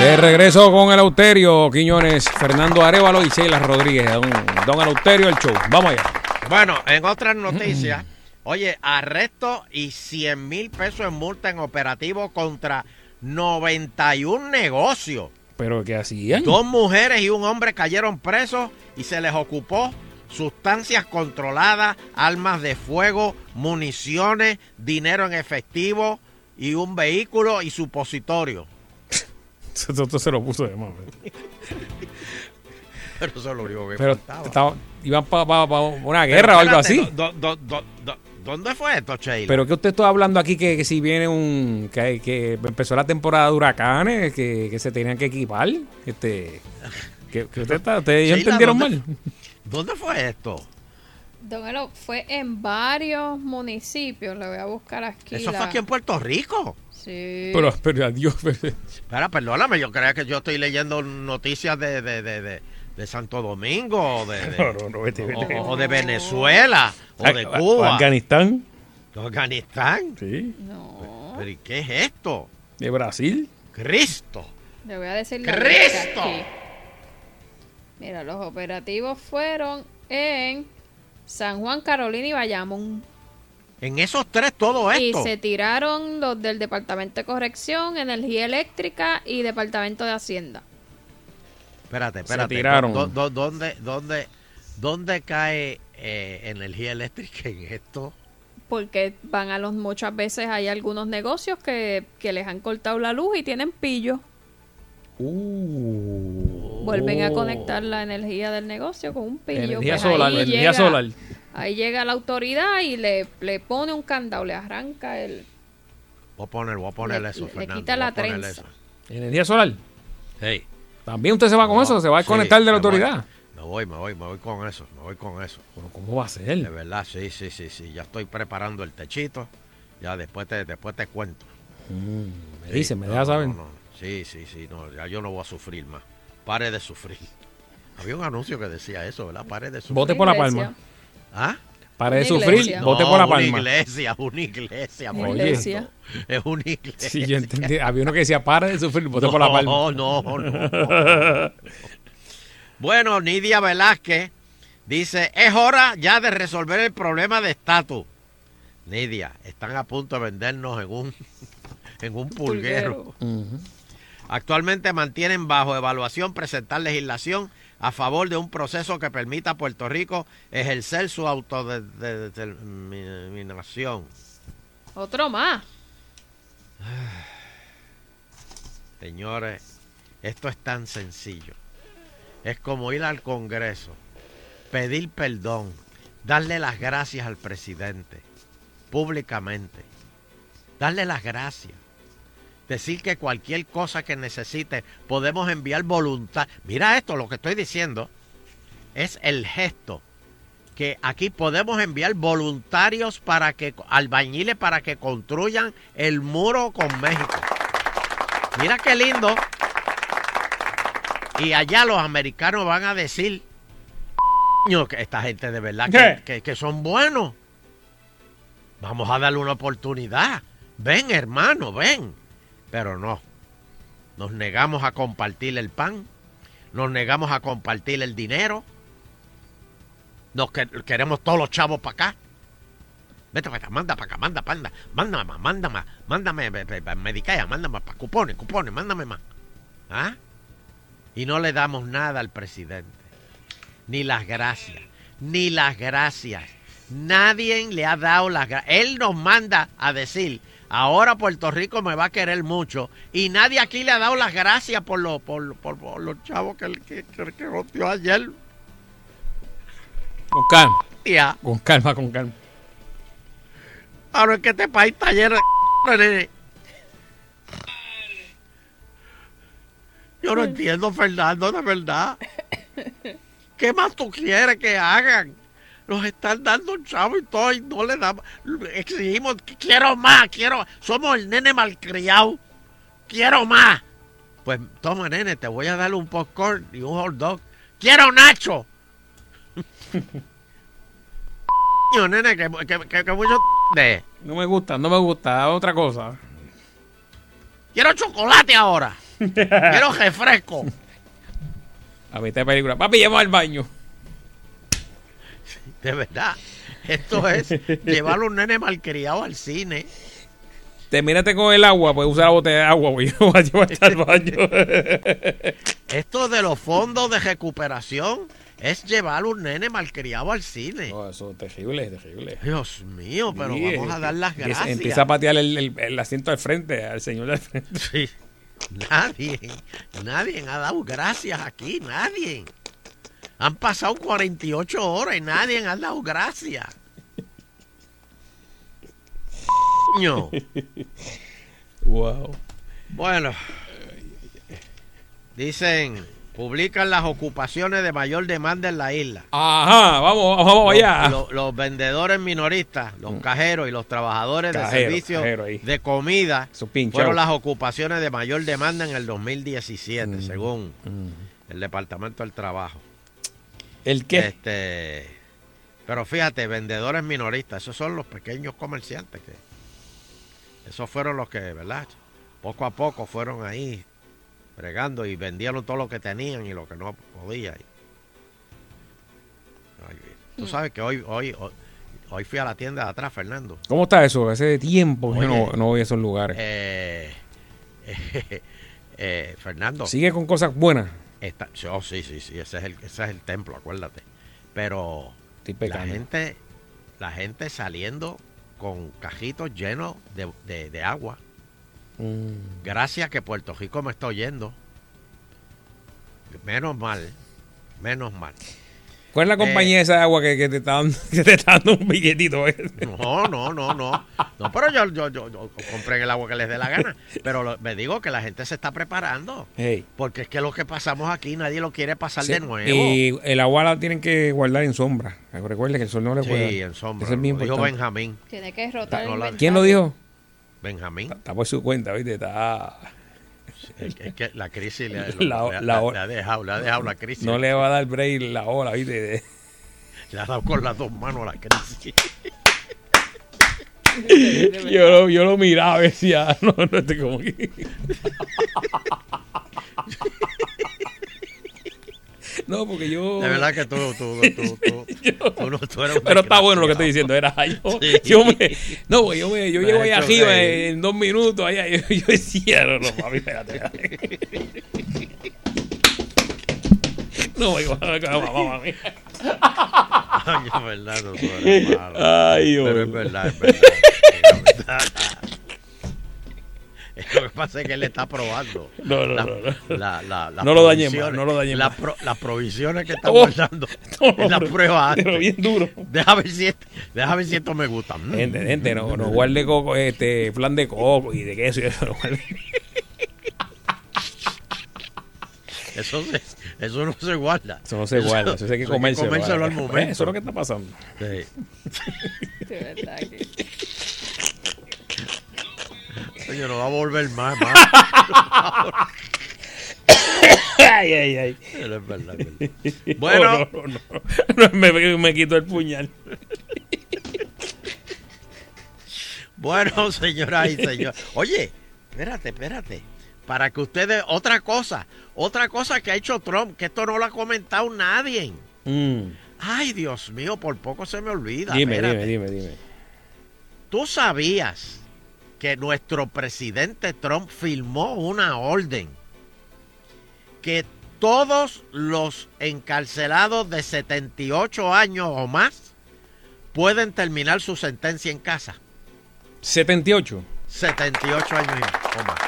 De regreso con el Auterio, Quiñones, Fernando Arevalo y Sheila Rodríguez. Don, don Eleuterio, el show. Vamos allá. Bueno, en otras noticias, oye, arresto y 100 mil pesos en multa en operativo contra 91 negocios. ¿Pero qué hacían? Dos mujeres y un hombre cayeron presos y se les ocupó sustancias controladas, armas de fuego, municiones, dinero en efectivo y un vehículo y supositorio. Esto se lo puso de más. Pero eso es lo único que Pero estaba- iban para una Pero guerra o algo espérate, así. do- do- do- do- ¿Dónde fue esto, Sheila? Pero que usted está hablando aquí que, que si viene un que, que empezó la temporada de huracanes, que, que se tenían que equipar, este que, usted está, ustedes Sheila, entendieron ¿dónde- mal. ¿Dónde fue esto? Don Elo, fue en varios municipios. Le voy a buscar aquí. Eso la- fue aquí en Puerto Rico. Sí. Pero, pero adiós. Espera, perdóname, yo creía que yo estoy leyendo noticias de, de, de, de, de Santo Domingo, o de, de- No, no, no, vete, vete. o, o de Venezuela, o de Cuba. Afganistán. ¿De Afganistán? Sí. No. ¿Pero y qué es esto? De Brasil. Cristo. Le voy a decir la ¡Cristo! Mira, los operativos fueron en San Juan, Carolina y Bayamón. En esos tres todo Y esto. se tiraron los del Departamento de Corrección, Energía Eléctrica y Departamento de Hacienda. Espérate, espérate. tiraron. ¿Dó- dó- ¿Dónde, dónde, dónde cae eh, energía eléctrica en esto? Porque van a los muchas veces hay algunos negocios que, que les han cortado la luz y tienen pillo. Uh. Vuelven a Oh. conectar la energía del negocio con un pillo. Energía pues ahí solar, energía llega- solar. Ahí llega la autoridad y le, le pone un candado, le arranca el... Voy a poner, voy a poner Le- eso, le Fernando. quita voy a la trenza. eso. ¿Energía solar? Hey. ¿También usted se va con eso? ¿Se va a Sí, conectar de la voy. autoridad? Me voy, me voy, me voy con eso, me voy con eso. ¿Cómo va a ser? De verdad, sí, sí, sí, sí. Ya estoy preparando el techito. Ya después te, después te cuento. Mm, me Sí, dice, me no, deja saber. no, no. Sí, sí, sí, no, ya yo no voy a sufrir más. Pare de sufrir. Había un anuncio que decía eso, ¿verdad? Pare de sufrir. Vote por la palma. ¿Ah? Pare de sufrir, iglesia. vote por la palma. Una iglesia, una iglesia. Una por iglesia. Cristo. Es una iglesia. Sí, yo entendí. Había uno que decía, para de sufrir, vote por la palma. No, no, no. Bueno, Nidia Velázquez dice, es hora ya de resolver el problema de estatus. Nidia, están a punto de vendernos en un, en un pulguero. Actualmente mantienen bajo evaluación presentar legislación a favor de un proceso que permita a Puerto Rico ejercer su autodeterminación. Otro más. Señores, esto es tan sencillo. Es como ir al Congreso, pedir perdón, darle las gracias al presidente públicamente, darle las gracias, decir que cualquier cosa que necesite podemos enviar voluntad. Mira esto, lo que estoy diciendo es el gesto que aquí podemos enviar voluntarios para que albañiles para que construyan el muro con México. Mira qué lindo. Y allá los americanos van a decir "Coño, que esta gente de verdad que- que son buenos. Vamos a darle una oportunidad. Ven, hermano, ven. Pero no. Nos negamos a compartir el pan. Nos negamos a compartir el dinero. Nos que- queremos todos los chavos para acá. Vete para acá, manda para acá, manda, manda, mándame más, mándame más, mándame, medicaya, mándame para cupones, cupones, mándame más. ¿Ah? Y no le damos nada al presidente. Ni las gracias, ni las gracias. Nadie le ha dado las gracias. Él nos manda a decir, ahora Puerto Rico me va a querer mucho. Y nadie aquí le ha dado las gracias por, lo- por, por- por los chavos que, que, que, que rompió ayer. Con calma. Ya. Con calma, con calma. Ahora es que este país está lleno de nene. Yo no entiendo, Fernando, de verdad. ¿Qué más tú quieres que hagan? Nos están dando chavo y todo y no le damos. Exigimos, quiero más, quiero. Somos el nene malcriado. Quiero más. Pues toma, nene, te voy a dar un popcorn y un hot dog. Quiero Nacho. Nene, que, que, que- que mucho de. No me gusta, no me gusta. Otra cosa. Quiero chocolate ahora. Quiero refresco. A mitad de película. Papi, lleva al baño. De verdad. Esto es llevar a un nene malcriado al cine. Termínate con el agua, pues usa la botella de agua, güey. No a llevarte al baño. Esto de los fondos de recuperación es llevar a un nene malcriado al cine. No, eso es terrible, es terrible. Dios mío, pero Sí, vamos a dar las gracias. Empieza a patear el, el- el asiento al frente, al señor del frente. Sí. Nadie, nadie ha dado gracias aquí, nadie. Han pasado 48 horas y nadie ha dado gracias. Coño. Wow. Bueno, dicen, publican las ocupaciones de mayor demanda en la isla. Ajá, vamos, vamos Los- allá. Los, los vendedores minoristas, los cajeros y los trabajadores de servicios de comida fueron las ocupaciones de mayor demanda en el 2017, Mm. según el Departamento del Trabajo. ¿El qué? Este, pero fíjate, vendedores minoristas, esos son los pequeños comerciantes que esos fueron los que, ¿verdad? Poco a poco fueron ahí bregando y vendieron todo lo que tenían y lo que no podían. Tú sabes que hoy, hoy, hoy, hoy fui a la tienda de atrás, Fernando. ¿Cómo está eso? Hace tiempo que yo no, Oye, no voy a esos lugares. Eh, eh, Fernando. Sigue con cosas buenas. Está, oh, sí, sí, sí, ese es el, ese es el templo, acuérdate. Pero la gente, la gente saliendo con cajitos llenos de, de- de agua. Mm. Gracias que Puerto Rico me está oyendo. Menos mal, menos mal. ¿Cuál es la compañía de esa de agua que, que te está dando, que te está dando un billetito? eh? No, no, no, no. No, pero yo, yo, yo, yo compré el agua que les dé la gana. Pero lo- me digo que la gente se está preparando. Hey. Porque es que lo que pasamos aquí nadie lo quiere pasar Sí, de nuevo. Y el agua la tienen que guardar en sombra. Recuerden que el sol no le Sí, puede. en sombra. Eso es bien Lo dijo importante. Benjamín. Tiene que rotar No. ¿Quién lo dijo? Benjamín. Está por su cuenta, ¿viste? Está... Es que, es que la crisis le, La- la- ha dejado, le ha dejado la crisis. No le va a dar break la ola, ¿viste? Le ha dado con las dos manos la crisis. yo, lo, yo lo miraba y decía, no, no estoy como que... No, porque yo... De verdad que tú, tú, tú, tú, tú no- tú eres Pero está bueno lo que estoy diciendo. Era yo. Sí. yo me, no, porque yo, me, yo Me llego ahí arriba reír. en, dos minutos. Allá, yo, yo decía, no, papi, espérate. espérate. No, mamá, mami. Ay, es verdad, no, tú eres malo. Ay, Pero es verdad, es verdad. Es verdad. Lo que pasa es que él está probando. No, no, la- no, no. la- la- las No lo dañes más, no lo dañes la más. pro- las provisiones que está Oh, guardando no, en la pero- prueba pero antes. bien duro. Deja ver si, este- deja ver si esto me gusta. Mm. Gente, gente, no, no guarde coco, este, flan de coco y de queso y eso. No guarde. Eso, se- eso no se guarda. Eso no se guarda, eso hay que comérselo. comérselo al momento. Eso es lo que está pasando. Sí. De verdad que... Coño, no va a volver más, más. ay, ay, ay. Pero es verdad, verdad. Bueno. No, no, no, no. No, me, me quito el puñal. Bueno, señoras y señores. Oye, espérate, espérate. Para que ustedes, otra cosa, otra cosa que ha hecho Trump, que esto no lo ha comentado nadie. Mm. Ay, Dios mío, por poco se me olvida. Dime, espérate. dime, dime, dime. ¿Tú sabías que nuestro presidente Trump firmó una orden que todos los encarcelados de 78 años o más pueden terminar su sentencia en casa? 78. 78 años y- o más.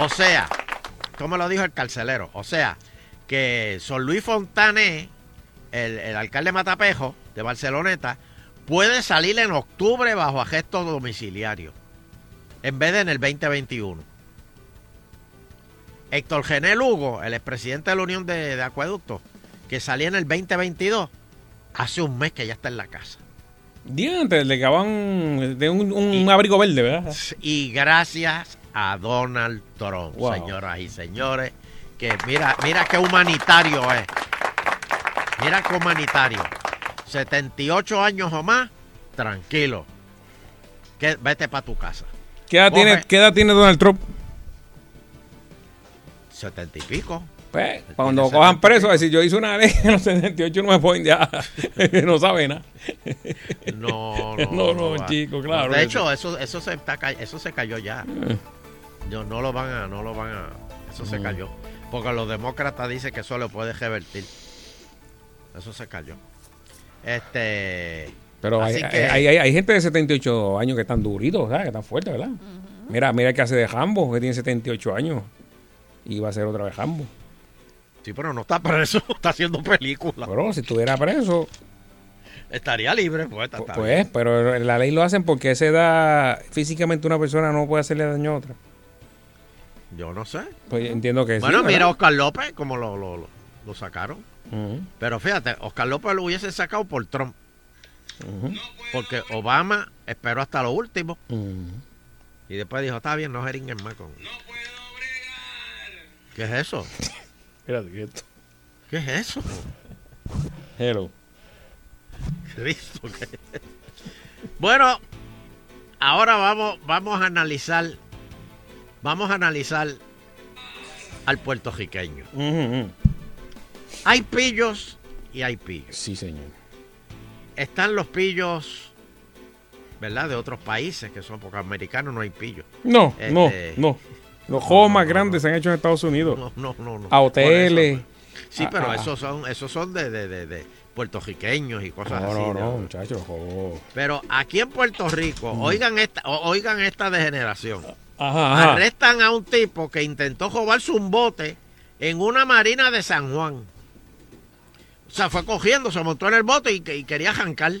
O sea, como lo dijo el carcelero, o sea, que Son Luis Fontané, el, el alcalde Matapejo de Barceloneta, puede salir en octubre bajo arresto domiciliario, en vez de en el 2021. Héctor Gené Lugo, el expresidente de la Unión de, de Acueductos, que salía en el 2022, hace un mes que ya está en la casa. Diantre, le acaban de un, un abrigo verde, ¿verdad? Y gracias a Donald Trump, Wow. señoras y señores, que mira, mira qué humanitario es. Mira qué humanitario. 78 años o más, tranquilo. Que, vete para tu casa. ¿Qué edad, Coge tiene, ¿Qué edad tiene Donald Trump? 70 y pico. Pues, cuando cojan preso, decir, yo hice una ley en los 78 no me pueden ya, no sabe nada. No, no, no, no, va. chico, claro. De hecho, eso, eso se está eso se cayó ya. Eh. Yo, no lo van a, no lo van a, eso se cayó. Porque los demócratas dicen que eso lo puede revertir. Eso se cayó. Este. Pero hay, que- hay, hay- hay gente de 78 años que están duritos, ¿sabes? Que están fuertes, ¿verdad? Mira, mira el que hace de Jambo, que tiene 78 años. Y va a ser otra vez Jambo. Sí, pero no está preso, está haciendo película. Pero si estuviera preso, Estaría libre, pues está, está pues, pero la ley lo hacen porque a esa edad físicamente una persona no puede hacerle daño a otra. Yo no sé. Pues entiendo que sí. Bueno, mira a Oscar López, como lo, lo, lo- lo sacaron. Pero fíjate, Oscar López lo hubiese sacado por Trump. Porque Obama esperó hasta lo último. Y después dijo, está bien, no jeringuen más con... ¿Qué es eso? Espérate. ¿Qué es eso? Hello. Cristo, ¿qué? Bueno, ahora vamos, vamos a analizar, vamos a analizar al puertorriqueño. Hay pillos y hay pillos. Sí, señor. Están los pillos, ¿verdad? De otros países que son, porque americanos no hay pillos. No, no, Este, no. Los juegos más grandes se han hecho en Estados Unidos. No, no, no. no. A hoteles. Sí, a- pero a- esos son, esos son de, de, de, de puertorriqueños y cosas No, así. no, de- no, muchachos, juegos. Pero aquí en Puerto Rico, Mm. oigan esta, oigan esta degeneración. Ajá, ajá. Arrestan a un tipo que intentó robarse un bote en una marina de San Juan. O sea, fue cogiendo, se montó en el bote y, que- y quería arrancar.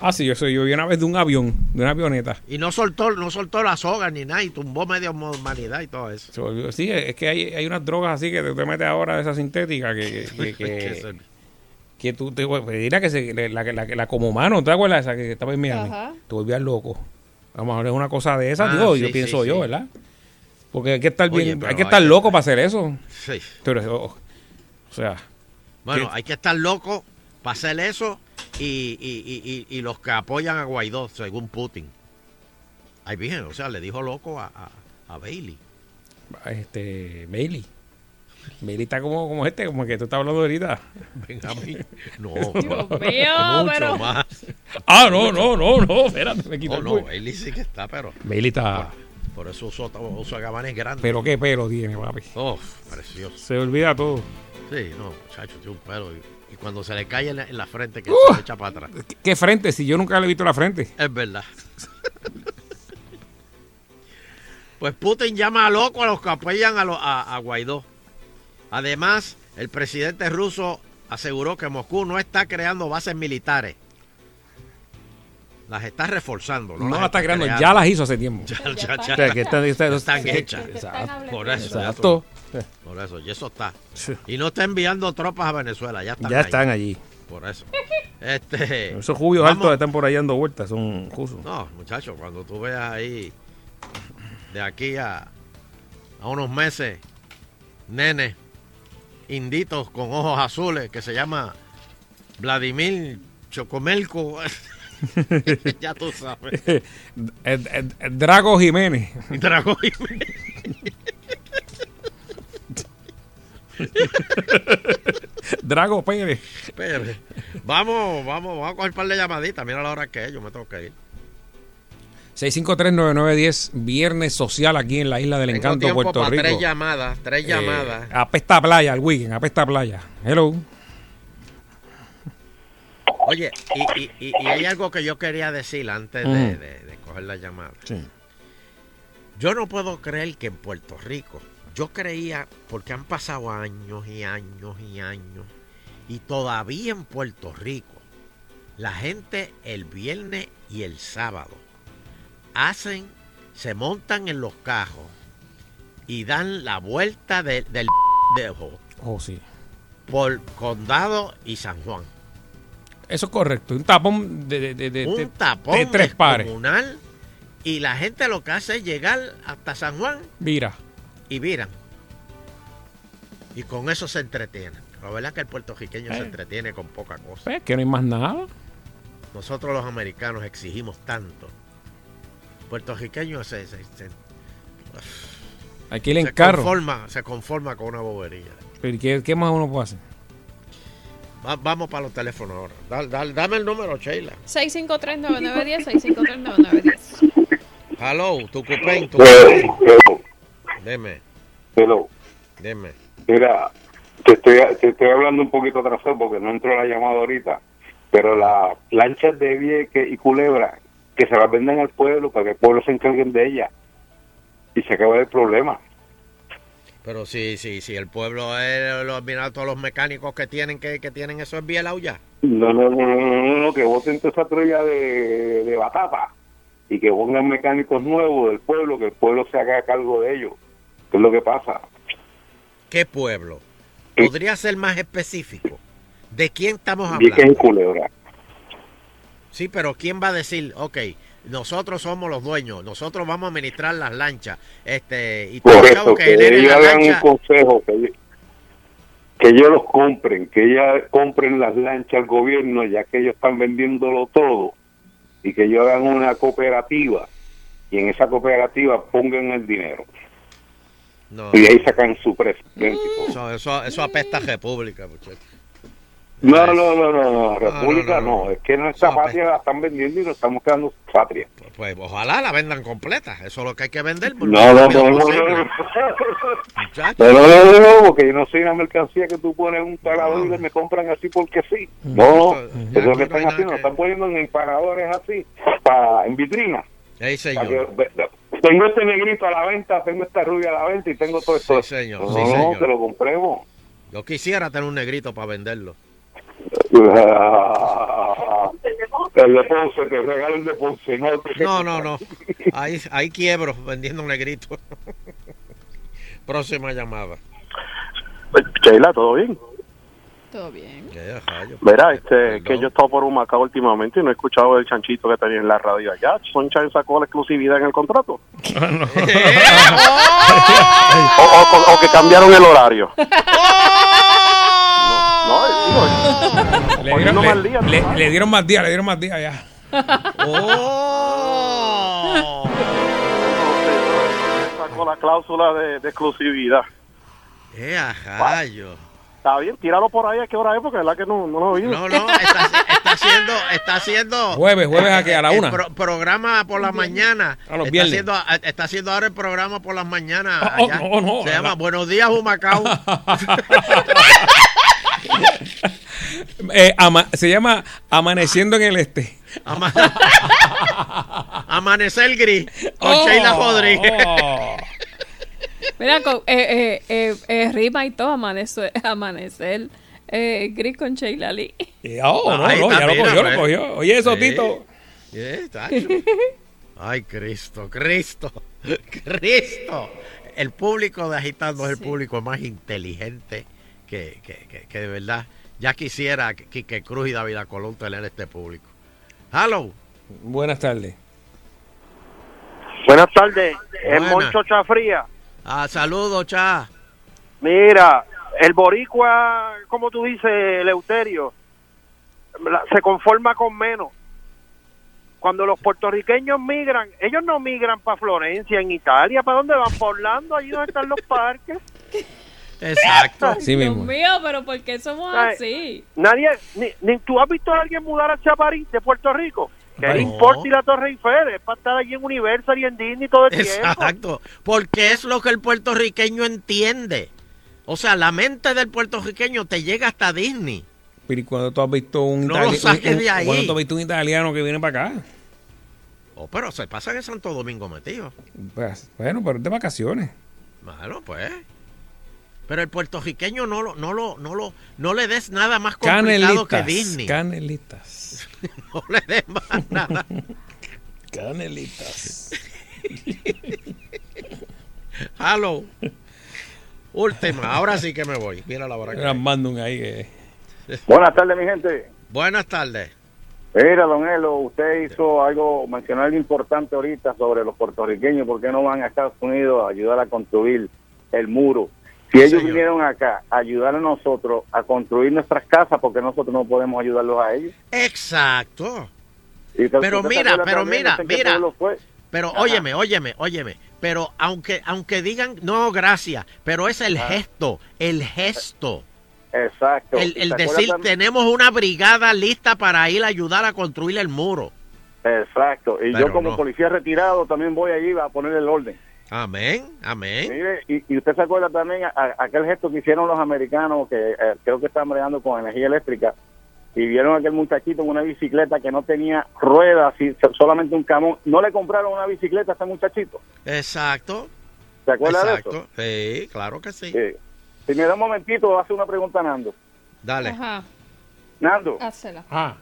Ah, sí, yo soy yo vi una vez de un avión, de una avioneta. Y no soltó, no soltó la soga ni nada y tumbó media humanidad y todo eso. Sí, es que hay, hay unas drogas así que te, te metes ahora de esa sintética que, que, que, Que se- que tú te dirás que se, la, la, la, la como humano, ¿te acuerdas esa que estaba en Miami? Ajá. Te volvías loco. A lo mejor es una cosa de esa, Ah, digo, sí, yo pienso sí. yo, ¿verdad? Porque hay que estar Oye, bien, hay que estar loco para hacer eso. Sí. Pero, oh, o sea, Bueno, ¿Qué? hay que estar loco para hacer eso y, y, y, y, y los que apoyan a Guaidó, según Putin. Ahí bien, o sea, le dijo loco a, a, a Bailey. este, Bailey. Bailey está como, como este, como que tú estás hablando ahorita. Venga a mí. No, Dios no, mío, mucho pero- más. Ah, no, no, no, no, espérate, me quito Oh, no. Bailey sí que está, pero. Bailey está. Por, por eso uso, uso gabanes grandes. Pero qué pelo tiene, papi. Oh, precioso. Se olvida todo. Sí, no, muchacho, tiene un pelo. Y, y cuando se le cae en la, en la frente, que ¡Uh! se le echa para atrás. ¿Qué, frente? Si yo nunca le he visto la frente. Es verdad. Pues Putin llama a loco a los que apoyan a, lo- a- a Guaidó. Además, el presidente ruso aseguró que Moscú no está creando bases militares. Las está reforzando. No, No, las la está creando, ya las hizo hace tiempo. Ya, ya, O ya. sea, que está- está- Ya están que- hechas. exacto. Por eso. Exacto. Por eso, y eso está. Y no está enviando tropas a Venezuela, ya están Ya están allí. Por eso. Este, Esos jubios vamos- altos están por ahí dando vueltas, son rusos. No, muchachos, cuando tú veas ahí de aquí a, a unos meses, nenes, inditos con ojos azules, que se llama Vladimir Chocomelco. ya tú sabes. Eh, eh, eh, Drago Jiménez. Drago Jiménez. Drago Pérez. Pérez. Vamos, vamos, vamos a coger un par de llamaditas. Mira la hora que es, yo me tengo que ir. 6539910, viernes social aquí en la isla del Tengo Encanto, Puerto para Rico. tres llamadas, tres Eh, llamadas. apesta playa, el weekend, apesta playa. Hello. Oye, y, y- y- y hay algo que yo quería decir antes de- de coger la llamada. Sí. Yo no puedo creer que en Puerto Rico, yo creía, porque han pasado años y años y años, y todavía en Puerto Rico, la gente el viernes y el sábado hacen, se montan en los cajos y dan la vuelta de- del dejo Oh, sí. por Condado y San Juan. Eso es correcto. Un tapón de, de, de- un tapón de tres pares. y la gente lo que hace es llegar hasta San Juan Mira. Y viran. Y con eso se entretienen. La verdad es que el puertorriqueño se Eh. entretiene con poca cosa. Pues que no hay más nada. Nosotros los americanos exigimos tanto. Puertorriqueño se, se, se- Hay que ir en se carro. conforma, se conforma con una bobería. Pero ¿y ¿qué, qué más uno puede hacer? Va- vamos para los teléfonos ahora. Dal- dal- dame el número, Sheila. 6539910, 6539910. Hello, tu cupén, tu Hello. cupén. Deme, Hello. deme. Mira, te estoy, te estoy hablando un poquito atrasado porque no entró la llamada ahorita, pero las lanchas de Vieques y Culebra, que se las venden al pueblo para que el pueblo se encarguen de ellas y se acaba el problema. Pero si, si, si el pueblo es los, mira todos los mecánicos que tienen que, que tienen eso es bielado ya. No, no, no, no, no, no, que voten toda esa troya de, de batata y que pongan mecánicos nuevos del pueblo, que el pueblo se haga cargo de ellos. ¿Qué es lo que pasa? ¿Qué pueblo? ¿Podría ser más específico? ¿De quién estamos Vieques y hablando? Culebra. Sí, pero ¿quién va a decir, ok, nosotros somos los dueños, nosotros vamos a administrar las lanchas, este, y Por todos eso, que que ellos hagan un lancha, consejo, que, ellos- que ellos los compren, que ellos compren las lanchas al gobierno, ya que ellos están vendiéndolo todo, y que ellos hagan una cooperativa, y en esa cooperativa pongan el dinero. No. Y ahí sacan su todo. Eso, eso, eso apesta a república, muchachos. No, no, no, no, no, República no, no, es que nuestra patria la están vendiendo y nos estamos quedando patria. Pues ojalá la vendan completa, eso es lo que hay que vender. No, no, no, no, no, porque yo no soy una mercancía que tú pones un parador y me compran así porque sí. No, no, eso es lo que están haciendo, están poniendo en paradores así, para, en vitrina. Ey, Para señor. Tengo este negrito a la venta, tengo esta rubia a la venta y tengo todo esto. Sí, señor, No, sí, no, señor. que lo compremos. Yo quisiera tener un negrito para venderlo. El de Ponce, te regalo el de Ponce. No, No, no, no. Ahí, ahí quiebro vendiendo negrito. Próxima llamada. Sheila, ¿todo bien? Todo bien. Verá, este, que yo he estado por un Macao últimamente y no he escuchado el chanchito que tenía en la radio allá. ¿Sonchan sacó la exclusividad en el contrato? o, o- o que cambiaron el horario. No, no, Le dieron, le- más días, le- ¿no? le dieron más días, le dieron más días ya. sacó la cláusula de, de exclusividad. ¡Eh, a rayo! Está bien, tíralo por ahí a qué hora es, porque es la que no, no lo he oído. No, no, está, está haciendo, está haciendo Jueves, jueves a qué, a la el una. pro- programa por la mañana. A los está viernes. haciendo, está haciendo ahora el programa por las mañanas. Oh, oh, allá. no, no, Se la- llama Buenos días, Humacao. Eh, ama- se llama Amaneciendo en el Este. Ama- Amanecer gris con Oh, Sheila Rodríguez. Mira, con, eh, eh, eh, eh, rima y todo, amanecer, amanecer eh, gris con Sheila Lee. Y, oh, no, no, ya lo cogió, lo cogió. Oye, eso, Sí. Tito. Ay, Cristo, Cristo, Cristo. El público de Agitando es el público más inteligente que, que, que, que de verdad ya quisiera que Cruz y David Colón tener este público. Hello. Buenas tardes. Buenas tardes, es. Moncho Chafría. Ah, saludos, cha. Mira, el boricua, como tú dices, Eleuterio, se conforma con menos. Cuando los puertorriqueños migran, ellos no migran para Florencia, en Italia, ¿para dónde van? ¿Para Orlando? Allí donde están los parques. Exacto. Sí Dios mismo. mío, pero ¿por qué somos así? Nadie, ni, ni tú has visto a alguien mudar a Chaparín de Puerto Rico. Que No. le importa ir a Torre Eiffel, es para estar allí en Universal y en Disney todo el tiempo. Exacto. Porque es lo que el puertorriqueño entiende. O sea, la mente del puertorriqueño te llega hasta Disney. Pero ¿y cuando tú has visto un No itali- saques un- de ahí. cuando tú has visto un italiano que viene para acá? Oh, pero se pasa en Santo Domingo metido. Pues, bueno, pero es de vacaciones. Bueno, pues. Pero el puertorriqueño no lo, no lo, no lo, no le des nada más complicado que Canelitas. Disney. Canelitas. no le des más nada. Canelitas. Hello. Última, ahora sí que me voy. Mira la hora que ahí que... Buenas tardes, mi gente. Buenas tardes. Mira, don Elo, usted hizo algo, mencionó algo importante ahorita sobre los puertorriqueños, ¿por qué no van a Estados Unidos a ayudar a construir el muro? Si ellos señor. vinieron acá a ayudar a nosotros a construir nuestras casas, ¿por qué nosotros no podemos ayudarlos a ellos? Exacto. Y Pero mira, pero también, mira, no sé mira. Pero Ajá. óyeme, óyeme, óyeme. Pero aunque, aunque digan, no, gracias, pero es el gesto, el gesto. Exacto. El, ¿Y el te acuerdas decir, también? tenemos una brigada lista para ir a ayudar a construir el muro. Exacto. Y Pero yo como no. policía retirado también voy allí a poner el orden. Amén, amén. Mire, y, y usted se acuerda también a, a- aquel gesto que hicieron los americanos que eh, creo que estaban bregando con energía eléctrica y vieron a aquel muchachito en una bicicleta que no tenía ruedas y so- solamente un camón. No le compraron una bicicleta a ese muchachito. Exacto. ¿Se acuerda de eso? Sí, claro que sí. Sí. Si me da un momentito, voy a hacer una pregunta a Nando. Dale. Ajá, Nando, házela. Ah,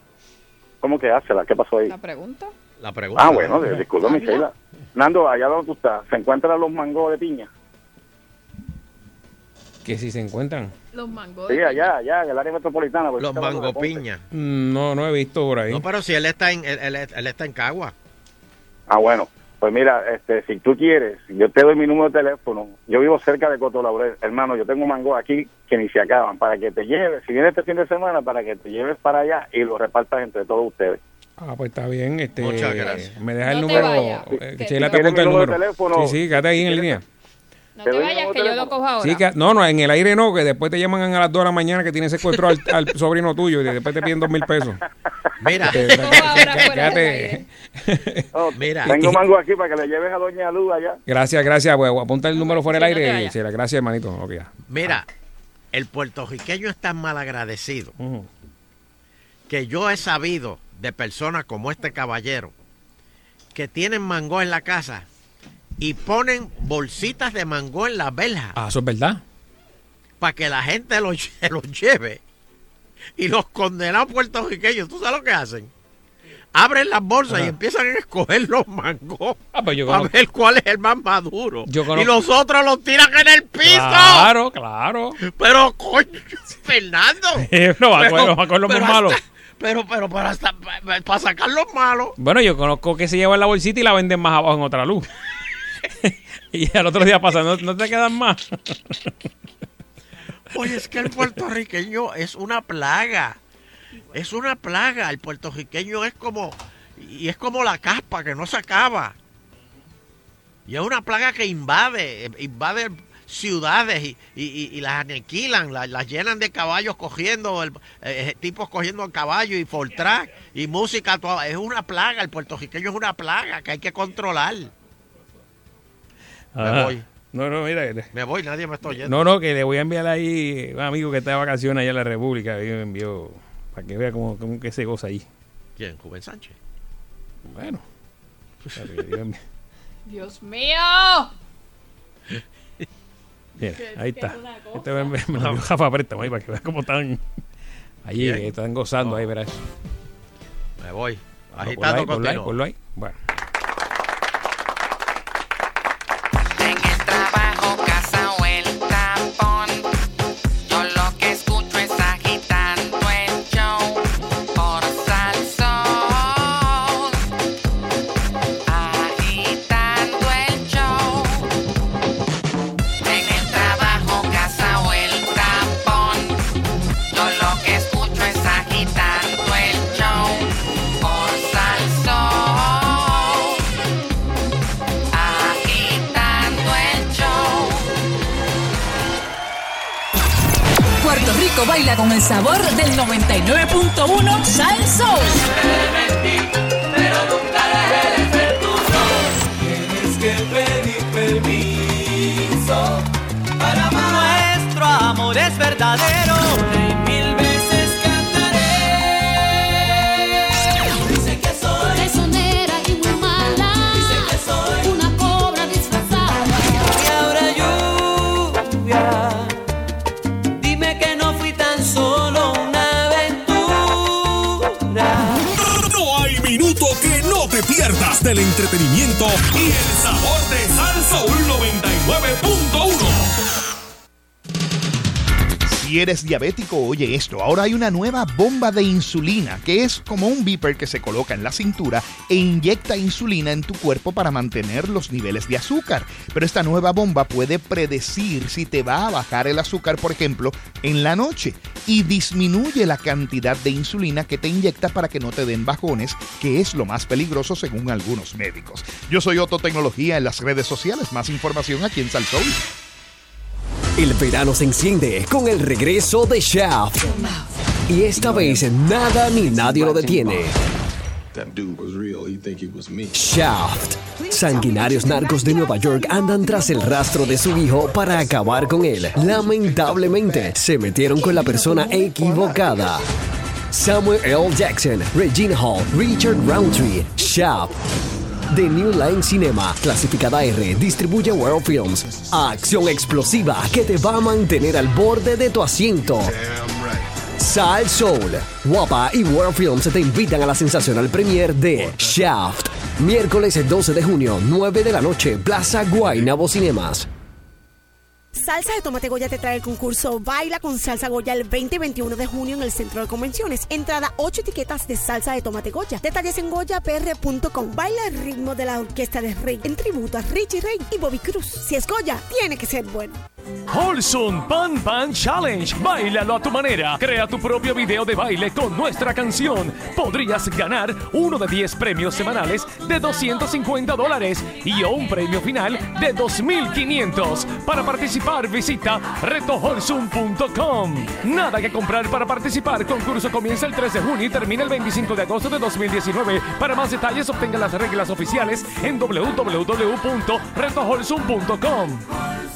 ¿cómo que hácela? ¿Qué pasó ahí? ¿La pregunta? La pregunta. Ah, bueno, disculpa. Michela. Nando, allá donde tú estás, ¿se encuentran los mangos de piña? que si se encuentran. Los mangos. Sí, allá, allá, en el área metropolitana. porque Los Ponce. mangopiña. Mm, No, no he visto por ahí. No, pero si él está en, él, él- él está en Cagua. Ah, bueno. Pues mira, este, si tú quieres, yo te doy mi número de teléfono. Yo vivo cerca de Coto Laurel. Hermano, yo tengo mango aquí que ni se acaban. Para que te lleves, si vienes este fin de semana, para que te lleves para allá y lo repartas entre todos ustedes. Ah, pues está bien. Este, Muchas gracias. Me deja el No número. eh, Sheila te ¿Tienes apunta el número número. de teléfono? Sí, sí, quédate ahí en línea. No ¿Te vayas, que yo lo cojo ahora. Sí, que, no, no, en el aire no, que después te llaman a las 2 de la mañana que tienes secuestro al, al sobrino tuyo y después te piden dos mil pesos. Mira, del quédate- Oh, Mira. Tengo mango aquí para que le lleves a Doña Luz allá. Gracias, gracias. Pues, apunta el número fuera del sí, no aire. Sheila, gracias, hermanito. Ok, ya. mira, el puertorriqueño es tan mal agradecido Ujú. que yo he sabido de personas como este caballero que tienen mango en la casa y ponen bolsitas de mango en las verjas Ah, eso es verdad. para que la gente lo, lle- lo lleve Y los condenados puertorriqueños, ¿tú sabes lo que hacen? Abren las bolsas y empiezan a escoger los mangos Ah, pues yo a ver cuál es el más maduro. Yo Y los otros los tiran en el piso. Claro, claro. Pero, coño, Fernando. Pero va a coger- los más malos. Pero, pero, para, hasta, para, para sacar los malos. Bueno, yo conozco que se llevan la bolsita y la venden más abajo en otra luz. y al otro día pasa, ¿no, no te quedan más? Oye, es que el puertorriqueño es una plaga. Es una plaga. El puertorriqueño es como. Y es como la caspa que no se acaba. Y es una plaga que invade. eh, Invade ciudades y, y- y- y las aniquilan, las, las llenan de caballos cogiendo, el- eh, tipos cogiendo el caballo y Fortrack y música. toda- Es una plaga. El puertorriqueño es una plaga que hay que controlar. Me voy. No, no, mira. Me voy, nadie me está oyendo. No, no, que le voy a enviar ahí un amigo que está de vacaciones allá en la República. Y me envió para que vea cómo, cómo que se goza allí. ¿Quién? Juven Sánchez. Bueno. Dios mío. Mira, ahí está. Este me, me lo dio Jafa Préstamo ahí para que vean cómo están. Allí Bien. están gozando ahí, verás. Me voy. Ponlo ahí, Agitando ponlo ahí, ponlo ahí. Bueno. Baila con el sabor del 99.1 Sal. Pero nunca dejes de ser. Tienes que pedir permiso para amar. Nuestro amor es verdadero. Del entretenimiento y el sabor de Salsa 99.1. Si eres diabético, oye esto. Ahora hay una nueva bomba de insulina, que es como un beeper que se coloca en la cintura e inyecta insulina en tu cuerpo para mantener los niveles de azúcar. Pero esta nueva bomba puede predecir si te va a bajar el azúcar, por ejemplo, en la noche y disminuye la cantidad de insulina que te inyecta para que no te den bajones, que es lo más peligroso según algunos médicos. Yo soy Otto Tecnología en las redes sociales. Más información aquí en Salsoul. El verano se enciende con el regreso de Shaft. Y esta vez nada ni nadie lo detiene. Shaft. Sanguinarios narcos de Nueva York andan tras el rastro de su hijo para acabar con él. Lamentablemente, se metieron con la persona equivocada. Samuel L. Jackson, Regina Hall, Richard Roundtree, Shaft. The New Line Cinema, clasificada R, distribuye World Films. Acción explosiva que te va a mantener al borde de tu asiento. Sal Soul, Guapa y World Films te invitan a la sensacional premier de Shaft. Miércoles 12 de junio, 9 de la noche, Plaza Guaynabo Cinemas. Salsa de Tomate Goya te trae el concurso Baila con Salsa Goya el 20 y 21 de junio en el Centro de Convenciones. Entrada 8 etiquetas de salsa de tomate Goya. Detalles en goyapr.com. Baila el ritmo de la orquesta de Rey en tributo a Richie Rey y Bobby Cruz. Si es Goya, tiene que ser bueno. Holson Pan Pan Challenge. Bailalo a tu manera. Crea tu propio video de baile con nuestra canción. Podrías ganar uno de 10 premios semanales de 250 dólares y un premio final de 2.500. Para participar, visita retoholson.com. Nada que comprar para participar. Concurso comienza el 3 de junio y termina el 25 de agosto de 2019. Para más detalles, obtenga las reglas oficiales en www.retoholson.com.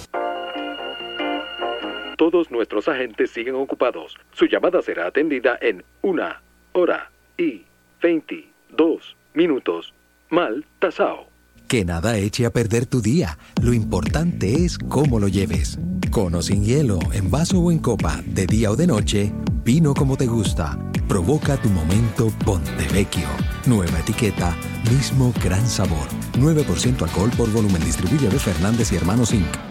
Todos nuestros agentes siguen ocupados. Su llamada será atendida en una hora y 22 minutos. Mal tasao. Que nada eche a perder tu día. Lo importante es cómo lo lleves. Con o sin hielo, en vaso o en copa, de día o de noche, vino como te gusta. Provoca tu momento Pontevecchio. Nueva etiqueta, mismo gran sabor. 9% alcohol por volumen. Distribuidores Fernández y Hermanos Inc.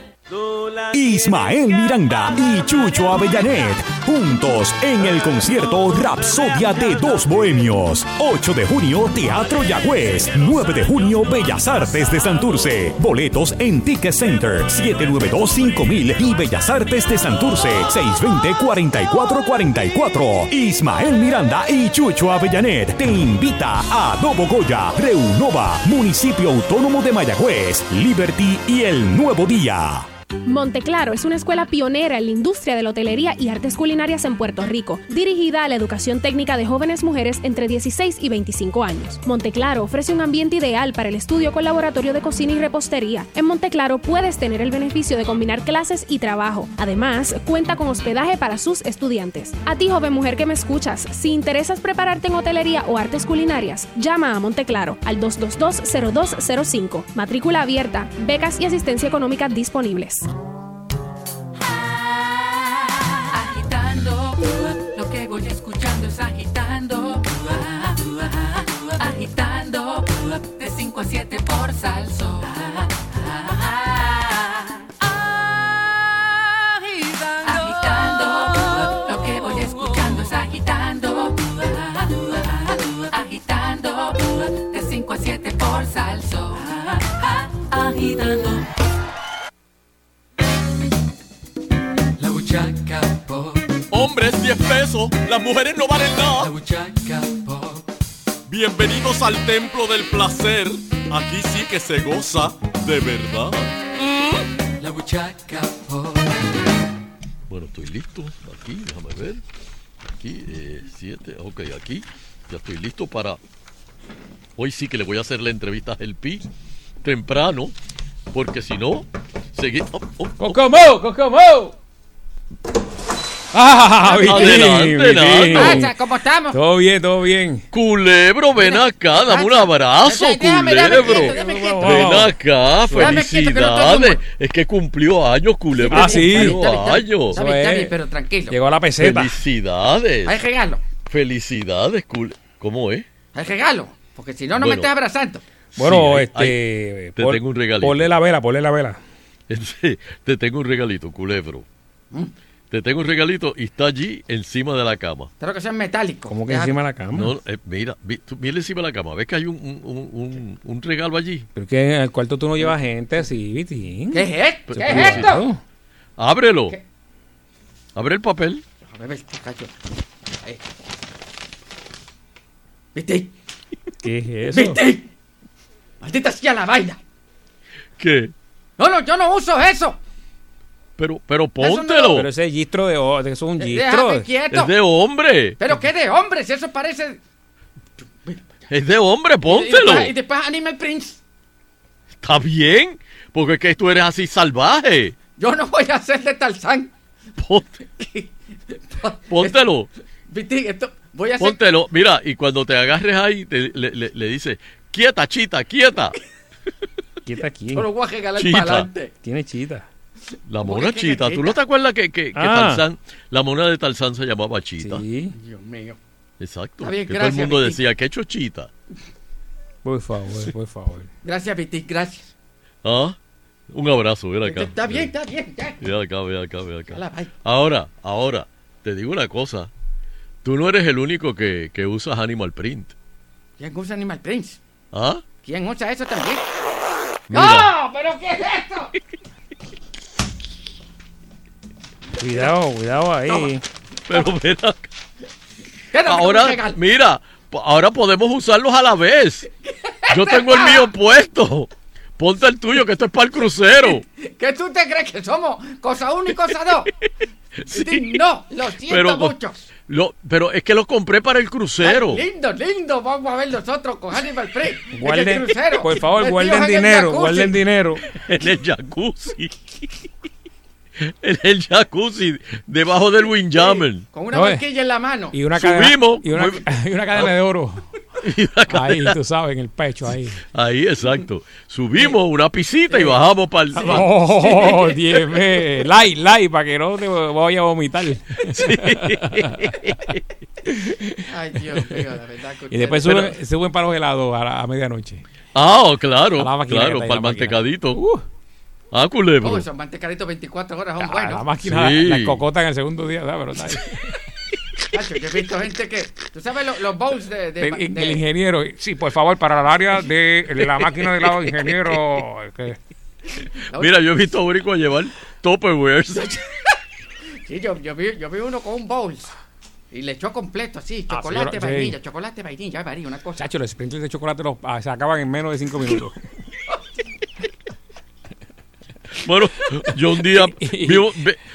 Ismael Miranda y Chucho Avellanet, juntos en el concierto Rapsodia de Dos Bohemios. 8 de junio, Teatro Yagüez. 9 de junio, Bellas Artes de Santurce. Boletos en Ticket Center, 792-5000 y Bellas Artes de Santurce, 620-4444. Ismael Miranda y Chucho Avellanet te invita a Dobo Goya, Reunova, Municipio Autónomo de Mayagüez, Liberty y El Nuevo Día. Monteclaro es una escuela pionera en la industria de la hotelería y artes culinarias en Puerto Rico, dirigida a la educación técnica de jóvenes mujeres entre 16 y 25 años. Monteclaro ofrece un ambiente ideal para el estudio con laboratorio de cocina y repostería. En Monteclaro puedes tener el beneficio de combinar clases y trabajo. Además, cuenta con hospedaje para sus estudiantes. A ti, joven mujer que me escuchas, si interesas prepararte en hotelería o artes culinarias, llama a Monteclaro al 222-0205. Matrícula abierta, becas y asistencia económica disponibles. Agitando. Lo que voy escuchando es agitando. Agitando. De 5 a 7 por salso. Agitando. Lo que voy escuchando es agitando. Agitando. De 5 a 7 por salso. Agitando. Buchaca pop. Hombres 10 pesos, las mujeres no valen nada. La buchaca pop. Bienvenidos al templo del placer. Aquí sí que se goza de verdad. La buchaca pop. Bueno, estoy listo. Aquí, déjame ver. Aquí, 7. ok, aquí. Ya estoy listo para. Hoy sí que le voy a hacer la entrevista a El Pi temprano. Porque si no, seguí. Oh, oh, oh. ¡Cocomo! ¡Cocomo! ¡Ah! Adelante, adelante. ¿Cómo estamos? Todo bien, todo bien. Culebro, ven acá, dame un abrazo, Déjame, déjame Culebro. quieto, déjame quieto. Ven acá, Déjame quieto, que no estoy felicidades. Es que cumplió años, Culebro. Ah, sí. Cumplió años. Está bien, está bien, pero tranquilo. Llegó a la peseta. Felicidades. Hay regalo. Felicidades, Cule. ¿Cómo es? Hay regalo. Porque si no, no me estás abrazando. Bueno, Sí, este. te tengo un regalito. Ponle la vela, ponle la vela. Sí, te tengo un regalito, Culebro. Te tengo un regalito y está allí encima de la cama. Espero que sea metálico. ¿Cómo que Deja- encima de la cama? No, eh, mira, vi- tú- mira encima de la cama. ¿Ves que hay un, un, un- un- un regalo allí? Pero que en el cuarto tú no llevas gente así, Vitín. ¿Qué es esto? ¿Qué es esto? Ábrelo. Abre el papel. A ver, cacho. Ahí. ¿Viste? ¿Qué es eso? ¿Viste? Maldita sea la vaina. ¿Qué? No, no, yo no uso eso. Pero, pero no- póntelo. Pero ese gistro de. Eso es un Eh, gistro. Es de hombre. Pero qué de hombre, si eso parece. Es de hombre, Y póntelo. después, y después Animal Prince. Está bien. Porque es que tú eres así salvaje. Yo no voy a hacer de Tarzán. Ponte- Póntelo. Esto. Voy a hacer. Póntelo. Mira, y cuando te agarres ahí, te- le, le, le dice, quieta, chita, quieta. Quieta aquí. Yo lo voy a regalar para adelante. Tiene chita. La mona chita. ¿Tú no te acuerdas que, que, que Ah. Tarzán, la mona de Tarzán se llamaba chita? Sí. Dios mío. Exacto. Está bien, que todo el mundo Vicky. decía, ¿qué chochita? Por favor, por favor. Gracias, Vitic, gracias. ¿Ah? Un abrazo, ven acá. Está bien, está bien, ya. Ven acá, ven acá, ven acá. Hola. Ahora, ahora, te digo una cosa. Tú no eres el único que, que usas Animal Print. ¿Quién usa Animal Prince? ¿Ah? ¿Quién usa eso también? Mira. ¡No! ¿Pero qué es esto? Cuidado, cuidado ahí. Pero ven acá. Quédate con Ahora, mira, ahora podemos usarlos a la vez. Yo tengo el mío puesto. Ponte el tuyo, que esto es para el crucero. ¿Qué tú te crees que somos? ¿Cosa uno y cosa dos? Sí. No, lo siento Pero, mucho. lo, pero es que los compré para el crucero. Lindo, lindo. Vamos a ver nosotros con Animal Print. En el Guarden, crucero. por favor, guarden dinero, guarden dinero. En el jacuzzi. En el jacuzzi, debajo del Windjammer. Con una No, eh. en la mano. Y una cadena, Subimos. y una, Muy- y una cadena de oro. Ahí, tú sabes, en el pecho, ahí. Ahí, exacto. Subimos una pisita y bajamos para el... Oh, Dios. Light, light, para que no te vaya a vomitar. Ay, Dios mío, la verdad que Y después Pero- suben, suben para los helados a, la- a medianoche. Ah, oh, claro, A la máquina claro, para el la máquina. Ah, culebro. Oh, esos mantecaditos 24 horas son A buenos. la máquina, Sí. la cocota en el segundo día, ¿sabes? Pero está yo he visto gente que. ¿Tú sabes lo- los bowls de. de- El, de- el ingeniero, sí, por favor, para el área de la máquina de helado, ingeniero. que- Mira, yo he visto a Borico llevar Tupperware. Sí, yo, yo, vi, yo vi uno con un bowl. Y le echó completo, así. Ah, Chocolate, sí, vainilla, sí. chocolate, vainilla, varía una cosa. Chacho, los sprinkles de chocolate los, ah, se acaban en menos de cinco minutos. Bueno, yo un día vi,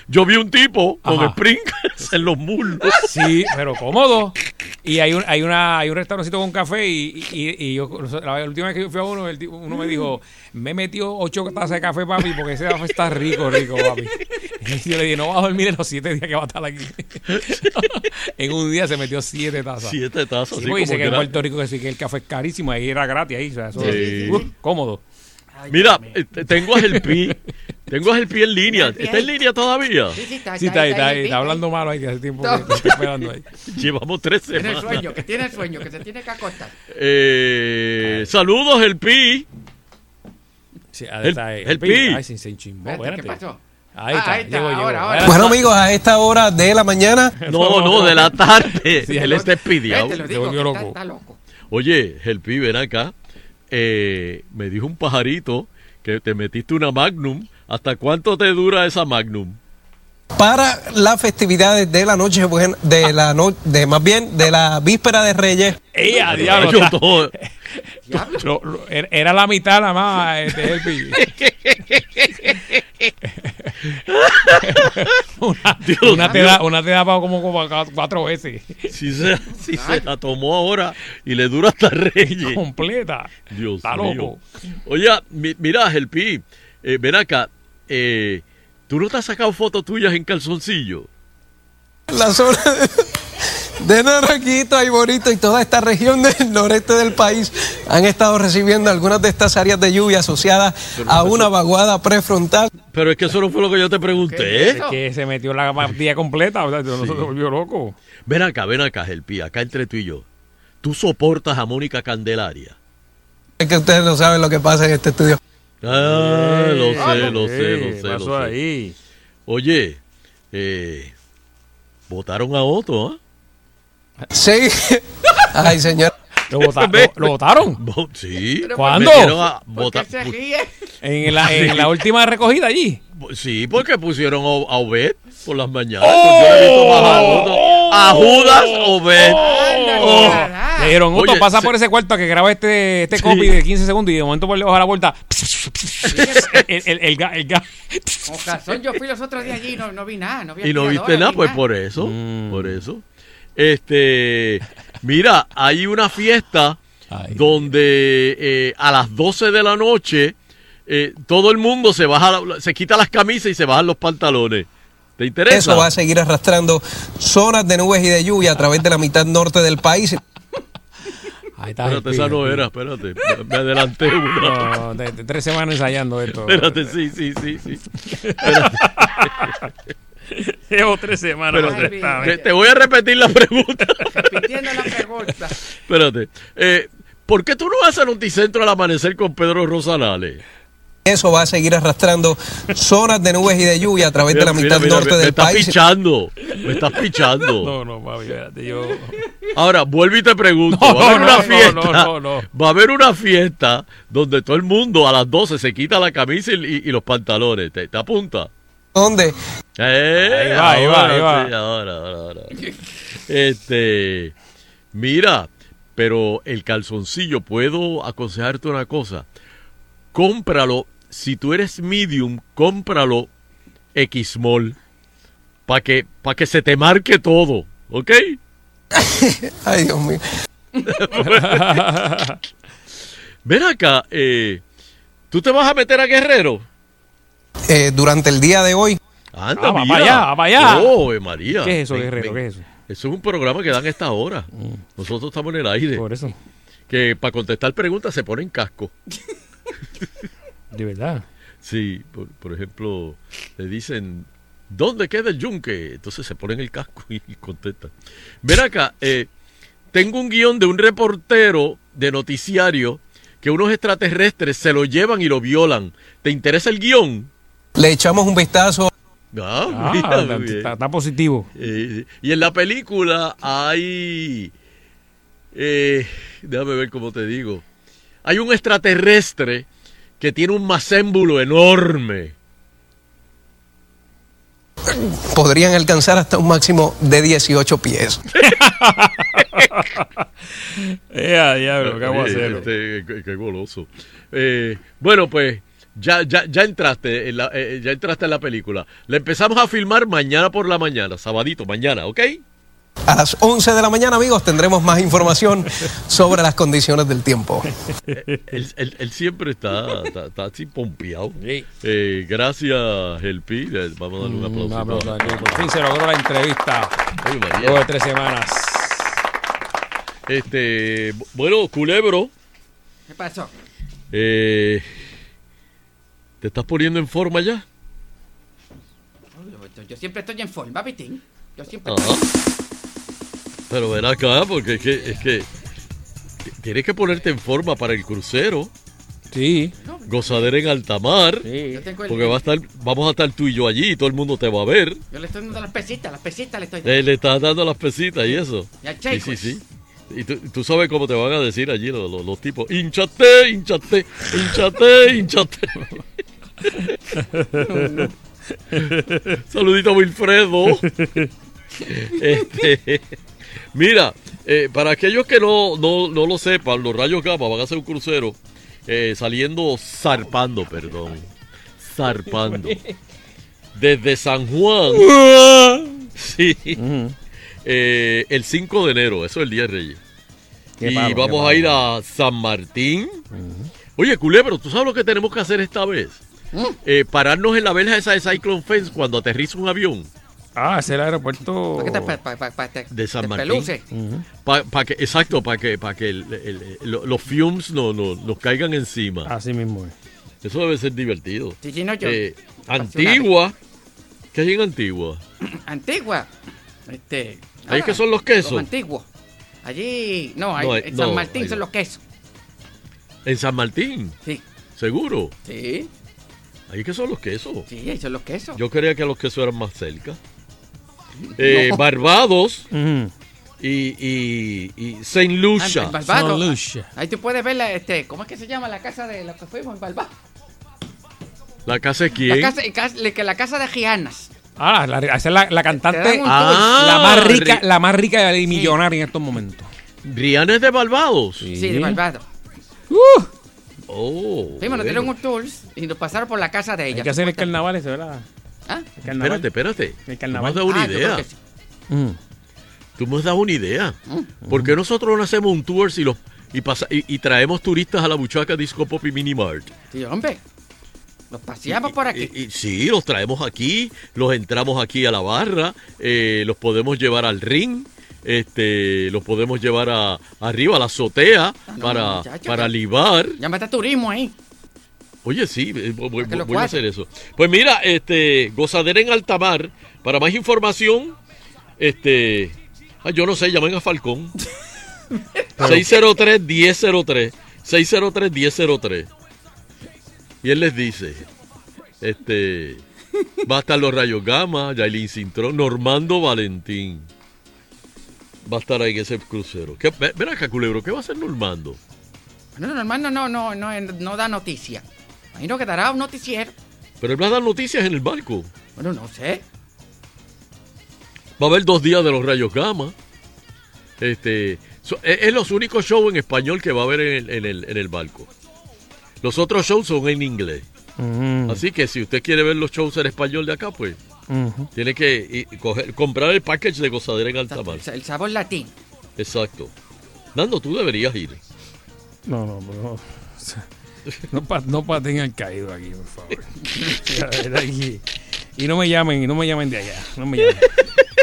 yo vi un tipo con Ajá. sprinkles en los muslos. Sí, pero cómodo. Y hay un, hay una, hay un restaurancito con café y, y, y yo la última vez que yo fui a uno, el tipo- uno me dijo, me metió ocho tazas de café, papi, porque ese café está rico, rico, papi. Y yo le dije, no vas a dormir en los siete días que va a estar aquí. en un día se metió siete tazas. Siete tazas, Sí, sí, dice que en que era- Puerto Rico que sí que el café es carísimo, ahí era gratis ahí, o sea, eso Sí. uh, cómodo. Mira, eh, tengo a Gelpi. Tengo a Gelpi en línea. ¿Está en línea todavía? Sí, sí, está, Sí, está ahí, está ahí, está hablando malo ahí, que hace tiempo que está esperando ahí. Llevamos tres Tiene semanas. sueño, que tiene sueño, que se tiene que acostar. Eh, saludos, Gelpi. Sí, ahí El- está ahí. el pi. pi. Ay, sí, se enchimbó, Espérate, espérate. ¿Qué pasó? Ahí Ah, está, ahí está, llego, llego. ahora, ahora. Espérate. Bueno amigos, a esta hora de la mañana. No, no, de la tarde. Sí, Él está que está-. Está loco. Oye, Gelpi, ven acá. Eh, me dijo un pajarito que te metiste una Magnum. ¿Hasta cuánto te dura esa Magnum? Para las festividades de la noche buena, de la no, de más bien de la víspera de Reyes. ¡Ey, a diablo! Yo está- todo- Lo- lo- era- la mitad nada más este, el pi. una, Dios una te da, una te da para como, como cu- cuatro veces. Si se, si se la tomó ahora y le dura hasta Reyes. Completa. Dios Está mío. loco. Oye, mi- mira, Gelpi, eh, ven acá. Eh, ¿Tú no te has sacado fotos tuyas en calzoncillo? La zona de Naranjito, Aiborito y toda esta región del noreste del país han estado recibiendo algunas de estas áreas de lluvia asociadas a una vaguada prefrontal. Pero es que eso no fue lo que yo te pregunté. Es que se metió la partida completa, o sea, no se volvió loco. Ven acá, ven acá, Gelpi, acá entre tú y yo. ¿Tú soportas a Mónica Candelaria? Es que ustedes no saben lo que pasa en este estudio. Ah, lo sé, Eh, lo sé, eh, lo sé, pasó lo sé. ahí. Oye, eh, votaron a Otto, ¿ah? Sí. Ay, señor. ¿Lo, vota- lo- lo votaron? Vo- Sí. ¿Cuándo? a- ¿Por vota- qué se pu- ríe? En la, en la última recogida allí. Sí, porque pusieron a, a Obed por las mañanas. ¡Oh! Yo he visto a. A Judas Obed. Oh. Le dijeron, Otto, Oye, pasa se- por ese cuarto a que graba este, este Sí. copy de 15 segundos y de momento por de la puerta. el, el, el, ga- el ga- Con razón, yo fui los otros días allí y no, no vi nada. No vi Y no viste nada, vi pues por eso. Por eso. Este, mira, hay una fiesta donde eh, a las 12 de la noche eh, todo el mundo se baja, la- se quita las camisas y se bajan los pantalones. ¿Te interesa? Eso va a seguir arrastrando zonas de nubes y de lluvia a través de la mitad norte del país. Ahí está. Espérate, esa no era, espérate. Me, me adelanté una. No, de- de tres semanas ensayando esto. Espérate, sí, sí, sí, sí. Espérate. Llevo tres semanas. Espérate, te, te voy a repetir la pregunta. Repitiendo la pregunta. Espérate. Eh, ¿Por qué tú no vas a Noticentro al amanecer con Pedro Rosalales? Eso va a seguir arrastrando zonas de nubes y de lluvia a través de la Mira, mitad mira, norte me, me del estás país. pichando. Me estás pichando. No, no, papi, espérate, yo... Ahora, vuelvo y te pregunto. No, va a haber no, una no, fiesta. no, no, no. Va a haber una fiesta donde todo el mundo a las 12 se quita la camisa y, y- y los pantalones. ¿Te, te apunta? ¿Dónde? Eh, Ahí va, ahí va, ahora ahí va. sí, ahora, ahora, ahora. Este, mira, pero el calzoncillo, puedo aconsejarte una cosa. Cómpralo, si tú eres medium, cómpralo X-Small. Para que, pa que se te marque todo, ¿ok? Ay, Dios mío. Ven acá, eh, ¿tú te vas a meter a Guerrero? Eh, durante el día de hoy. Anda, Ah, va mira. para allá, va para allá. Oh, María. ¿Qué es eso, Guerrero? ¿Qué es eso? Eso es un programa que dan a esta hora. Nosotros estamos en el aire. Por eso. Que para contestar preguntas se ponen casco. De verdad. Sí, por, por ejemplo, le dicen, ¿dónde queda el yunque? Entonces se ponen el casco y, y contestan. Ven acá, eh, tengo un guion de un reportero de noticiario que unos extraterrestres se lo llevan y lo violan. ¿Te interesa el guion? Le echamos un vistazo. Ah, Ah, mira, está- positivo. Eh, y en la película hay. eh, déjame ver cómo te digo. Hay un extraterrestre que tiene un macémbulo enorme. Podrían alcanzar hasta un máximo de 18 pies. Eh, diablo, ¿qué hago a Eh, hacerlo? este, qué, qué goloso. Eh, bueno, pues ya, ya, ya entraste en la, eh, ya entraste en la película. La empezamos a filmar mañana por la mañana, sabadito, mañana, ¿ok? A las 11 de la mañana, amigos, tendremos más información sobre las condiciones del tiempo. Él, él- él siempre está, está, está así pompeado. Eh, gracias, Helpi. Eh, Vamos a darle un aplauso. Un aplauso aquí. Por fin se logró la entrevista. Ay. Luego de tres semanas. Este, bueno, Culebro, ¿Qué pasó? eh, ¿te estás poniendo en forma ya? Yo, siempre estoy en forma, Vitín. Yo siempre Ajá. Pero ven acá, porque es que, es que tienes que ponerte en forma para el crucero. Sí. Gozadera en alta mar. El- Porque va a estar, vamos a estar tú y yo allí y todo el mundo te va a ver. Yo le estoy dando las pesitas, las pesitas le estoy dando. Eh, le estás dando las pesitas y eso. Sí, sí, sí. Y tú, tú sabes cómo te van a decir allí los, los- los tipos. Hinchate, hinchate, hinchate, hinchate. Saludito a Wilfredo. Este, mira, eh, para aquellos que no, no, no lo sepan, los rayos gamma van a hacer un crucero eh, saliendo, zarpando, perdón. Zarpando. Desde San Juan. Sí. Eh, el 5 de enero, eso es el Día de Reyes. Qué y palo, vamos a ir a San Martín. Oye, Culebro, ¿tú sabes lo que tenemos que hacer esta vez? Eh, pararnos en la verja esa de Cyclone Fence cuando aterriza un avión Ah, es el aeropuerto. ¿Para qué te, pa- pa- pa- pa- te- de San te Martín. peluce? Pa- pa que, exacto, para que, para que el- el- el- lo- los fumes no, no- nos caigan encima. Así mismo es. Eso debe ser divertido. Sí, sí, no, yo- Eh, Antigua. ¿Qué hay en Antigua? Antigua. Este. Ahí que son los quesos. Los antiguos. Allí. No, No, en no, San Martín son no. los quesos. En San Martín. Sí. ¿Seguro? Sí. Ahí que son los quesos. Sí, ahí son los quesos. Yo creía que los quesos eran más cerca. Eh, No. Barbados y, y, y Saint Lucia. Ah, en Barbados. Ahí tú puedes ver la, este, ¿cómo es que se llama la casa de los que fuimos en Barbados? ¿La casa de La quién? casa, el cas- le- que la casa de Gianas. Ah, la, esa es la, la cantante. Ah, la más rica, ri- la más rica y millonaria en estos momentos. Rihanna es de Barbados. Sí, de Barbados. Oh. Nos bueno. dieron un tour y nos pasaron por la casa de ella. Hay que hacer el carnaval ese, ¿verdad? ¿Ah? El carnaval. Espérate, espérate. El Tú carnaval. me has dado una Ah, yo idea. sí. Mm. Tú me has dado una idea. ¿Por qué nosotros no hacemos un tour y, los, y, pasa- y, y traemos turistas a la buchaca Disco Pop y Mini Mart? Sí, hombre. Nos paseamos por aquí. Y, y- sí, los traemos aquí, los entramos aquí a la barra, eh, los podemos llevar al ring este, los podemos llevar a, arriba a la azotea para, muchacho, para que- libar. Llámate a turismo ahí. Oye, sí, eh, voy, a hacer eso. Pues mira, este, gozadera en alta mar. Para más información, este, ay, yo no sé, llamen a Falcón. 603-1003. 603-1003. Y él les dice, este, va a estar los rayos gamma, Yailin Cintrón, Normando Valentín. Va a estar ahí en ese crucero. ¿Qué, ve- ven acá, culebro, ¿qué va a hacer Normando? No, no, hermano, no, no, no, no da noticia. Imagino que dará un noticiero. Pero él va a dar noticias en el barco. Bueno, no sé. Va a haber dos días de los rayos gamma. Este, so- es, es los únicos shows en español que va a haber en el, en el, en el barco. Los otros shows son en inglés. Mm. Así que si usted quiere ver los shows en español de acá, pues Tiene que i- coger- comprar el package de gozadera en alta mar. El sabor latín. Exacto. Nando, tú deberías ir. No, no, pero no, pa- no paten al caído aquí, por favor. Y no me llamen, y no me llamen de allá, no me llamen.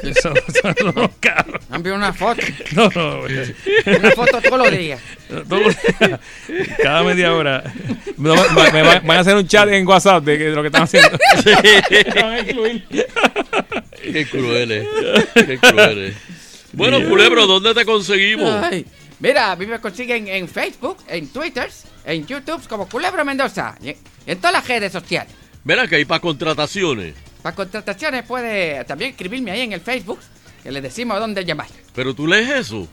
Eso, eso no, cabrón. Envío una foto. No, no, Una foto todos los días. Todos los días. Cada media hora. No, me, me van, van a hacer un chat en WhatsApp de, que- de lo que están haciendo. Me van a incluir. Qué crueles. Qué crueles. Bueno, Culebro, ¿dónde te conseguimos? Ay, mira, a mí me consiguen en Facebook, en Twitter, en YouTube como Culebro Mendoza. Y en, todas las redes sociales. Ven que hay para contrataciones. Para contrataciones puede también escribirme ahí en el Facebook, que le decimos dónde llamar. Pero tú lees eso.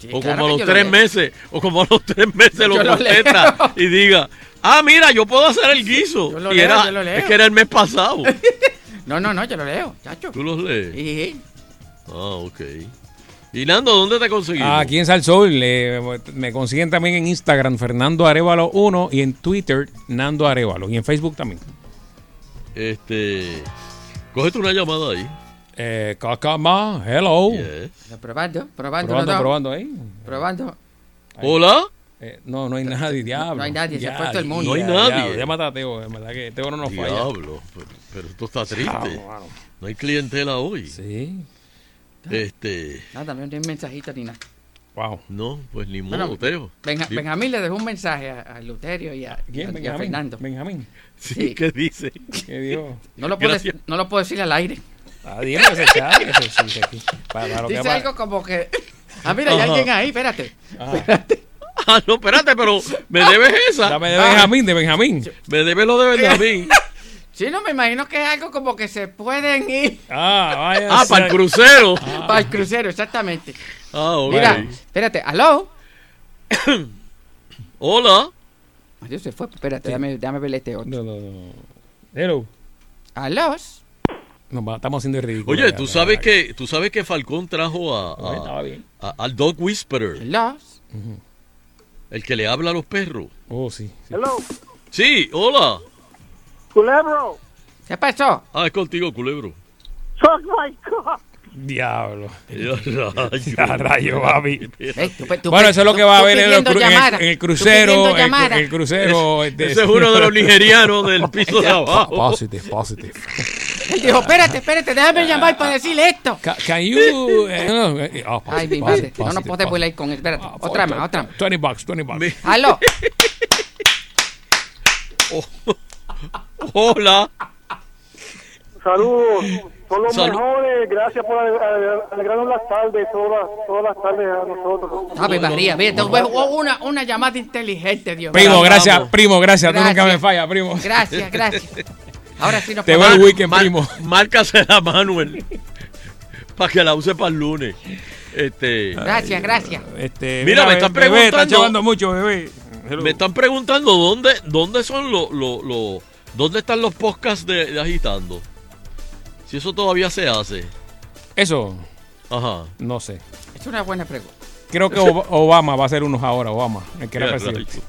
Sí, o claro como a los tres meses, o como a los tres meses Yo lo contesta y diga, ah, mira, yo puedo hacer el guiso. Yo lo y leo, era, yo lo leo. es que era el mes pasado. No, no, no, yo lo leo, chacho. ¿Tú los lees? Sí. Ah, ok. Y Nando, ¿dónde te conseguimos? Ah, Aquí en Salsol eh, me consiguen también en Instagram Fernando Arevalo 1 y en Twitter Nando Arevalo y en Facebook también. Este, cógete una llamada ahí. Eh, Cacama, hello. Probando, probando. Probando, no, no. probando ahí. Probando. Hola. Eh, no, no hay nadie, diablo. No hay nadie, se fue todo el mundo. No hay ya, nadie. ya, Llámate a Teo, en verdad que Teo no nos falla. Diablo, pero, pero esto está triste. Diablo. No hay clientela hoy. Sí. Este, Nada, no hay un mensajito ni nada. Wow. no, pues ni modo, Bueno, Teo. Benja- Benjamín le dejó un mensaje a, a Luterio y a, ¿Quién? y a Benjamín. Fernando. Benjamín. Sí, ¿qué dice? ¿Qué dijo? No lo, puedo, no lo puedo decir al aire. Ah, aquí. Para, para lo que Dice va- algo como que. Ah, mira, hay Ajá. alguien ahí, espérate. Ah. Ah, no, espérate, pero me debes esa. Dame de Benjamín, de Benjamín. Me debes lo de Benjamín. Sí, no, me imagino que es algo como que se pueden ir Ah, vaya. Ah, para el crucero. para el crucero, exactamente. Ah, ok. Mira, espérate, aló. Hola. Adiós, se fue. Espérate, dame, dame verle este otro. No, no, no. Hello. Aló. Nos va- estamos haciendo el ridículo. Oye, tú sabes que tú sabes que Falcón trajo a, a- Oye, estaba bien. a- al Dog Whisperer, Aló. el que le habla a los perros. Oh, sí. sí. Hello, Sí, hola. Culebro. ¿Qué pasó? Ah, es contigo, culebro. Oh my God. Diablo. Ya, rayo. Ya, rayo, papi. Tú tú Bueno, eso es lo que tú- va a haber en, pidiendo cru- en el- llamada, en el crucero. El, el crucero. este, Ese es uno de los nigerianos del piso de abajo. Positive, positive. Él dijo, espérate, espérate, déjame llamar para decirle esto. Ca- Can you. eh, no, eh, oh, Ay, mi madre, positive, no nos podemos ir con él. Espérate, otra más, otra más. 20 bucks, 20 bucks. Aló. Hola. Saludos. Son los Salud. mejores. Gracias por ale- ale- alegrarnos las tardes, todas, todas las tardes a nosotros. Ave María, mira, te voy- oh, una, una llamada inteligente, Dios Primo, mío. gracias, primo, gracias. Tú nunca Gracias. me fallas, primo. Gracias, gracias. Ahora sí nos Te veo el weekend, Mar- primo. Márcasela, Manuel. Para que la use para el lunes. Este, Gracias, gracias. Este, Mira, me están bebé, preguntando- mucho, bebé. Hello. me están preguntando dónde, dónde son los, los, los- dónde están los podcasts de, de agitando. Si eso todavía se hace. Eso, Ajá. no sé. Es una buena pregunta. Creo que Ob- Obama va a hacer unos ahora, Obama, el que era presidente.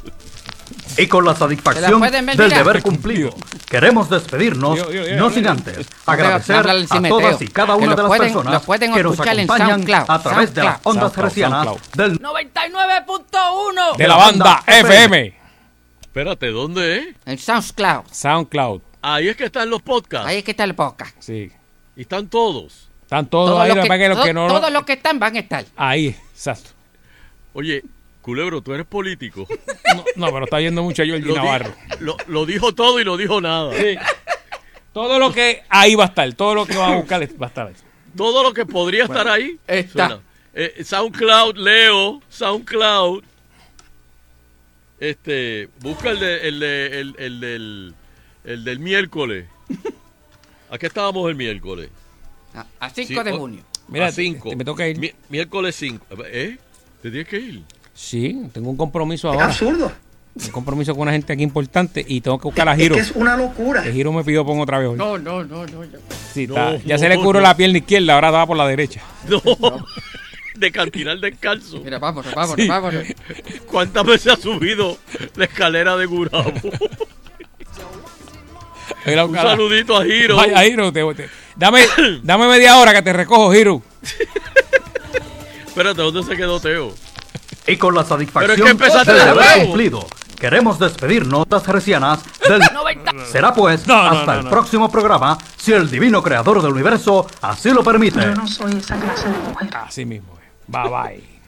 Y con la ¿Se la satisfacción del deber cumplido, queremos despedirnos, Yo, yo, yo, no yo, sin antes agradecer a todas y cada una de las pueden- personas que nos acompañan SoundCloud, a través de las ondas SoundCloud, hercianas SoundCloud. del 99.1 De la banda FM. Espérate, ¿dónde es? en SoundCloud. SoundCloud. Ahí es que están los podcasts. Ahí es que está el podcast. Sí. Y están todos. Están todos Todos ahí, los lo que que, los todo- que no... todos los que están van a estar. Ahí, exacto. Oye, Culebro, tú eres político. No, no, pero está yendo mucho Jordi Lo, di- Navarro. lo, lo dijo todo y no dijo nada. Todo lo que ahí va a estar, todo lo que va a buscar va a estar ahí. Todo lo que podría Bueno, estar ahí. está. Eh, SoundCloud, Leo, SoundCloud. Este, busca el, de, el, de- el, el del, el del miércoles. ¿A qué estábamos el miércoles? A, a 5 de junio. Mira, a 5. me toca ir. miércoles 5. ¿Eh? ¿Te tienes que ir? Sí, tengo un compromiso ahora. absurdo. Un compromiso con una gente aquí importante y tengo que buscar a Giro. que es una locura. Que Giro me pidió pongo otra vez hoy. No, no, no, no. ya. Sí, No, está- ya no, se le curó no. la pierna izquierda, ahora va por la derecha. No. De cantinar descalzo. Mira, vámonos, vámonos, Sí. vámonos. ¿Cuántas veces ha subido la escalera de Gurabo? Mira, Un saludito a Giro. Vaya, Giro, te- te- dame, dame media hora que te recojo, Giro. Espérate, ¿dónde se quedó Teo? Y con la satisfacción Pero es que empezaste de haber cumplido, queremos despedirnos de las hercianas del... Será pues No, no, hasta no, el no. próximo programa, si el divino creador del universo así lo permite. soy esa clase de mujer. Así mismo. 拜拜。